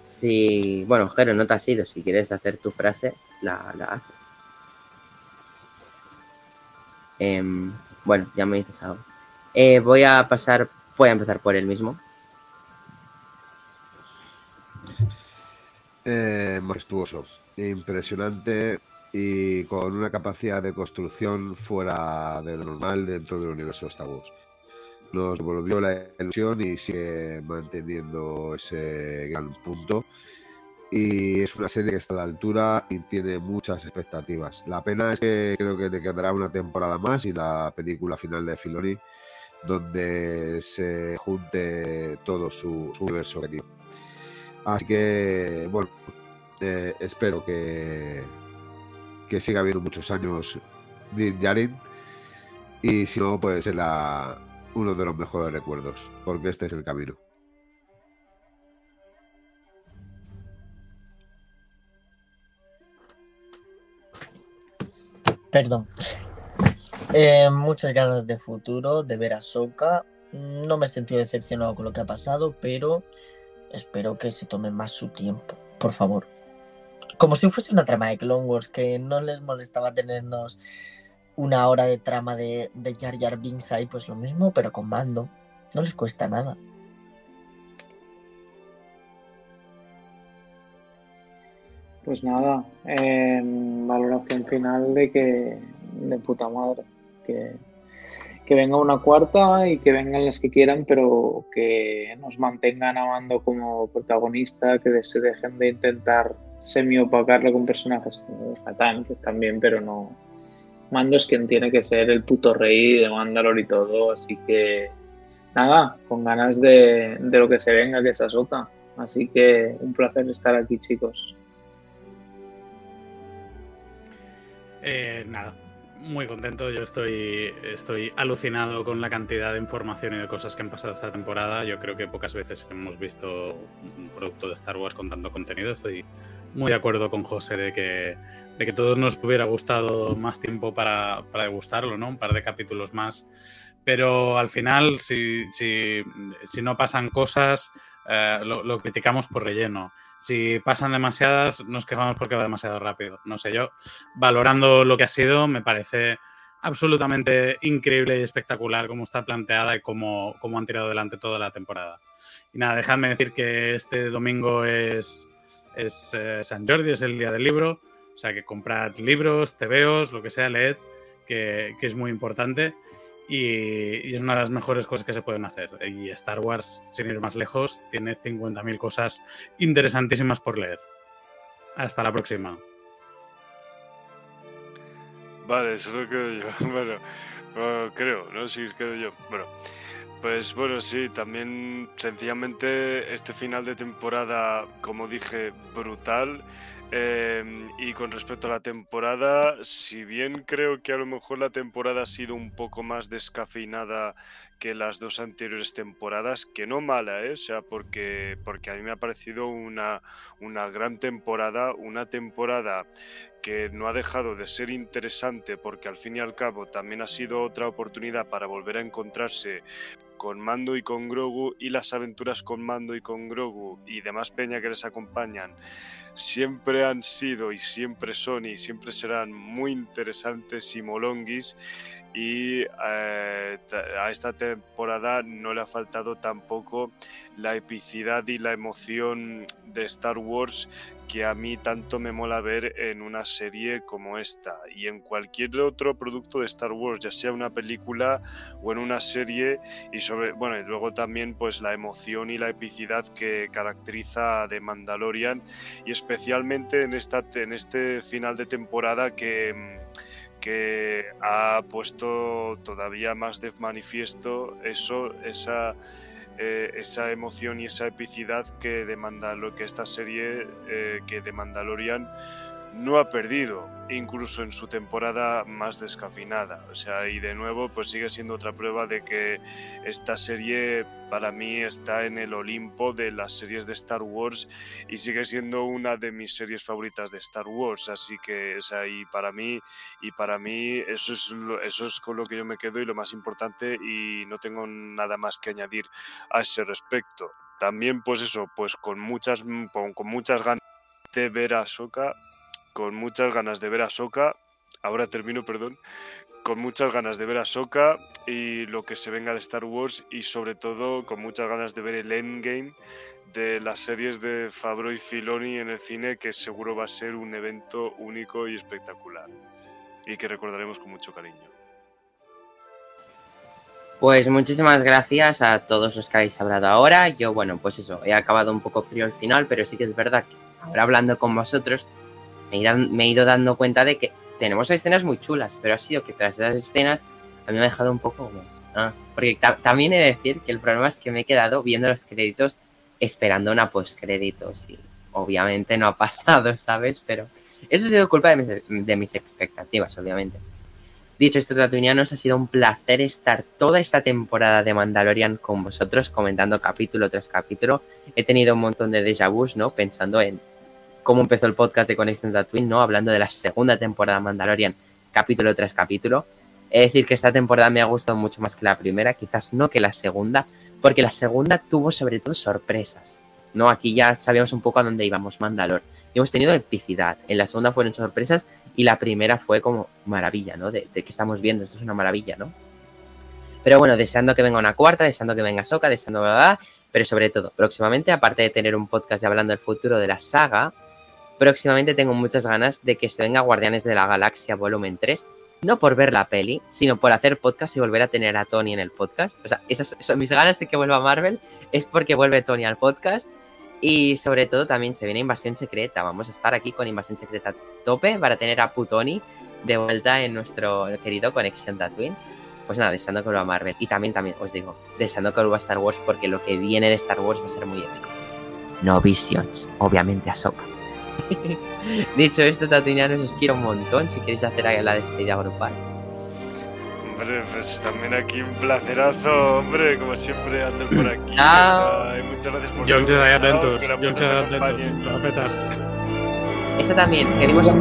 Si, bueno, Jero, no te has ido. Si quieres hacer tu frase, la, la haces. Em, bueno, ya me dices algo. Eh, voy a pasar, voy a empezar por el mismo. Eh, majestuoso, impresionante y con una capacidad de construcción fuera de lo normal dentro del universo de Star Wars. nos volvió la ilusión y sigue manteniendo ese gran punto. Y es una serie que está a la altura y tiene muchas expectativas. La pena es que creo que le quedará una temporada más y la película final de Filoni, donde se junte todo su, universo. Así que, bueno, eh, espero que, que siga habiendo muchos años de Yarin. Y si no, pues será uno de los mejores recuerdos, porque este es el camino. Perdón. Eh, muchas ganas de futuro, de ver a Soka. No me he sentido decepcionado con lo que ha pasado, pero espero que se tome más su tiempo, por favor. Como si fuese una trama de Clone Wars, que no les molestaba tenernos una hora de trama de, de Jar Jar Binks ahí, pues lo mismo, pero con mando. No les cuesta nada. Pues nada, valoración final de que de puta madre, que, que venga una cuarta y que vengan las que quieran, pero que nos mantengan amando como protagonista, que se dejen de intentar semi-opacarle con personajes como Fatán, que están bien, pero no. Mando es quien tiene que ser el puto rey de Mandalor y todo, así que nada, con ganas de, de lo que se venga, que es Ahsoka. Así que un placer estar aquí, chicos. Eh, nada, muy contento. Yo estoy, estoy alucinado con la cantidad de información y de cosas que han pasado esta temporada. Yo creo que pocas veces hemos visto un producto de Star Wars con tanto contenido. Estoy muy de acuerdo con José de que, de que todos nos hubiera gustado más tiempo para, para degustarlo, ¿no? Un par de capítulos más. Pero al final, si, si, si no pasan cosas, eh, lo, lo criticamos por relleno si pasan demasiadas, nos quejamos porque va demasiado rápido. No sé, yo, valorando lo que ha sido, me parece absolutamente increíble y espectacular cómo está planteada y cómo, cómo han tirado adelante toda la temporada. Y nada, dejadme decir que este domingo es, es eh, San Jordi, es el día del libro. O sea que comprad libros, tebeos, lo que sea, leed, que, que es muy importante y, es una de las mejores cosas que se pueden hacer. Y Star Wars, sin ir más lejos, tiene 50.000 cosas interesantísimas por leer. Hasta la próxima. Vale, solo quedo yo. [LAUGHS] Bueno, creo, ¿no? Sí, quedo yo. Bueno, pues bueno, sí, también sencillamente este final de temporada, como dije, brutal. Em, y con respecto a la temporada, si bien creo que a lo mejor la temporada ha sido un poco más descafeinada que las dos anteriores temporadas, que no mala, ¿eh? o sea, porque, porque a mí me ha parecido una, una gran temporada, una temporada que no ha dejado de ser interesante porque al fin y al cabo también ha sido otra oportunidad para volver a encontrarse con Mando y con Grogu y las aventuras con Mando y con Grogu y demás peña que les acompañan siempre han sido y siempre son y siempre serán muy interesantes y molonguis. Y eh, a esta temporada no le ha faltado tampoco la epicidad y la emoción de Star Wars que a mí tanto me mola ver en una serie como esta y en cualquier otro producto de Star Wars, ya sea una película o en una serie y sobre bueno, y luego también pues la emoción y la epicidad que caracteriza The Mandalorian y especialmente en esta en este final de temporada que que ha puesto todavía más de manifiesto eso, esa, eh, esa emoción y esa epicidad que demanda lo que esta serie eh, que de Mandalorian no ha perdido, incluso en su temporada más descafinada. O sea, y de nuevo, pues sigue siendo otra prueba de que esta serie para mí está en el Olimpo de las series de Star Wars y sigue siendo una de mis series favoritas de Star Wars. Así que, o sea, y para mí, y para mí eso es, eso es con lo que yo me quedo y lo más importante y no tengo nada más que añadir a ese respecto. También, pues eso, pues con muchas, con muchas ganas de ver a Soka con muchas ganas de ver a Soka. Ahora termino, perdón. Con muchas ganas de ver a Soka y lo que se venga de Star Wars y sobre todo con muchas ganas de ver el endgame de las series de Fabro y Filoni en el cine que seguro va a ser un evento único y espectacular y que recordaremos con mucho cariño. Pues muchísimas gracias a todos los que habéis hablado ahora. Yo, bueno, pues eso, he acabado un poco frío al final, pero sí que es verdad que ahora hablando con vosotros me he, ido dando cuenta de que tenemos escenas muy chulas, pero ha sido que tras esas escenas a mí me ha dejado un poco. Ah, porque también he de decir que el problema es que me he quedado viendo los créditos esperando una postcréditos y obviamente no ha [LAUGHS] pasado, ¿sabes? Pero eso ha sido culpa de mis, expectativas, obviamente. Dicho esto, Tatuinianos, ha sido un placer estar toda esta temporada de Mandalorian con vosotros, comentando capítulo tras capítulo. He tenido un montón de déjà vus, ¿no? Pensando en cómo empezó el podcast de Connection Tatooine, ¿no? Hablando de la segunda temporada de Mandalorian, capítulo tras capítulo. Es decir, que esta temporada me ha gustado mucho más que la primera, quizás no que la segunda, porque la segunda tuvo sobre todo sorpresas. ¿no? Aquí ya sabíamos un poco a dónde íbamos, Mandalor. Y hemos tenido epicidad. En la segunda fueron sorpresas y la primera fue como maravilla, ¿no? De, que estamos viendo, esto es una maravilla, ¿no? Pero bueno, deseando que venga una cuarta, deseando que venga Soca, deseando, ¿verdad? Pero sobre todo, próximamente, aparte de tener un podcast hablando del futuro de la saga, próximamente tengo muchas ganas de que se venga Guardianes de la Galaxia Volumen 3. No por ver la peli, sino por hacer podcast y volver a tener a Tony en el podcast. O sea, esas son mis ganas de que vuelva Marvel. Es porque vuelve Tony al podcast y sobre todo también se viene Invasión Secreta. Vamos a estar aquí con Invasión Secreta tope para tener a Putoni de vuelta en nuestro querido Conexión Tatooine. Pues nada, deseando que vuelva Marvel. Y también, también os digo, deseando que vuelva Star Wars porque lo que viene de Star Wars va a ser muy épico. No Visions, obviamente Ahsoka. [LAUGHS] Dicho esto, Tatooineanos, os quiero un montón. Si queréis hacer la despedida grupal. Hombre, pues también aquí un placerazo, hombre, como siempre ando por aquí. Chao. muchas gracias por John Chad atentos, John Chad atentos, lo petas. Esta también, queremos un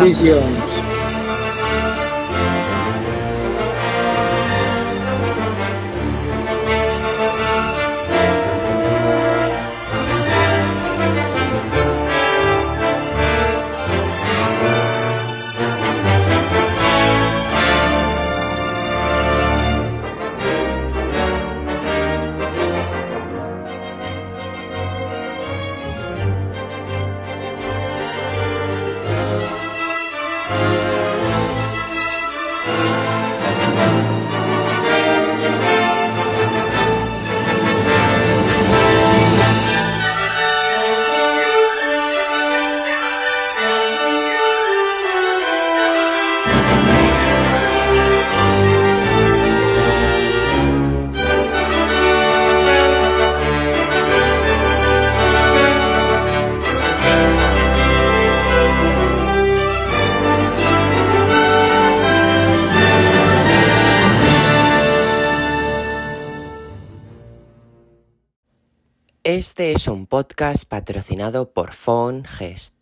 Este es un podcast patrocinado por Phone Gest.